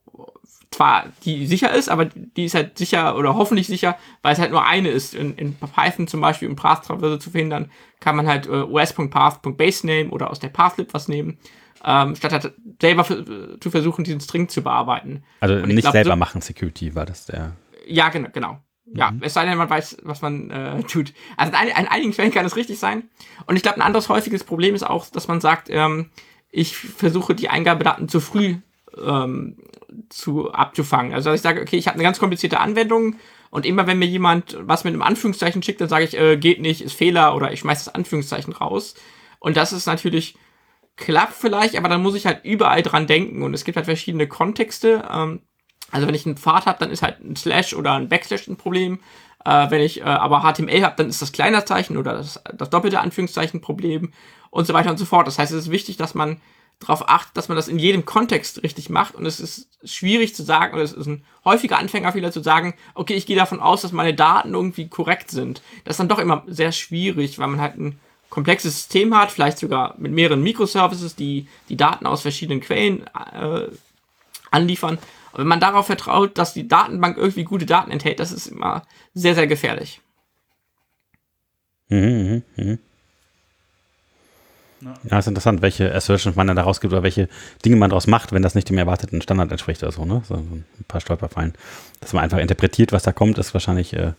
S3: zwar die sicher ist, aber die ist halt sicher oder hoffentlich sicher, weil es halt nur eine ist. In, in Python zum Beispiel, um Path-Traverse zu verhindern, kann man halt äh, os.path.basename oder aus der Pathlib was nehmen, ähm, statt halt selber zu versuchen, diesen String zu bearbeiten.
S1: Also nicht glaub, selber so, machen Security, war das der.
S3: Ja, genau, genau. Ja, mhm. es sei denn, man weiß, was man äh, tut. Also in, in einigen Fällen kann es richtig sein. Und ich glaube, ein anderes häufiges Problem ist auch, dass man sagt, ähm, ich versuche die Eingabedaten zu früh ähm, zu abzufangen. Also dass ich sage, okay, ich habe eine ganz komplizierte Anwendung und immer wenn mir jemand was mit einem Anführungszeichen schickt, dann sage ich, äh, geht nicht, ist Fehler oder ich schmeiße das Anführungszeichen raus. Und das ist natürlich klappt vielleicht, aber dann muss ich halt überall dran denken und es gibt halt verschiedene Kontexte. Ähm, also wenn ich einen Pfad habe, dann ist halt ein Slash oder ein Backslash ein Problem. Äh, wenn ich äh, aber HTML habe, dann ist das Kleinerzeichen oder das, das doppelte Anführungszeichen Problem und so weiter und so fort. Das heißt, es ist wichtig, dass man darauf achtet, dass man das in jedem Kontext richtig macht. Und es ist schwierig zu sagen, oder es ist ein häufiger Anfängerfehler zu sagen, okay, ich gehe davon aus, dass meine Daten irgendwie korrekt sind. Das ist dann doch immer sehr schwierig, weil man halt ein komplexes System hat, vielleicht sogar mit mehreren Microservices, die die Daten aus verschiedenen Quellen äh, anliefern. Und wenn man darauf vertraut, dass die Datenbank irgendwie gute Daten enthält, das ist immer sehr, sehr gefährlich.
S1: Mhm, mhm, mhm. Ja, ist interessant, welche Assertions man dann daraus gibt oder welche Dinge man daraus macht, wenn das nicht dem erwarteten Standard entspricht oder so, ne? So ein paar Stolperfallen. Dass man einfach interpretiert, was da kommt, ist wahrscheinlich äh, eine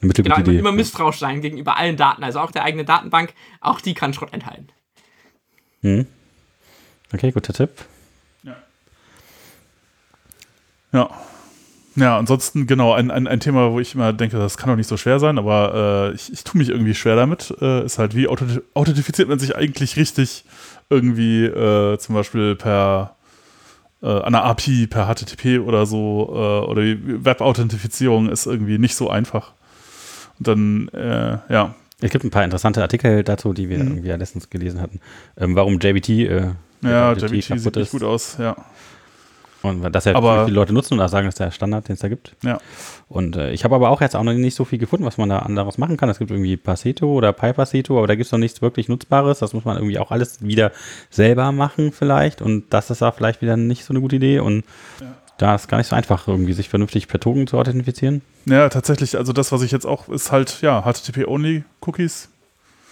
S1: mittelgute
S3: Genau,
S1: Idee.
S3: immer, immer misstrauisch sein gegenüber allen Daten. Also auch der eigene Datenbank, auch die kann Schrott enthalten.
S1: Mhm. Okay, guter Tipp.
S2: Ja. Ja, ansonsten, genau, ein, ein, ein Thema, wo ich immer denke, das kann doch nicht so schwer sein, aber äh, ich, ich tue mich irgendwie schwer damit, äh, ist halt, wie authent- authentifiziert man sich eigentlich richtig irgendwie äh, zum Beispiel per äh, an einer API, per HTTP oder so, äh, oder die Web-Authentifizierung ist irgendwie nicht so einfach. Und dann, äh, ja,
S1: Es gibt ein paar interessante Artikel dazu, die wir
S2: Mhm.
S1: irgendwie ja letztens gelesen hatten. Ähm, warum JBT, äh,
S2: ja,
S1: JBT
S2: JBT sieht nicht gut aus, ja.
S1: Und das ja
S2: Aber-
S1: viele Leute nutzen und auch sagen, das ist der Standard, den es da gibt.
S2: Ja.
S1: Und äh, ich habe aber auch jetzt auch noch nicht so viel gefunden, was man da anderes machen kann. Es gibt irgendwie Passeto oder PyPasseto, aber da gibt es noch nichts wirklich Nutzbares. Das muss man irgendwie auch alles wieder selber machen vielleicht. Und das ist da vielleicht wieder nicht so eine gute Idee. Und da ist gar nicht so einfach, irgendwie sich vernünftig per Token zu authentifizieren.
S2: Ja, tatsächlich, also das, was ich jetzt auch, ist halt, ja, HTTP-Only-Cookies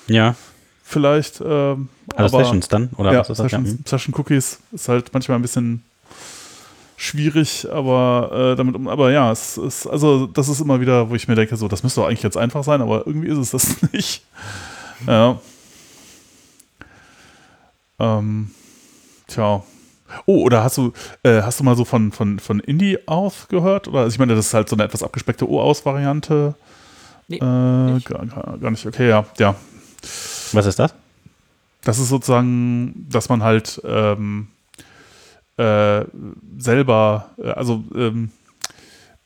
S1: Ja,
S2: vielleicht. Ähm,
S1: also
S2: aber,
S1: Sessions dann, oder
S2: ja,
S1: was ist das?
S2: Session,
S1: Ja, hm.
S2: Session Cookies ist halt manchmal ein bisschen schwierig, aber äh, damit um, aber ja, es ist also das ist immer wieder, wo ich mir denke, so das müsste doch eigentlich jetzt einfach sein, aber irgendwie ist es das nicht. Ja. Ähm, tja. Oh, oder hast du äh, hast du mal so von von von Indie Auth gehört oder also ich meine, das ist halt so eine etwas abgespeckte O-Aus-Variante.
S3: Nee,
S2: äh,
S3: nicht.
S2: gar, gar gar nicht. Okay, ja, ja.
S1: Was ist das?
S2: Das ist sozusagen, dass man halt ähm, äh, selber, äh, also, ähm,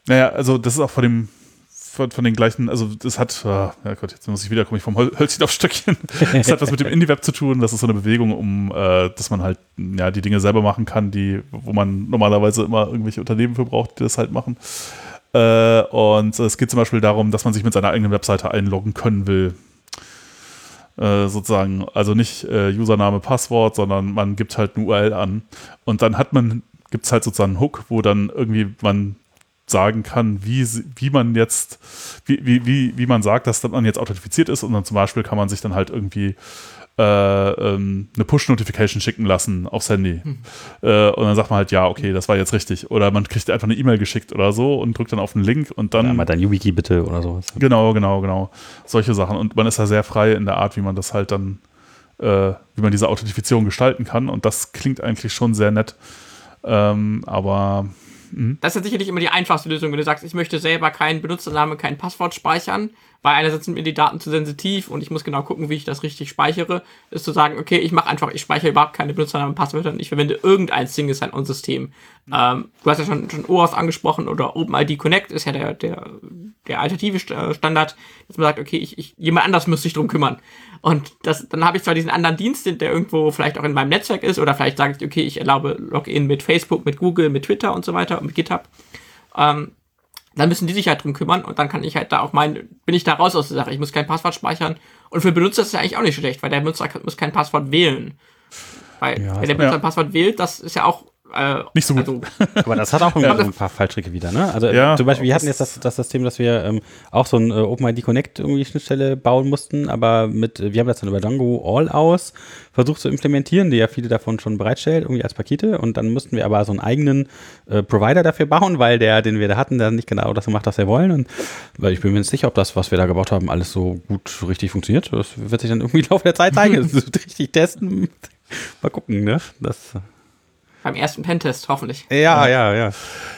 S2: naja, also das ist auch von dem, von, von den gleichen, also das hat, äh, ja Gott, jetzt muss ich wieder, komme ich vom Hölzchen auf Stöckchen. Das hat was mit dem Indie-Web zu tun. Das ist so eine Bewegung, um, äh, dass man halt, ja, die Dinge selber machen kann, die, wo man normalerweise immer irgendwelche Unternehmen für braucht, die das halt machen. Äh, und es geht zum Beispiel darum, dass man sich mit seiner eigenen Webseite einloggen können will äh, sozusagen, also nicht äh, Username, Passwort, sondern man gibt halt eine URL an. Und dann hat man, gibt es halt sozusagen einen Hook, wo dann irgendwie man sagen kann, wie, wie man jetzt, wie, wie, wie man sagt, dass man jetzt authentifiziert ist. Und dann zum Beispiel kann man sich dann halt irgendwie äh, ähm, eine Push-Notification schicken lassen aufs Handy. Äh, und dann sagt man halt, ja, okay, das war jetzt richtig. Oder man kriegt einfach eine E-Mail geschickt oder so und drückt dann auf einen Link und dann.
S1: Ja, mal dein YubiKey bitte oder sowas.
S2: Genau, genau, genau. Solche Sachen. Und man ist da sehr frei in der Art, wie man das halt dann, äh, wie man diese Authentifizierung gestalten kann. Und das klingt eigentlich schon sehr nett. Ähm, aber
S3: Das ist sicherlich immer die einfachste Lösung, wenn du sagst, ich möchte selber keinen Benutzername, kein Passwort speichern, weil einerseits sind mir die Daten zu sensitiv und ich muss genau gucken, wie ich das richtig speichere, ist zu sagen, okay, ich mache einfach, ich speichere überhaupt keine Benutzernamen und Passwörter und ich verwende irgendein Single Sign-On-System. Ähm, du hast ja schon, schon OAuth angesprochen oder OpenID Connect ist ja der, der, der alternative äh, Standard, dass man sagt, okay, ich, ich, jemand anders müsste sich drum kümmern. Und das, dann habe ich zwar diesen anderen Dienst, der irgendwo vielleicht auch in meinem Netzwerk ist, oder vielleicht sage ich, okay, ich erlaube Login mit Facebook, mit Google, mit Twitter und so weiter und mit GitHub. Ähm, dann müssen die sich halt drum kümmern und dann kann ich halt da auch mein, bin ich da raus aus der Sache. Ich muss kein Passwort speichern. Und für den Benutzer ist das ja eigentlich auch nicht schlecht, weil der Benutzer muss kein Passwort wählen. Weil,
S1: Ja,
S3: wenn der Benutzer
S2: ja.
S3: ein Passwort wählt, das ist ja auch äh,
S2: Nicht so gut.
S3: Also,
S1: Aber das hat auch so ein paar Fallstricke wieder, ne? Also
S2: Ja.
S1: zum Beispiel, wir hatten jetzt das, das System, dass wir ähm, auch so ein äh, OpenID Connect irgendwie Schnittstelle bauen mussten, aber mit, äh, wir haben das dann über Django All aus versucht zu implementieren, die ja viele davon schon bereitstellt, irgendwie als Pakete und dann mussten wir aber so einen eigenen äh, Provider dafür bauen, weil der, den wir da hatten, der nicht genau das gemacht, was wir wollen und weil ich bin mir nicht sicher, ob das, was wir da gebaut haben, alles so gut richtig funktioniert. Das wird sich dann irgendwie im Laufe der Zeit zeigen. Das ist richtig testen. Mal gucken, ne? Das,
S3: beim ersten Pentest, hoffentlich.
S1: ja, ja, ja.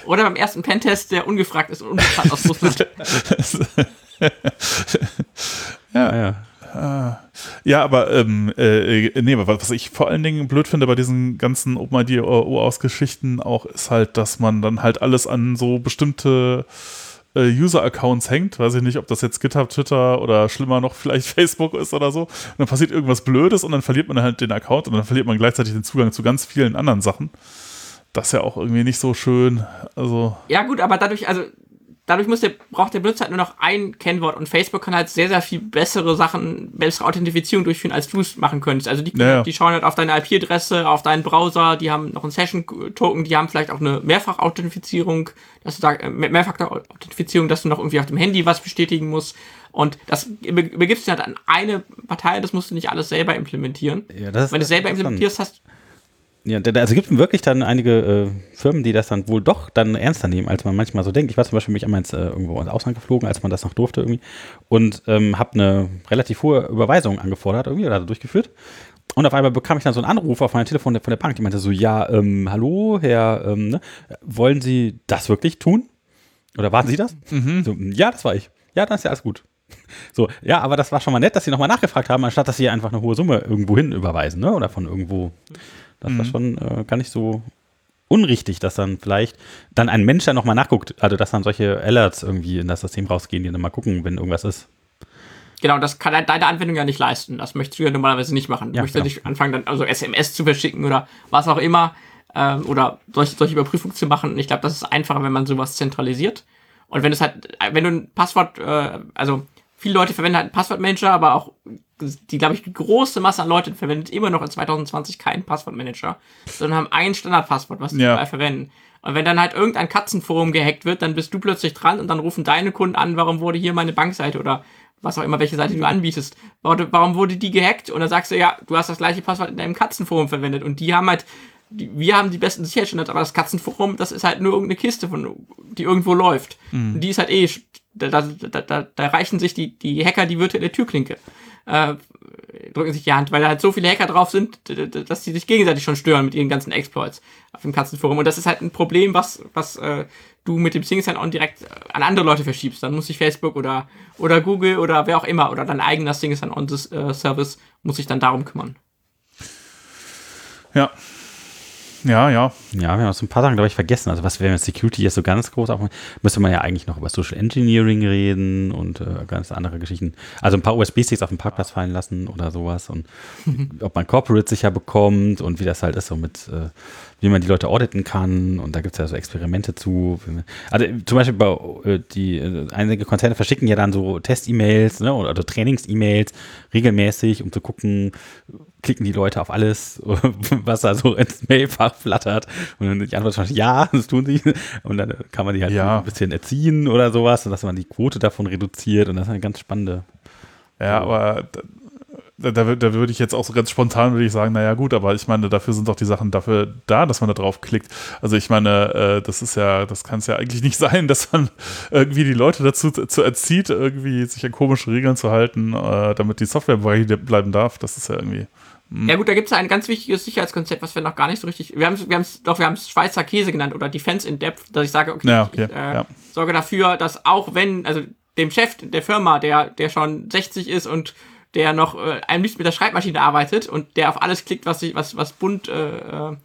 S3: Oder beim ersten Pentest, der ungefragt ist und unbekannt aus Russland.
S1: ja, ja.
S2: Ja, aber ähm, äh, nee, was ich vor allen Dingen blöd finde bei diesen ganzen OpenID OAuth-Geschichten auch, ist halt, dass man dann halt alles an so bestimmte äh, User-Accounts hängt. Weiß ich nicht, ob das jetzt GitHub, Twitter oder schlimmer noch vielleicht Facebook ist oder so. Und dann passiert irgendwas Blödes und dann verliert man halt den Account und dann verliert man gleichzeitig den Zugang zu ganz vielen anderen Sachen. Das ist ja auch irgendwie nicht so schön. Also.
S3: Ja, gut, aber dadurch, also dadurch muss der, braucht der Benutzer halt nur noch ein Kennwort und Facebook kann halt sehr, sehr viel bessere Sachen, bessere Authentifizierung durchführen, als du es machen könntest. Also die,
S2: Ja, ja.
S3: die schauen halt auf deine IP-Adresse, auf deinen Browser, die haben noch einen Session-Token, die haben vielleicht auch eine Mehrfach-Authentifizierung, dass du da, äh, Mehr- Mehrfach-Authentifizierung, dass du noch irgendwie auf dem Handy was bestätigen musst. Und das be- begibst du halt an eine Partei, das musst du nicht alles selber implementieren.
S1: Ja, das ist-
S3: Wenn du es selber implementierst hast,
S1: Ja, also gibt es wirklich dann einige äh, Firmen, die das dann wohl doch dann ernster nehmen, als man manchmal so denkt. Ich war zum Beispiel mich einmal ins, äh, irgendwo ins Ausland geflogen, als man das noch durfte irgendwie und ähm, habe eine relativ hohe Überweisung angefordert irgendwie oder durchgeführt. Und auf einmal bekam ich dann so einen Anruf auf mein Telefon von der Bank, die meinte so, ja, ähm, hallo, Herr, ähm, ne, wollen Sie das wirklich tun? Oder waren Sie das? So, ja, das war ich. Ja, dann ist ja alles gut. So, ja, aber das war schon mal nett, dass Sie nochmal nachgefragt haben, anstatt dass Sie einfach eine hohe Summe irgendwo hin überweisen, ne? Oder von irgendwo. Das war schon äh, gar nicht so unrichtig, dass dann vielleicht dann ein Mensch dann nochmal nachguckt, also dass dann solche Alerts irgendwie in das System rausgehen, die dann mal gucken, wenn irgendwas ist.
S3: Genau, das kann deine Anwendung ja nicht leisten. Das möchtest du ja normalerweise nicht machen. Du
S1: Ja,
S3: möchtest ja
S1: genau.
S3: nicht anfangen, dann also SMS zu verschicken oder was auch immer ähm, oder solche, solche Überprüfungen zu machen. Und ich glaube, das ist einfacher, wenn man sowas zentralisiert. Und wenn es halt, wenn du ein Passwort, äh, also viele Leute verwenden halt einen Passwortmanager, aber auch die, glaube ich, die große Masse an Leuten verwendet immer noch in 2020 keinen Passwortmanager, sondern haben ein Standardpasswort, was die
S2: Ja.
S3: überall verwenden. Und wenn dann halt irgendein Katzenforum gehackt wird, dann bist du plötzlich dran und dann rufen deine Kunden an, warum wurde hier meine Bankseite oder was auch immer, welche Seite du anbietest. Warum wurde die gehackt? Und dann sagst du, ja, du hast das gleiche Passwort in deinem Katzenforum verwendet und die haben halt, die, wir haben die besten Sicherheitsstandards, aber das Katzenforum, das ist halt nur irgendeine Kiste, von, die irgendwo läuft. Und die ist halt eh, da, da, da, da, da reichen sich die, die Hacker die virtuelle Türklinke. Äh, drücken sich die Hand, weil da halt so viele Hacker drauf sind, dass die sich gegenseitig schon stören mit ihren ganzen Exploits auf dem Katzenforum. Und das ist halt ein Problem, was, was äh, du mit dem Single Sign-On direkt äh, an andere Leute verschiebst. Dann muss sich Facebook oder, oder Google oder wer auch immer oder dein eigener Single Sign-On-Service muss sich dann darum kümmern.
S2: Ja. Ja, ja.
S1: Ja, wir haben so ein paar Sachen, glaube ich, vergessen. Also was wäre mit Security jetzt so ganz groß auf, müsste man ja eigentlich noch über Social Engineering reden und äh, ganz andere Geschichten. Also ein paar USB-Sticks auf den Parkplatz fallen lassen oder sowas und ob man Corporate sicher bekommt und wie das halt ist, so mit, äh, wie man die Leute auditen kann und da gibt es ja so Experimente zu. Also zum Beispiel bei äh, die äh, einige Konzerne verschicken ja dann so Test-E-Mails ne, oder, oder Trainings-E-Mails regelmäßig, um zu gucken, klicken die Leute auf alles, was da so ins Mailfach flattert. Und dann die Antwort ist wahrscheinlich, ja, das tun sie. Und dann kann man die halt
S2: Ja.
S1: ein bisschen erziehen oder sowas, dass man die Quote davon reduziert. Und das ist eine ganz spannende.
S2: Ja, aber da, da, da würde ich jetzt auch so ganz spontan würde ich sagen, naja gut, aber ich meine, dafür sind doch die Sachen dafür da, dass man da drauf klickt. Also ich meine, äh, das ist ja, das kann es ja eigentlich nicht sein, dass man irgendwie die Leute dazu zu erzieht, irgendwie sich an komische Regeln zu halten, äh, damit die Software bleiben darf. Das ist ja irgendwie.
S3: Ja gut, da gibt es ein ganz wichtiges Sicherheitskonzept, was wir noch gar nicht so richtig. Wir haben es, wir haben's, doch, wir haben es Schweizer Käse genannt oder Defense in Depth, dass ich sage, okay,
S2: Ja, okay,
S3: ich äh,
S2: ja.
S3: sorge dafür, dass auch wenn, also dem Chef der Firma, der, der schon 60 ist und der noch äh, am liebsten mit der Schreibmaschine arbeitet und der auf alles klickt, was sich, was, was bunt äh, äh,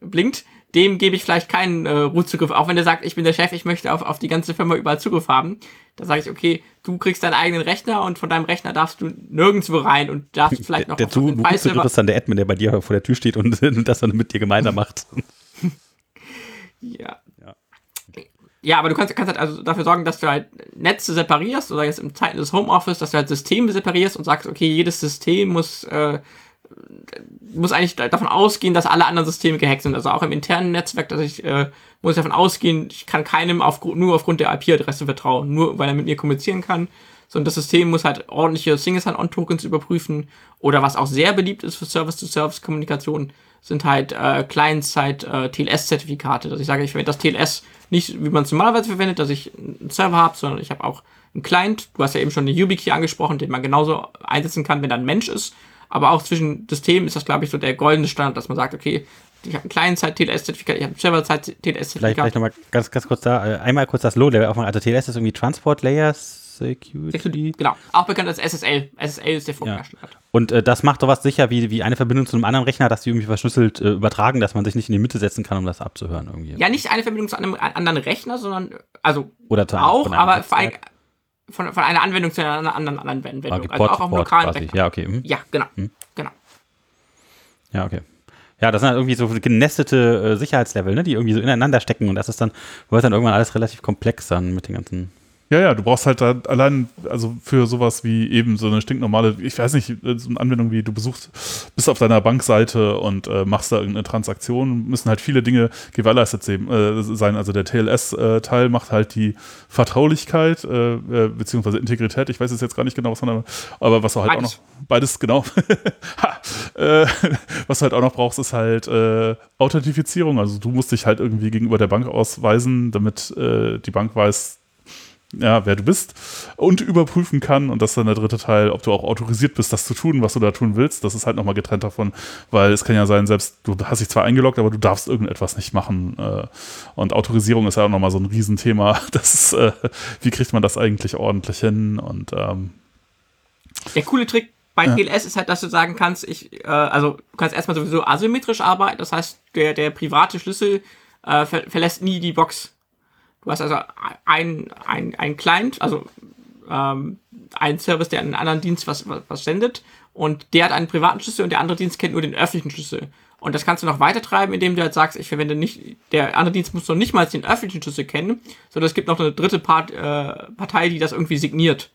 S3: blinkt, dem gebe ich vielleicht keinen äh, Root-Zugriff, auch wenn der sagt, ich bin der Chef, ich möchte auf, auf die ganze Firma überall Zugriff haben. Da sage ich, okay, du kriegst deinen eigenen Rechner und von deinem Rechner darfst du nirgendwo rein und darfst vielleicht noch
S1: der
S3: auf den
S1: Zu-
S3: File-Server-
S1: Zugriff ist dann der Admin, der bei dir vor der Tür steht und das dann mit dir gemeinsam macht.
S3: Ja.
S1: Ja.
S3: Ja, aber du kannst, kannst halt also dafür sorgen, dass du halt Netze separierst oder jetzt im Zeiten des Homeoffice, dass du halt Systeme separierst und sagst, okay, jedes System muss, äh, muss eigentlich da- davon ausgehen, dass alle anderen Systeme gehackt sind. Also auch im internen Netzwerk, dass ich äh, muss davon ausgehen, ich kann keinem auf, nur aufgrund der IP-Adresse vertrauen, nur weil er mit mir kommunizieren kann. Sondern das System muss halt ordentliche Single-Sign-On-Tokens überprüfen. Oder was auch sehr beliebt ist für Service-to-Service-Kommunikation, sind halt äh, Client-Side-TLS-Zertifikate. Dass ich sage, ich verwende das TLS nicht, wie man es normalerweise verwendet, dass ich einen Server habe, sondern ich habe auch einen Client. Du hast ja eben schon den YubiKey angesprochen, den man genauso einsetzen kann, wenn da ein Mensch ist. Aber auch zwischen Systemen ist das, glaube ich, so der goldene Standard, dass man sagt, okay, ich habe ein Client-Side-TLS-Zertifikat, ich habe ein
S1: Vielleicht,
S3: Server-Side-TLS-Zertifikat.
S1: vielleicht nochmal ganz, ganz kurz da, äh, einmal kurz das Low-Level aufmachen. Also TLS ist irgendwie Transport Layer Security.
S3: Genau, auch bekannt als SSL. SSL ist der Vorgängerstandard.
S1: Und äh, das macht sowas sicher wie, wie eine Verbindung zu einem anderen Rechner, dass die irgendwie verschlüsselt äh, übertragen, dass man sich nicht in die Mitte setzen kann, um das abzuhören irgendwie.
S3: Ja, nicht eine Verbindung zu einem anderen Rechner, sondern, also
S1: Oder zu
S3: auch, aber ein,
S1: Netzwerk.
S3: Von, von einer Anwendung zu einer anderen Anwendung.
S1: Okay,
S3: also auch auf lokalen
S1: quasi.
S3: Rechner.
S1: Ja, okay. hm.
S3: Ja, genau. genau.
S1: Ja, okay. Ja, das sind halt irgendwie so genestete äh, Sicherheitslevel, ne, die irgendwie so ineinander stecken und das ist dann, wird dann irgendwann alles relativ komplex dann mit den ganzen.
S2: Ja, ja, du brauchst halt da allein, also für sowas wie eben so eine stinknormale, ich weiß nicht, so eine Anwendung wie du besuchst, bist auf deiner Bankseite und äh, machst da irgendeine Transaktion, müssen halt viele Dinge gewährleistet äh, sein. Also der TLS-Teil macht halt die Vertraulichkeit, äh, äh, beziehungsweise Integrität, ich weiß es jetzt gar nicht genau, was man da, aber was du halt
S3: Beides.
S2: auch noch, beides genau, ha, äh, was du halt auch noch brauchst, ist halt äh, Authentifizierung, also du musst dich halt irgendwie gegenüber der Bank ausweisen, damit äh, die Bank weiß, ja, wer du bist und überprüfen kann. Und das ist dann der dritte Teil, ob du auch autorisiert bist, das zu tun, was du da tun willst. Das ist halt nochmal getrennt davon, weil es kann ja sein, selbst du hast dich zwar eingeloggt, aber du darfst irgendetwas nicht machen. äh, Und Autorisierung ist ja auch nochmal so ein Riesenthema. Das ist, äh, wie kriegt man das eigentlich ordentlich hin? Und ähm,
S3: Der coole Trick bei TLS ist halt, dass du sagen kannst, ich, äh, also du kannst erstmal sowieso asymmetrisch arbeiten, das heißt, der, der private Schlüssel äh, ver verlässt nie die Box. Du hast also ein, ein, ein Client, also ähm, einen Service, der einen anderen Dienst was, was, was sendet und der hat einen privaten Schlüssel und der andere Dienst kennt nur den öffentlichen Schlüssel. Und das kannst du noch weiter treiben, indem du halt sagst, ich verwende nicht, der andere Dienst muss noch nicht mal den öffentlichen Schlüssel kennen, sondern es gibt noch eine dritte Part, äh, Partei, die das irgendwie signiert.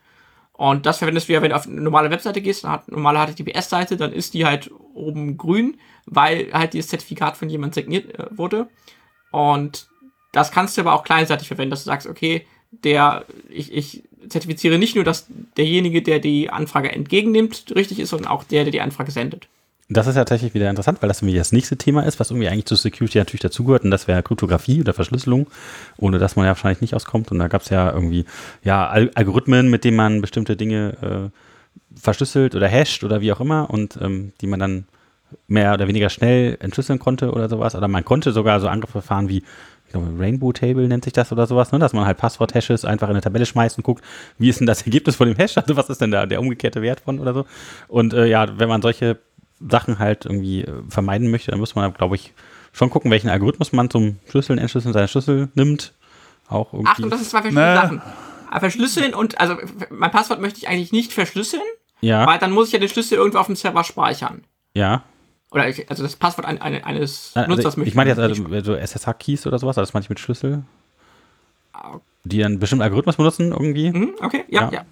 S3: Und das verwendest du ja, wenn du auf eine normale Webseite gehst, eine normale HTTPS-Seite, dann ist die halt oben grün, weil halt dieses Zertifikat von jemand signiert äh, wurde. Und das kannst du aber auch kleinseitig verwenden, dass du sagst, okay, der, ich, ich zertifiziere nicht nur, dass derjenige, der die Anfrage entgegennimmt, richtig ist, sondern auch der, der die Anfrage sendet.
S1: Das ist ja tatsächlich wieder interessant, weil das irgendwie das nächste Thema ist, was irgendwie eigentlich zu Security natürlich dazugehört und das wäre Kryptographie oder Verschlüsselung, ohne dass man ja wahrscheinlich nicht auskommt. Und da gab es ja irgendwie ja Al Algorithmen, mit denen man bestimmte Dinge äh, verschlüsselt oder hasht oder wie auch immer und ähm, die man dann mehr oder weniger schnell entschlüsseln konnte oder sowas. Oder man konnte sogar so Angriffsverfahren wie Rainbow Table nennt sich das oder sowas, ne? dass man halt Passwort-Hashes einfach in eine Tabelle schmeißt und guckt, wie ist denn das Ergebnis von dem Hash, also was ist denn da der umgekehrte Wert von oder so. Und äh, ja, wenn man solche Sachen halt irgendwie äh, vermeiden möchte, dann muss man, glaube ich, schon gucken, welchen Algorithmus man zum Schlüsseln, Entschlüsseln seiner Schlüssel nimmt. Auch irgendwie.
S3: Achtung, das sind zwei verschiedene
S2: Nee.
S3: Sachen. Aber Verschlüsseln und, also mein Passwort möchte ich eigentlich nicht verschlüsseln,
S1: ja,
S3: weil dann muss ich ja den Schlüssel irgendwo auf dem Server speichern.
S1: ja.
S3: Oder ich, also das Passwort ein, ein, eines
S1: Also
S3: Nutzers möchte
S1: ich meine jetzt also, so SSH-Keys oder sowas, also das meine ich mit Schlüssel,
S3: Ah,
S1: die dann bestimmten Algorithmus benutzen irgendwie,
S3: Mhm, okay, ja,
S1: Ja.
S3: ja.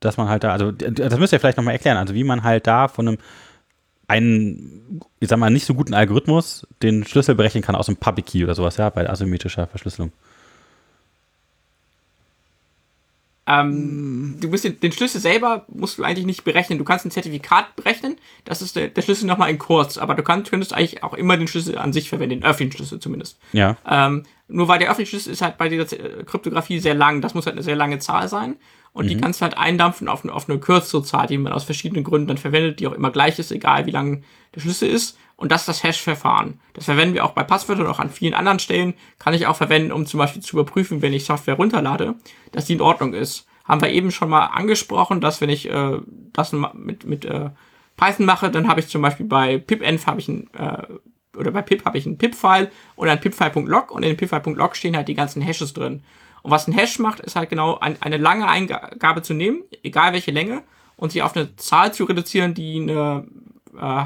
S1: dass man halt da, also das müsst ihr vielleicht nochmal erklären, also wie man halt da von einem einen, ich sag mal, nicht so guten Algorithmus den Schlüssel berechnen kann aus einem Public Key oder sowas, ja, bei asymmetrischer Verschlüsselung.
S3: Ähm, du musst den, den Schlüssel selber musst du eigentlich nicht berechnen. Du kannst ein Zertifikat berechnen, das ist der, der Schlüssel nochmal in kurz, aber du kannst, könntest eigentlich auch immer den Schlüssel an sich verwenden, den öffentlichen Schlüssel zumindest.
S1: Ja,
S3: Ähm, nur weil der öffentliche Schlüssel ist halt bei dieser Z- Kryptographie sehr lang, das muss halt eine sehr lange Zahl sein. Und die kannst du halt eindampfen auf, eine- auf eine kürzere Zahl, die man aus verschiedenen Gründen dann verwendet, die auch immer gleich ist, egal wie lang der Schlüssel ist. Und das ist das Hash-Verfahren. Das verwenden wir auch bei Passwörtern und auch an vielen anderen Stellen. Kann ich auch verwenden, um zum Beispiel zu überprüfen, wenn ich Software runterlade, dass die in Ordnung ist. Haben wir eben schon mal angesprochen, dass wenn ich äh, das mit, mit äh, Python mache, dann habe ich zum Beispiel bei pipenv habe ich ein äh, oder bei pip habe ich einen pip-File und ein pip-File.log und in pip-File.log stehen halt die ganzen Hashes drin. Und was ein Hash macht, ist halt genau ein, eine lange Eingabe zu nehmen, egal welche Länge, und sie auf eine Zahl zu reduzieren, die eine äh,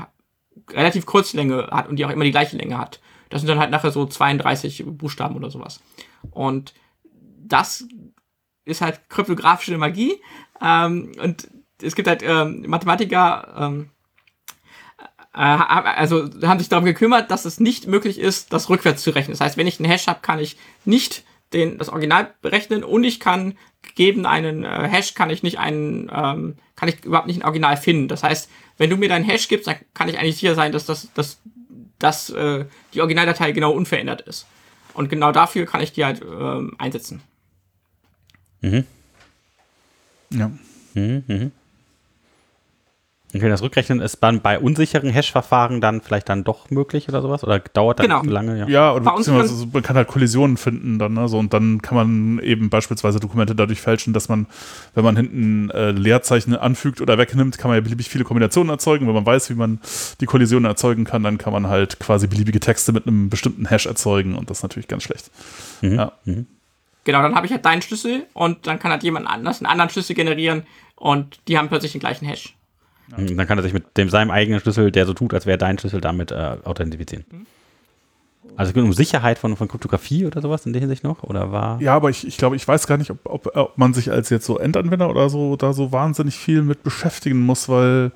S3: relativ kurze Länge hat und die auch immer die gleiche Länge hat. Das sind dann halt nachher so 32 Buchstaben oder sowas. Und das ist halt kryptografische Magie. Ähm, und es gibt halt ähm, Mathematiker, ähm, äh, also haben sich darum gekümmert, dass es nicht möglich ist, das rückwärts zu rechnen. Das heißt, wenn ich einen Hash habe, kann ich nicht den, das Original berechnen und ich kann gegeben einen äh, Hash kann ich nicht einen ähm, kann ich überhaupt nicht ein Original finden. Das heißt, wenn du mir deinen Hash gibst, dann kann ich eigentlich sicher sein, dass das dass, dass äh, die Originaldatei genau unverändert ist. Und genau dafür kann ich die halt ähm, einsetzen.
S2: ja.
S1: mhm, mhm. Okay, das Rückrechnen ist dann bei unsicheren Hash-Verfahren dann vielleicht dann doch möglich oder sowas? Oder dauert das
S3: Genau.
S1: zu lange? Ja.
S2: Ja,
S3: uns
S2: beziehungsweise so, man kann halt Kollisionen finden dann, ne? so, und dann kann man eben beispielsweise Dokumente dadurch fälschen, dass man, wenn man hinten äh, Leerzeichen anfügt oder wegnimmt, kann man ja beliebig viele Kombinationen erzeugen. Wenn man weiß, wie man die Kollisionen erzeugen kann, dann kann man halt quasi beliebige Texte mit einem bestimmten Hash erzeugen und das ist natürlich ganz schlecht.
S1: Mhm.
S2: Ja.
S1: Mhm.
S3: Genau, dann habe ich halt deinen Schlüssel und dann kann halt jemand anders einen anderen Schlüssel generieren und die haben plötzlich den gleichen Hash.
S1: Mhm. Dann kann er sich mit dem, seinem eigenen Schlüssel, der so tut, als wäre dein Schlüssel, damit äh, authentifizieren. Also es geht um Sicherheit von, von Kryptographie oder sowas in der Hinsicht noch? Oder war.
S2: Ja, aber ich, ich glaube, ich weiß gar nicht, ob, ob, ob man sich als jetzt so Endanwender oder so da so wahnsinnig viel mit beschäftigen muss, weil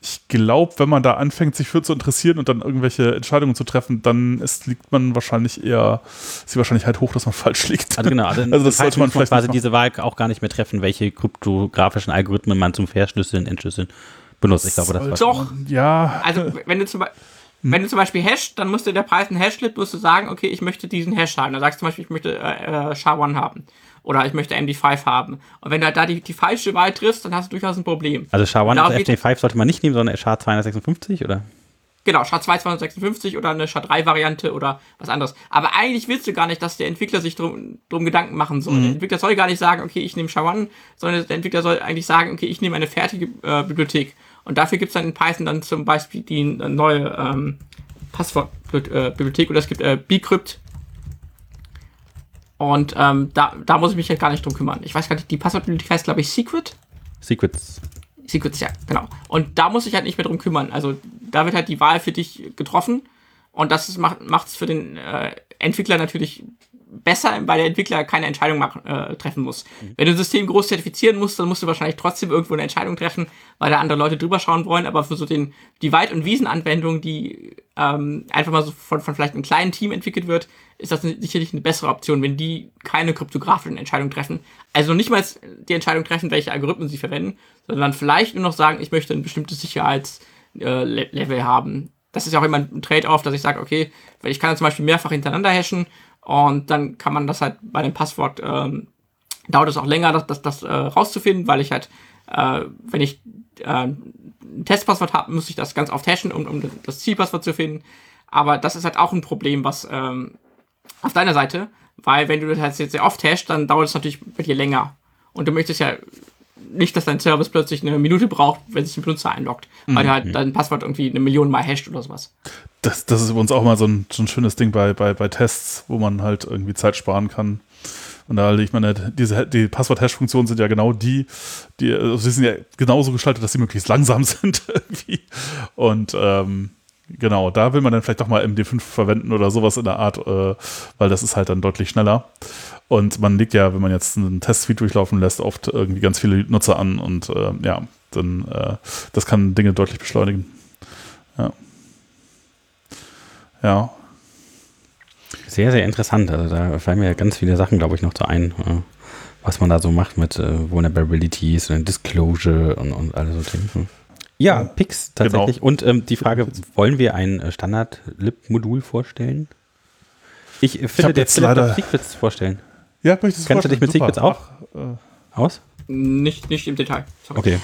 S2: ich glaube, wenn man da anfängt, sich für zu interessieren und dann irgendwelche Entscheidungen zu treffen, dann ist, liegt man wahrscheinlich eher, ist die Wahrscheinlichkeit hoch, dass man falsch liegt.
S1: Also genau, also,
S2: Also das sollte man vielleicht
S1: quasi diese Wahl auch gar nicht mehr treffen, welche kryptografischen Algorithmen man zum Verschlüsseln, Entschlüsseln benutzt. Ich glaube, das war
S3: Doch.
S2: Ja,
S3: Also, wenn du zum Beispiel. Wenn du zum Beispiel hash, dann musst du der Python Hashlet musst du sagen, okay, ich möchte diesen Hash haben. Dann sagst du zum Beispiel, ich möchte äh, äh, SHA-1 haben. Oder ich möchte MD5 haben. Und wenn du halt da die, die falsche Wahl triffst, dann hast du durchaus ein Problem.
S1: Also SHA-1
S3: Darum
S1: und
S3: geht-
S1: FD5 sollte man nicht nehmen, sondern SHA-256 oder?
S3: Genau, SHA-256 oder eine SHA-3-Variante oder was anderes. Aber eigentlich willst du gar nicht, dass der Entwickler sich drum, drum Gedanken machen soll. Der Entwickler soll gar nicht sagen, okay, ich nehme SHA-1, sondern der Entwickler soll eigentlich sagen, okay, ich nehme eine fertige äh, Bibliothek. Und dafür gibt es dann in Python dann zum Beispiel die äh, neue ähm, Passwortbibliothek oder es gibt äh, Bcrypt. Und ähm, da, da muss ich mich halt gar nicht drum kümmern. Ich weiß gar nicht, die Passwortbibliothek heißt, glaube ich, Secret.
S1: Secrets.
S3: Secrets, ja, genau. Und da muss ich halt nicht mehr drum kümmern. Also da wird halt die Wahl für dich getroffen und das macht es für den äh, Entwickler natürlich besser, weil der Entwickler keine Entscheidung machen, äh, treffen muss. Wenn du ein System groß zertifizieren musst, dann musst du wahrscheinlich trotzdem irgendwo eine Entscheidung treffen, weil da andere Leute drüber schauen wollen. Aber für so den die Wald- und Wiesenanwendung, die ähm, einfach mal so von, von vielleicht einem kleinen Team entwickelt wird, ist das sicherlich eine bessere Option, wenn die keine kryptografischen Entscheidungen treffen. Also nicht mal die Entscheidung treffen, welche Algorithmen sie verwenden, sondern vielleicht nur noch sagen, ich möchte ein bestimmtes Sicherheitslevel haben. Das ist ja auch immer ein Trade-off, dass ich sage, okay, ich kann zum Beispiel mehrfach hintereinander hashen und dann kann man das halt bei dem Passwort, ähm, dauert es auch länger, das, das, das äh, rauszufinden, weil ich halt, äh, wenn ich äh, ein Testpasswort habe, muss ich das ganz oft hashen, um, um das Zielpasswort zu finden. Aber das ist halt auch ein Problem, was ähm, auf deiner Seite, weil wenn du das halt jetzt sehr oft hashst, dann dauert es natürlich bei dir länger. Und du möchtest ja nicht, dass dein Service plötzlich eine Minute braucht, wenn sich ein Benutzer einloggt, weil er halt dein Passwort irgendwie eine Million Mal hasht oder sowas.
S2: das, das ist übrigens auch mal so ein, so ein schönes Ding bei, bei, bei Tests, wo man halt irgendwie Zeit sparen kann. Und da, ich meine, diese, die Passwort-Hash-Funktionen sind ja genau die, die, also sie sind ja genauso gestaltet, dass sie möglichst langsam sind irgendwie. Und ähm, genau, da will man dann vielleicht doch mal MD5 verwenden oder sowas in der Art, äh, weil das ist halt dann deutlich schneller. Und man legt ja, wenn man jetzt einen Testsuite durchlaufen lässt, oft irgendwie ganz viele Nutzer an und äh, ja, dann äh, das kann Dinge deutlich beschleunigen. Ja. Ja,
S1: Sehr, sehr interessant. Also da fallen mir ganz viele Sachen, glaube ich, noch so ein, äh, was man da so macht mit äh, Vulnerabilities und Disclosure und, und alle so Themen. Hm. Ja, Pix tatsächlich.
S2: Genau.
S1: Und ähm, die Frage, wollen wir ein äh, Standard-Lib-Modul vorstellen? Ich äh, finde,
S2: hab
S1: der
S2: jetzt
S1: Philipp
S2: leider-
S1: darf Secrets vorstellen.
S2: Ja, möchtest
S1: Kennst du dich mit
S2: vorstellen?
S1: Secrets
S2: Super.
S1: auch?
S2: Ach, äh,
S1: Aus?
S3: Nicht, nicht im Detail. Sorry.
S1: Okay.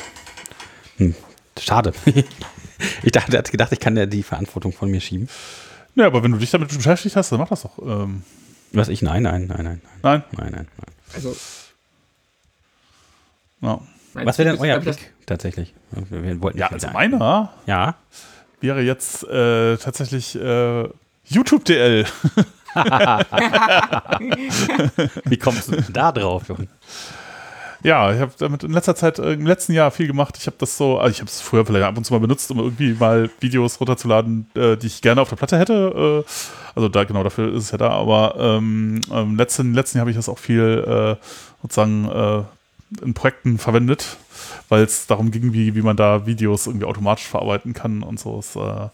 S1: Hm. Schade. ich dachte, er hat gedacht, ich kann ja die Verantwortung von mir schieben.
S2: ja, aber wenn du dich damit beschäftigt hast, dann mach das doch. Ähm,
S1: Was ich? Nein, nein, nein, nein,
S2: nein?
S1: nein, nein, nein.
S3: Also,
S2: Ja.
S1: Was wäre denn euer Pick tatsächlich? Wir, wollten
S2: Ja, also meiner
S1: Ja.
S2: wäre jetzt äh, tatsächlich äh, YouTube-DL.
S1: Wie kommst du denn da drauf, Jochen?
S2: Ja, ich habe damit in letzter Zeit, äh, im letzten Jahr viel gemacht. Ich habe das so, also ich habe es früher vielleicht ab und zu mal benutzt, um irgendwie mal Videos runterzuladen, äh, die ich gerne auf der Platte hätte. Äh, also da genau dafür ist es ja da. Aber ähm, im letzten, letzten Jahr habe ich das auch viel äh, sozusagen äh, in Projekten verwendet, weil es darum ging, wie, wie man da Videos irgendwie automatisch verarbeiten kann und so. Äh,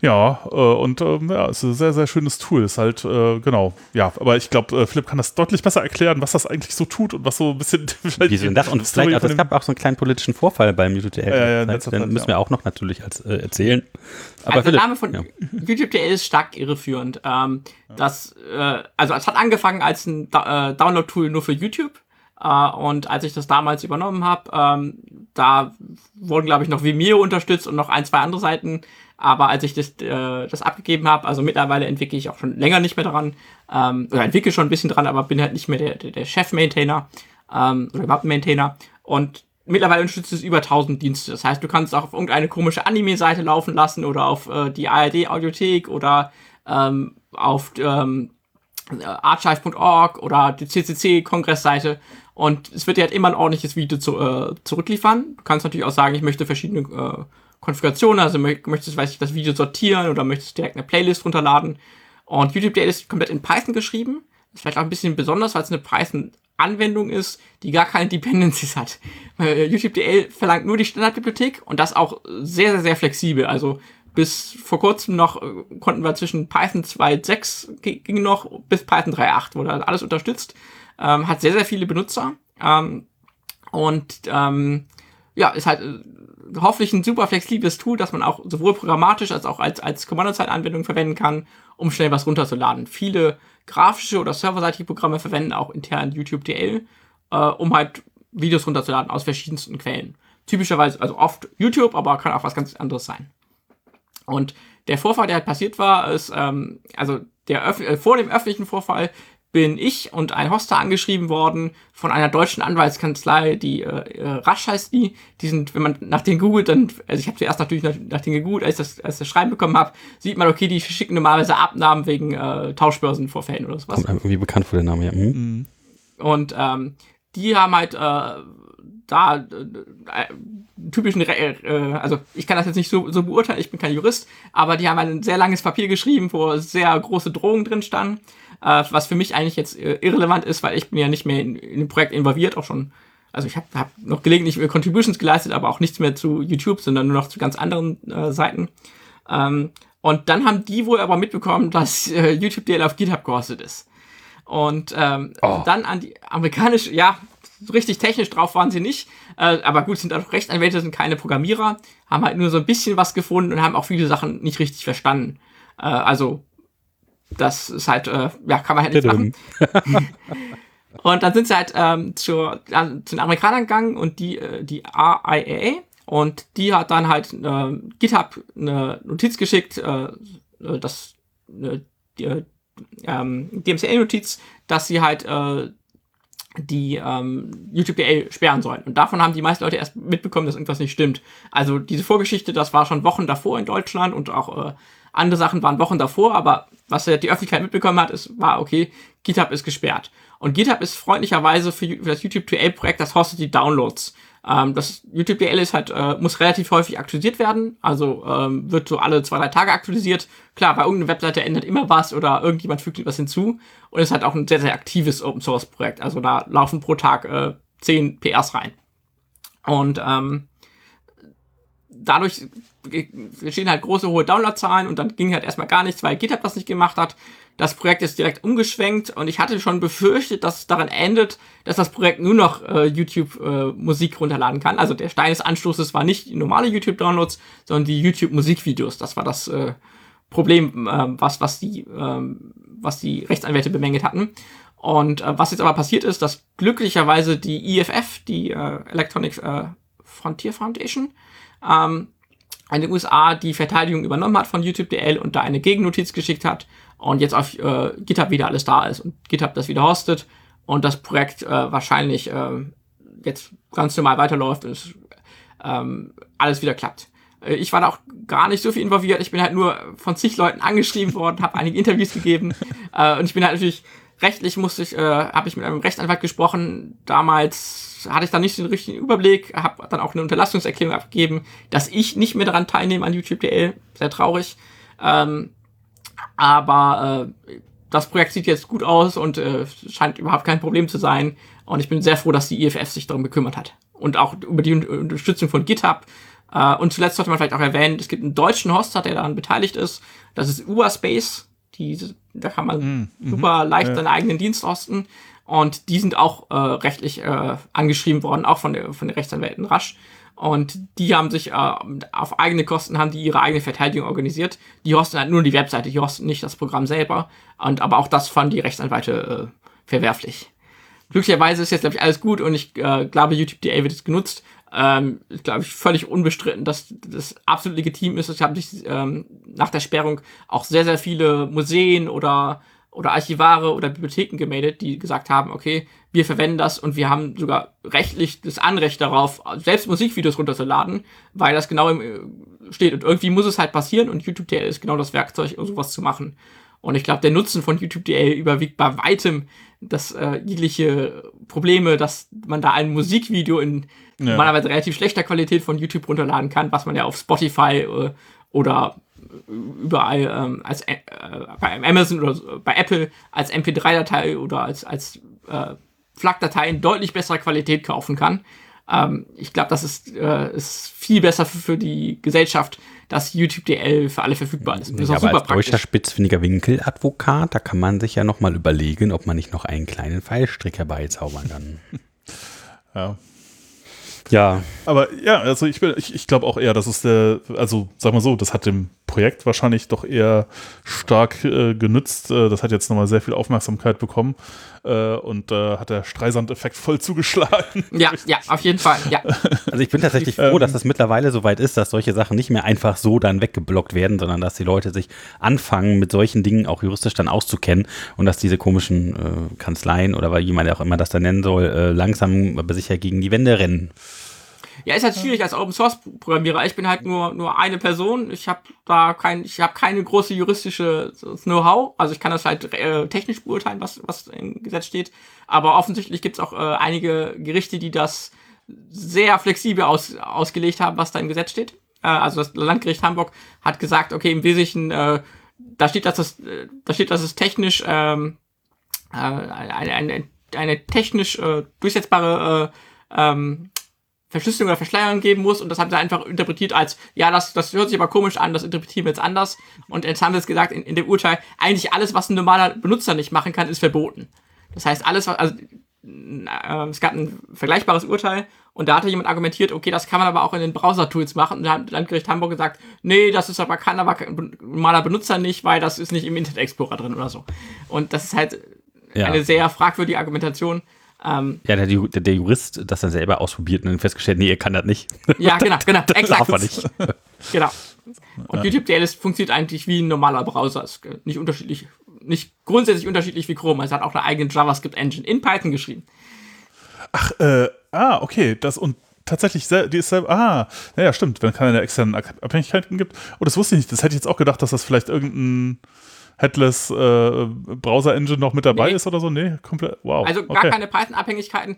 S2: ja, äh, und ähm, ja, es ist ein sehr, sehr schönes Tool. Ist halt, äh, genau, ja, aber ich glaube, äh, Philipp kann das deutlich besser erklären, was das eigentlich so tut und was so ein bisschen.
S1: Wieso denn das? Und vielleicht auch,
S2: von
S1: es gab auch so einen kleinen politischen Vorfall beim YouTube
S2: Ja, ja, letzter
S1: Dann
S2: Zeit,
S1: müssen
S2: ja.
S1: wir auch noch natürlich als, äh, erzählen. Aber
S3: also der Name von
S1: ja.
S3: YouTube.de ist stark irreführend. Ähm, das, äh, also es hat angefangen als ein Da- äh, Download-Tool nur für YouTube, Äh, und als ich das damals übernommen habe, ähm, da wurden, glaube ich, noch Vimeo unterstützt und noch ein, zwei andere Seiten. Aber als ich das, äh, das abgegeben habe, also mittlerweile entwickle ich auch schon länger nicht mehr daran, ähm, oder entwickle schon ein bisschen dran, aber bin halt nicht mehr der, der, Chef-Maintainer ähm, oder Mappen-Maintainer. Und mittlerweile unterstützt es über 1000 Dienste. Das heißt, du kannst auch auf irgendeine komische Anime-Seite laufen lassen oder auf äh, die ARD-Audiothek oder ähm, auf ähm, archive.org oder die CCC-Kongressseite und es wird dir halt immer ein ordentliches Video zu, äh, zurückliefern. Du kannst natürlich auch sagen, ich möchte verschiedene äh, Konfigurationen, also möchtest, weiß ich, das Video sortieren oder möchtest direkt eine Playlist runterladen. Und YouTube DL ist komplett in Python geschrieben. Das ist vielleicht auch ein bisschen besonders, weil es eine Python-Anwendung ist, die gar keine Dependencies hat. Äh, YouTube DL verlangt nur die Standardbibliothek und das auch sehr, sehr, sehr flexibel. Also bis vor kurzem noch äh, konnten wir zwischen Python 2.6 ging noch bis Python 3.8 wurde alles unterstützt. Ähm, hat sehr, sehr viele Benutzer. Ähm, und ähm, ja, ist halt äh, hoffentlich ein super flexibles Tool, das man auch sowohl programmatisch als auch als, als Kommandozeitanwendung verwenden kann, um schnell was runterzuladen. Viele grafische oder serverseitige Programme verwenden auch intern YouTube DL, äh, um halt Videos runterzuladen aus verschiedensten Quellen. Typischerweise, also oft YouTube, aber kann auch was ganz anderes sein. Und der Vorfall, der halt passiert war, ist, ähm, also der Öf äh, vor dem öffentlichen Vorfall bin ich und ein Hoster angeschrieben worden von einer deutschen Anwaltskanzlei, die äh, äh Rasch heißt die. Die sind, wenn man nach denen googelt, dann, also ich habe zuerst natürlich nach, nach denen gegoogelt, als ich das, als ich das Schreiben bekommen habe, sieht man, okay, die schicken normalerweise Abnahmen wegen äh, Tauschbörsenvorfällen oder sowas.
S1: Kommt irgendwie bekannt vor der Name, ja. Mhm.
S3: mhm. Und ähm, die haben halt äh, da äh, typischen, äh, also ich kann das jetzt nicht so, so beurteilen, ich bin kein Jurist, aber die haben ein sehr langes Papier geschrieben, wo sehr große Drohungen drin standen, äh, was für mich eigentlich jetzt äh, irrelevant ist, weil ich bin ja nicht mehr in, in dem Projekt involviert, auch schon, also ich habe hab noch gelegentlich Contributions geleistet, aber auch nichts mehr zu YouTube, sondern nur noch zu ganz anderen äh, Seiten. Ähm, und dann haben die wohl aber mitbekommen, dass äh, YouTube DL auf GitHub gehostet ist. Und ähm, oh. dann an die amerikanische, ja, richtig technisch drauf waren sie nicht. Äh, aber gut, sind auch Rechtsanwälte, sind keine Programmierer, haben halt nur so ein bisschen was gefunden und haben auch viele Sachen nicht richtig verstanden. Äh, also, das ist halt, äh, ja, kann man halt nicht machen. und dann sind sie halt ähm, zur, äh, zu den Amerikanern gegangen und die, äh, die RIAA und die hat dann halt äh, GitHub eine Notiz geschickt, äh, äh das äh, die, äh, ähm, DMCA-Notiz, dass sie halt äh, die ähm, YouTube sperren sollen. Und davon haben die meisten Leute erst mitbekommen, dass irgendwas nicht stimmt. Also diese Vorgeschichte, das war schon Wochen davor in Deutschland und auch äh, andere Sachen waren Wochen davor, aber was die Öffentlichkeit mitbekommen hat, ist, war, okay, GitHub ist gesperrt. Und GitHub ist freundlicherweise für, für das YouTube 2A-Projekt, das hostet die Downloads. Ähm, das YouTube DL ist halt, äh, muss relativ häufig aktualisiert werden. Also ähm, wird so alle zwei, drei Tage aktualisiert. Klar, bei irgendeiner Webseite ändert immer was oder irgendjemand fügt etwas hinzu. Und es halt auch ein sehr, sehr aktives Open Source Projekt. Also da laufen pro Tag äh, 10 PRs rein. Und ähm, dadurch stehen halt große hohe Downloadzahlen und dann ging halt erstmal gar nichts, weil GitHub das nicht gemacht hat. Das Projekt ist direkt umgeschwenkt und ich hatte schon befürchtet, dass es daran endet, dass das Projekt nur noch äh, YouTube äh, Musik runterladen kann. Also der Stein des Anstoßes war nicht die normale YouTube Downloads, sondern die YouTube Musikvideos. Das war das äh, Problem, äh, was was die äh, was die Rechtsanwälte bemängelt hatten. Und äh, was jetzt aber passiert ist, dass glücklicherweise die EFF, die äh, Electronic äh, Frontier Foundation, ähm, in den USA die Verteidigung übernommen hat von YouTube DL und da eine Gegennotiz geschickt hat und jetzt auf äh, GitHub wieder alles da ist und GitHub das wieder hostet und das Projekt äh, wahrscheinlich äh, jetzt ganz normal weiterläuft und es, ähm, alles wieder klappt. Äh, ich war da auch gar nicht so viel involviert. Ich bin halt nur von zig Leuten angeschrieben worden, habe einige Interviews gegeben äh, und ich bin halt natürlich rechtlich musste ich, äh, habe ich mit einem Rechtsanwalt gesprochen. Damals hatte ich da nicht den richtigen Überblick, habe dann auch eine Unterlassungserklärung abgegeben, dass ich nicht mehr daran teilnehme an YouTube.dl. Sehr traurig. Ähm, aber äh, das Projekt sieht jetzt gut aus und äh, scheint überhaupt kein Problem zu sein. Und ich bin sehr froh, dass die IFF sich darum gekümmert hat. Und auch über die Unterstützung von GitHub. Äh, und zuletzt sollte man vielleicht auch erwähnen, es gibt einen deutschen Hoster, der daran beteiligt ist. Das ist Uberspace. Die, da kann man mm, super leicht ja. seinen eigenen Dienst hosten. Und die sind auch äh, rechtlich äh, angeschrieben worden, auch von der, von den Rechtsanwälten rasch. Und die haben sich äh, auf eigene Kosten haben die ihre eigene Verteidigung organisiert. Die hosten halt nur die Webseite, die hosten nicht das Programm selber. Und aber auch das fanden die Rechtsanwälte äh, verwerflich. glücklicherweise ist jetzt, glaube ich, alles gut und ich äh, glaube, YouTube DA wird jetzt genutzt. Ähm, glaube ich, völlig unbestritten, dass das absolut legitim ist. Ich habe sich ähm, nach der Sperrung auch sehr, sehr viele Museen oder oder Archivare oder Bibliotheken gemeldet, die gesagt haben, okay, wir verwenden das und wir haben sogar rechtlich das Anrecht darauf, selbst Musikvideos runterzuladen, weil das genau im, äh, steht. Und irgendwie muss es halt passieren und YouTube DL ist genau das Werkzeug, um sowas zu machen. Und ich glaube, der Nutzen von YouTube DL überwiegt bei weitem das äh, jegliche Probleme, dass man da ein Musikvideo in ja. normalerweise relativ schlechter Qualität von YouTube runterladen kann, was man ja auf Spotify äh, oder überall ähm, als äh, bei Amazon oder bei Apple als MP3-Datei oder als, als äh, FLAC-Datei in deutlich besserer Qualität kaufen kann. Ähm, ich glaube, das ist, äh, ist viel besser für, für, die Gesellschaft, dass YouTube DL für alle verfügbar ist.
S1: Das ist ja, auch super als deutscher spitzfindiger Winkeladvokat, da kann man sich ja noch mal überlegen, ob man nicht noch einen kleinen Pfeilstrick herbeizaubern kann.
S2: ja. Ja. Aber ja, also ich, ich, ich glaube auch eher, dass es der, also sag mal so, das hat dem Projekt wahrscheinlich doch eher stark äh, genützt. Äh, das hat jetzt nochmal sehr viel Aufmerksamkeit bekommen äh, und äh, hat der Streisand-Effekt voll zugeschlagen.
S3: Ja, ja, auf jeden Fall, ja.
S1: Also ich bin tatsächlich froh, dass das mittlerweile so weit ist, dass solche Sachen nicht mehr einfach so dann weggeblockt werden, sondern dass die Leute sich anfangen, mit solchen Dingen auch juristisch dann auszukennen und dass diese komischen äh, Kanzleien oder wie man auch immer das da nennen soll, äh, langsam aber sicher gegen die Wände rennen.
S3: Ja, ist halt schwierig als Open Source Programmierer. Ich bin halt nur nur eine Person. Ich habe da kein, ich habe keine große juristische Know-how. Also ich kann das halt äh, technisch beurteilen, was was im Gesetz steht. Aber offensichtlich gibt es auch äh, einige Gerichte, die das sehr flexibel aus, ausgelegt haben, was da im Gesetz steht. Äh, also das Landgericht Hamburg hat gesagt, okay, im Wesentlichen, äh, da steht, dass das, äh, da steht, dass es technisch ähm, äh, eine, eine, eine technisch äh, durchsetzbare äh, ähm, Verschlüsselung oder Verschleierung geben muss und das haben sie einfach interpretiert als, ja, das, das hört sich aber komisch an, das interpretieren wir jetzt anders. Und jetzt haben sie es gesagt in, in dem Urteil, eigentlich alles, was ein normaler Benutzer nicht machen kann, ist verboten. Das heißt, alles, was, also äh, es gab ein vergleichbares Urteil und da hatte jemand argumentiert, okay, das kann man aber auch in den Browser-Tools machen. Und da hat Landgericht Hamburg gesagt, nee, das ist aber kann aber ein normaler Benutzer nicht, weil das ist nicht im Internet Explorer drin oder so. Und das ist halt ja. eine sehr fragwürdige Argumentation.
S1: Ähm, ja, der, der, der, Jurist das dann selber ausprobiert und dann festgestellt, nee, er kann das nicht.
S3: Ja, genau, genau, exakt. Darf nicht. genau. Und ja. YouTube DLS funktioniert eigentlich wie ein normaler Browser. Ist nicht unterschiedlich, nicht grundsätzlich unterschiedlich wie Chrome. Es hat auch eine eigene JavaScript-Engine in Python geschrieben.
S2: Ach, äh, ah, okay. Das und tatsächlich, die ist selber, ah, naja, stimmt, wenn es keine externen Abhängigkeiten gibt. Oh, das wusste ich nicht. Das hätte ich jetzt auch gedacht, dass das vielleicht irgendein Headless äh, Browser Engine noch mit dabei nee. ist oder so? Nee, komplett. Wow.
S3: Also gar okay. keine Python-Abhängigkeiten.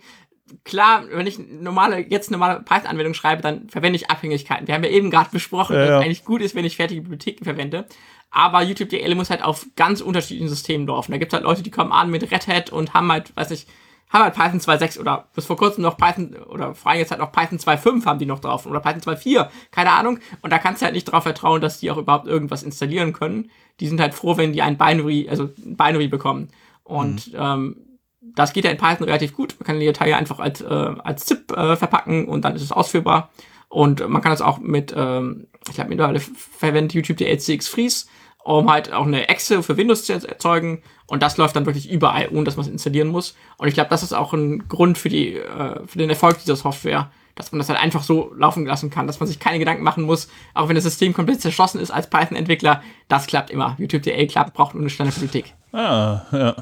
S3: Klar, wenn ich normale, jetzt normale Python-Anwendung schreibe, dann verwende ich Abhängigkeiten. Wir haben ja eben gerade besprochen, ja, dass ja. es eigentlich gut ist, wenn ich fertige Bibliotheken verwende. Aber YouTube DL muss halt auf ganz unterschiedlichen Systemen laufen. Da gibt es halt Leute, die kommen an mit Red Hat und haben halt, weiß ich, haben halt Python 2.6 oder bis vor kurzem noch Python oder vor allem jetzt halt noch Python 2.5 haben die noch drauf oder Python 2.4, keine Ahnung. Und da kannst du halt nicht darauf vertrauen, dass die auch überhaupt irgendwas installieren können. Die sind halt froh, wenn die ein Binary, also ein Binary bekommen. Und mhm. ähm, das geht ja in Python relativ gut. Man kann die Datei einfach als, äh, als ZIP äh, verpacken und dann ist es ausführbar. Und man kann das auch mit, ähm, ich glaube, mittlerweile verwendet YouTube die LCX Freeze um halt auch eine Exe für Windows zu erzeugen. Und das läuft dann wirklich überall, ohne dass man es installieren muss. Und ich glaube, das ist auch ein Grund für, die, äh, für den Erfolg dieser Software, dass man das halt einfach so laufen lassen kann, dass man sich keine Gedanken machen muss, auch wenn das System komplett zerschossen ist als Python-Entwickler. Das klappt immer. YouTube.de klappt, braucht nur eine Standardbibliothek.
S2: Ah, ja.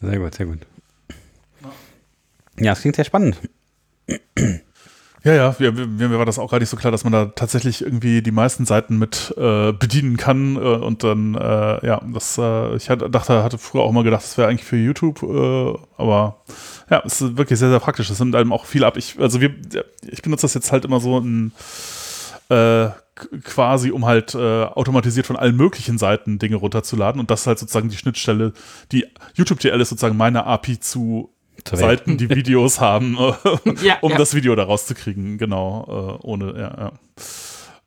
S1: Sehr gut, sehr gut. Ja, es klingt sehr spannend.
S2: Ja, ja, mir, mir war das auch gar nicht so klar, dass man da tatsächlich irgendwie die meisten Seiten mit äh, bedienen kann äh, und dann, äh, ja, das, äh, ich hatte, dachte, hatte früher auch mal gedacht, das wäre eigentlich für YouTube, äh, aber ja, es ist wirklich sehr, sehr praktisch. Das nimmt einem auch viel ab. Ich, also wir, ich benutze das jetzt halt immer so ein, äh, quasi, um halt äh, automatisiert von allen möglichen Seiten Dinge runterzuladen. Und das ist halt sozusagen die Schnittstelle, die YouTube.dl ist sozusagen meine API zu Seiten, die Videos haben, ja, um ja. das Video da rauszukriegen. Genau, äh, ohne, ja,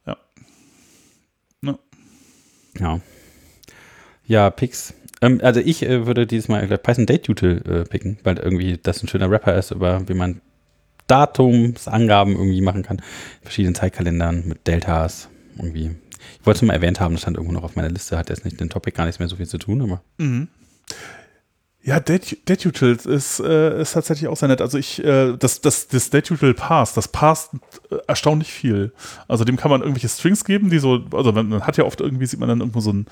S2: ja.
S1: Ja. Ja, ja Pix. Ähm, also ich äh, würde dieses Mal Python Date Util äh, picken, weil irgendwie das ein schöner Rapper ist, über wie man Datumsangaben irgendwie machen kann. Verschiedenen Zeitkalendern mit Deltas irgendwie. Ich wollte es mal erwähnt haben, das stand irgendwo noch auf meiner Liste, hat jetzt nicht den Topic gar nichts mehr so viel zu tun, aber.
S2: Mhm. Ja, Detutil ist, äh, ist tatsächlich auch sehr nett. Also ich, äh, das, das, das Detutil Pass, das passt äh, erstaunlich viel. Also dem kann man irgendwelche Strings geben, die so, also man, man, hat ja oft irgendwie, sieht man dann irgendwo so ein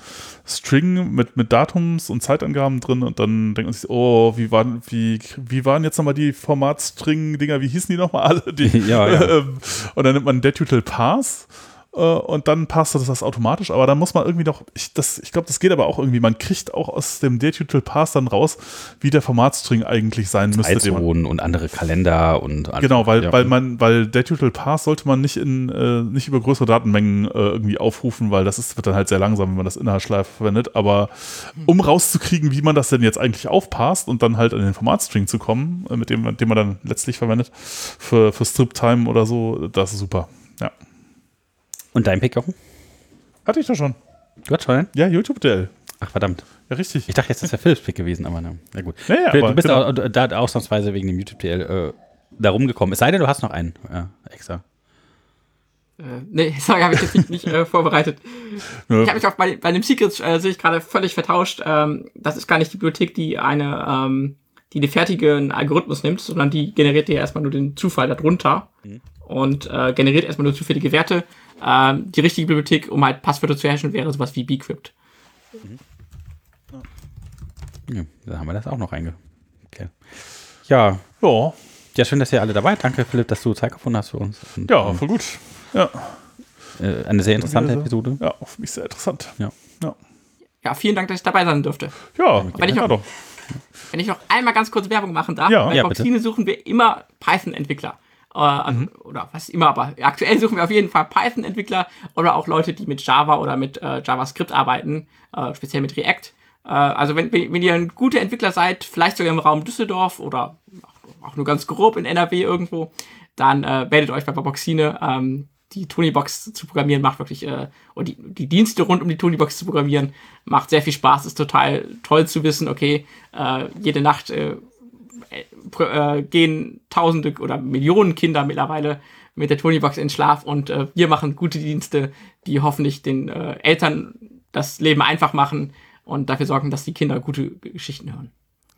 S2: String mit, mit Datums und Zeitangaben drin und dann denkt man sich, oh, wie waren, wie, wie waren jetzt nochmal die Formatstring-Dinger, wie hießen die nochmal alle? Die,
S1: ja, ja.
S2: Ähm, und dann nimmt man Detutil Pass äh, und dann passt das, das automatisch. Aber dann muss man irgendwie noch, ich, ich glaube, das geht aber auch irgendwie. Man kriegt auch aus dem Detutil Pass dann raus, wie der Formatstring eigentlich sein müsste.
S1: Zeitzonen und andere Kalender und
S2: alles. Genau, weil, ja. weil man, weil Detutil Pass sollte man nicht in äh, nicht über größere Datenmengen äh, irgendwie aufrufen, weil das ist, wird dann halt sehr langsam, wenn man das Inhaltsschleife verwendet. Aber um rauszukriegen, wie man das denn jetzt eigentlich aufpasst und dann halt an den Formatstring zu kommen, äh, mit dem, den man dann letztlich verwendet für, für Strip-Time oder so, das ist super. Ja.
S1: Und dein Pick, Jochen?
S2: Hatte ich doch schon.
S1: Du hast schon?
S2: Ja, YouTube-DL.
S1: Ach, verdammt.
S2: Ja, richtig.
S1: Ich dachte, jetzt ist der Philips Pick gewesen, aber na, na gut.
S2: Ja, ja,
S1: du
S2: aber
S1: bist
S2: genau.
S1: auch, da ausnahmsweise wegen dem YouTube-DL äh, da rumgekommen. Es sei denn, du hast noch einen äh, extra.
S3: Äh, nee, sorry, habe ich jetzt nicht, nicht äh, vorbereitet. Ja. Ich habe mich auch bei, bei dem Secrets, äh, sehe ich gerade völlig vertauscht. Ähm, das ist gar nicht die Bibliothek, die eine, ähm, die den fertigen Algorithmus nimmt, sondern die generiert dir erstmal nur den Zufall darunter mhm. und äh, generiert erstmal nur zufällige Werte. Ähm, die richtige Bibliothek, um halt Passwörter zu hashen, wäre sowas wie Bcrypt. Mhm.
S1: Ja, da haben wir das auch noch reinge. Okay. Ja. Ja. Ja, schön, dass ihr alle dabei. Danke, Philipp, dass du Zeit gefunden hast für uns.
S2: Und, ja, voll gut. Ja.
S1: Äh, eine sehr interessante sehr, Episode.
S2: Ja, für mich sehr interessant.
S1: Ja.
S3: ja. Ja, vielen Dank, dass ich dabei sein durfte.
S2: Ja,
S3: wenn ich, noch,
S2: doch.
S3: wenn ich noch einmal ganz kurz Werbung machen darf,
S2: ja.
S3: bei
S1: ja,
S3: Boxine suchen wir immer Python-Entwickler. Äh, mhm. Oder was immer, aber aktuell suchen wir auf jeden Fall Python-Entwickler oder auch Leute, die mit Java oder mit äh, JavaScript arbeiten, äh, speziell mit React. Äh, also wenn, wenn, wenn ihr ein guter Entwickler seid, vielleicht sogar im Raum Düsseldorf oder auch nur ganz grob in NRW irgendwo, dann äh, meldet euch bei Boxine. Ähm, die Tonybox zu programmieren macht wirklich, äh, und die, die Dienste rund um die Tonybox zu programmieren, macht sehr viel Spaß, ist total toll zu wissen, okay, äh, jede Nacht äh, äh, gehen Tausende oder Millionen Kinder mittlerweile mit der Tonybox in Schlaf und äh, wir machen gute Dienste, die hoffentlich den äh, Eltern das Leben einfach machen und dafür sorgen, dass die Kinder gute Geschichten hören.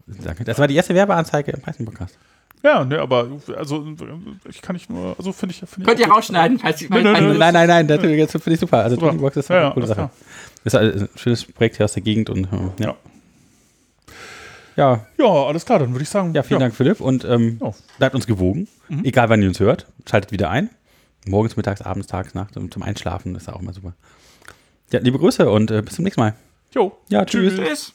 S1: Danke. Das war die erste Werbeanzeige im Python-Podcast.
S2: Ja, ne, aber also ich kann nicht nur, also finde ich, find
S3: Könnt
S2: ich
S3: ihr rausschneiden, falls
S1: ich nein, nein, nein, nein, nein, das finde ich super. Also Tonybox ist eine ja, coole Sache. Das ist ein schönes Projekt hier aus der Gegend und ja.
S2: Ja.
S1: Ja.
S2: Alles klar, dann würde ich sagen.
S1: Ja, vielen ja. Dank, Philipp. Und ähm, ja. bleibt uns gewogen. Mhm. Egal, wann ihr uns hört. Schaltet wieder ein. Morgens, mittags, abends, tags, nachts und zum Einschlafen. Ist auch immer super. Ja, liebe Grüße und äh, bis zum nächsten Mal.
S2: Jo.
S1: Ja, tschüss.
S3: Tschüss.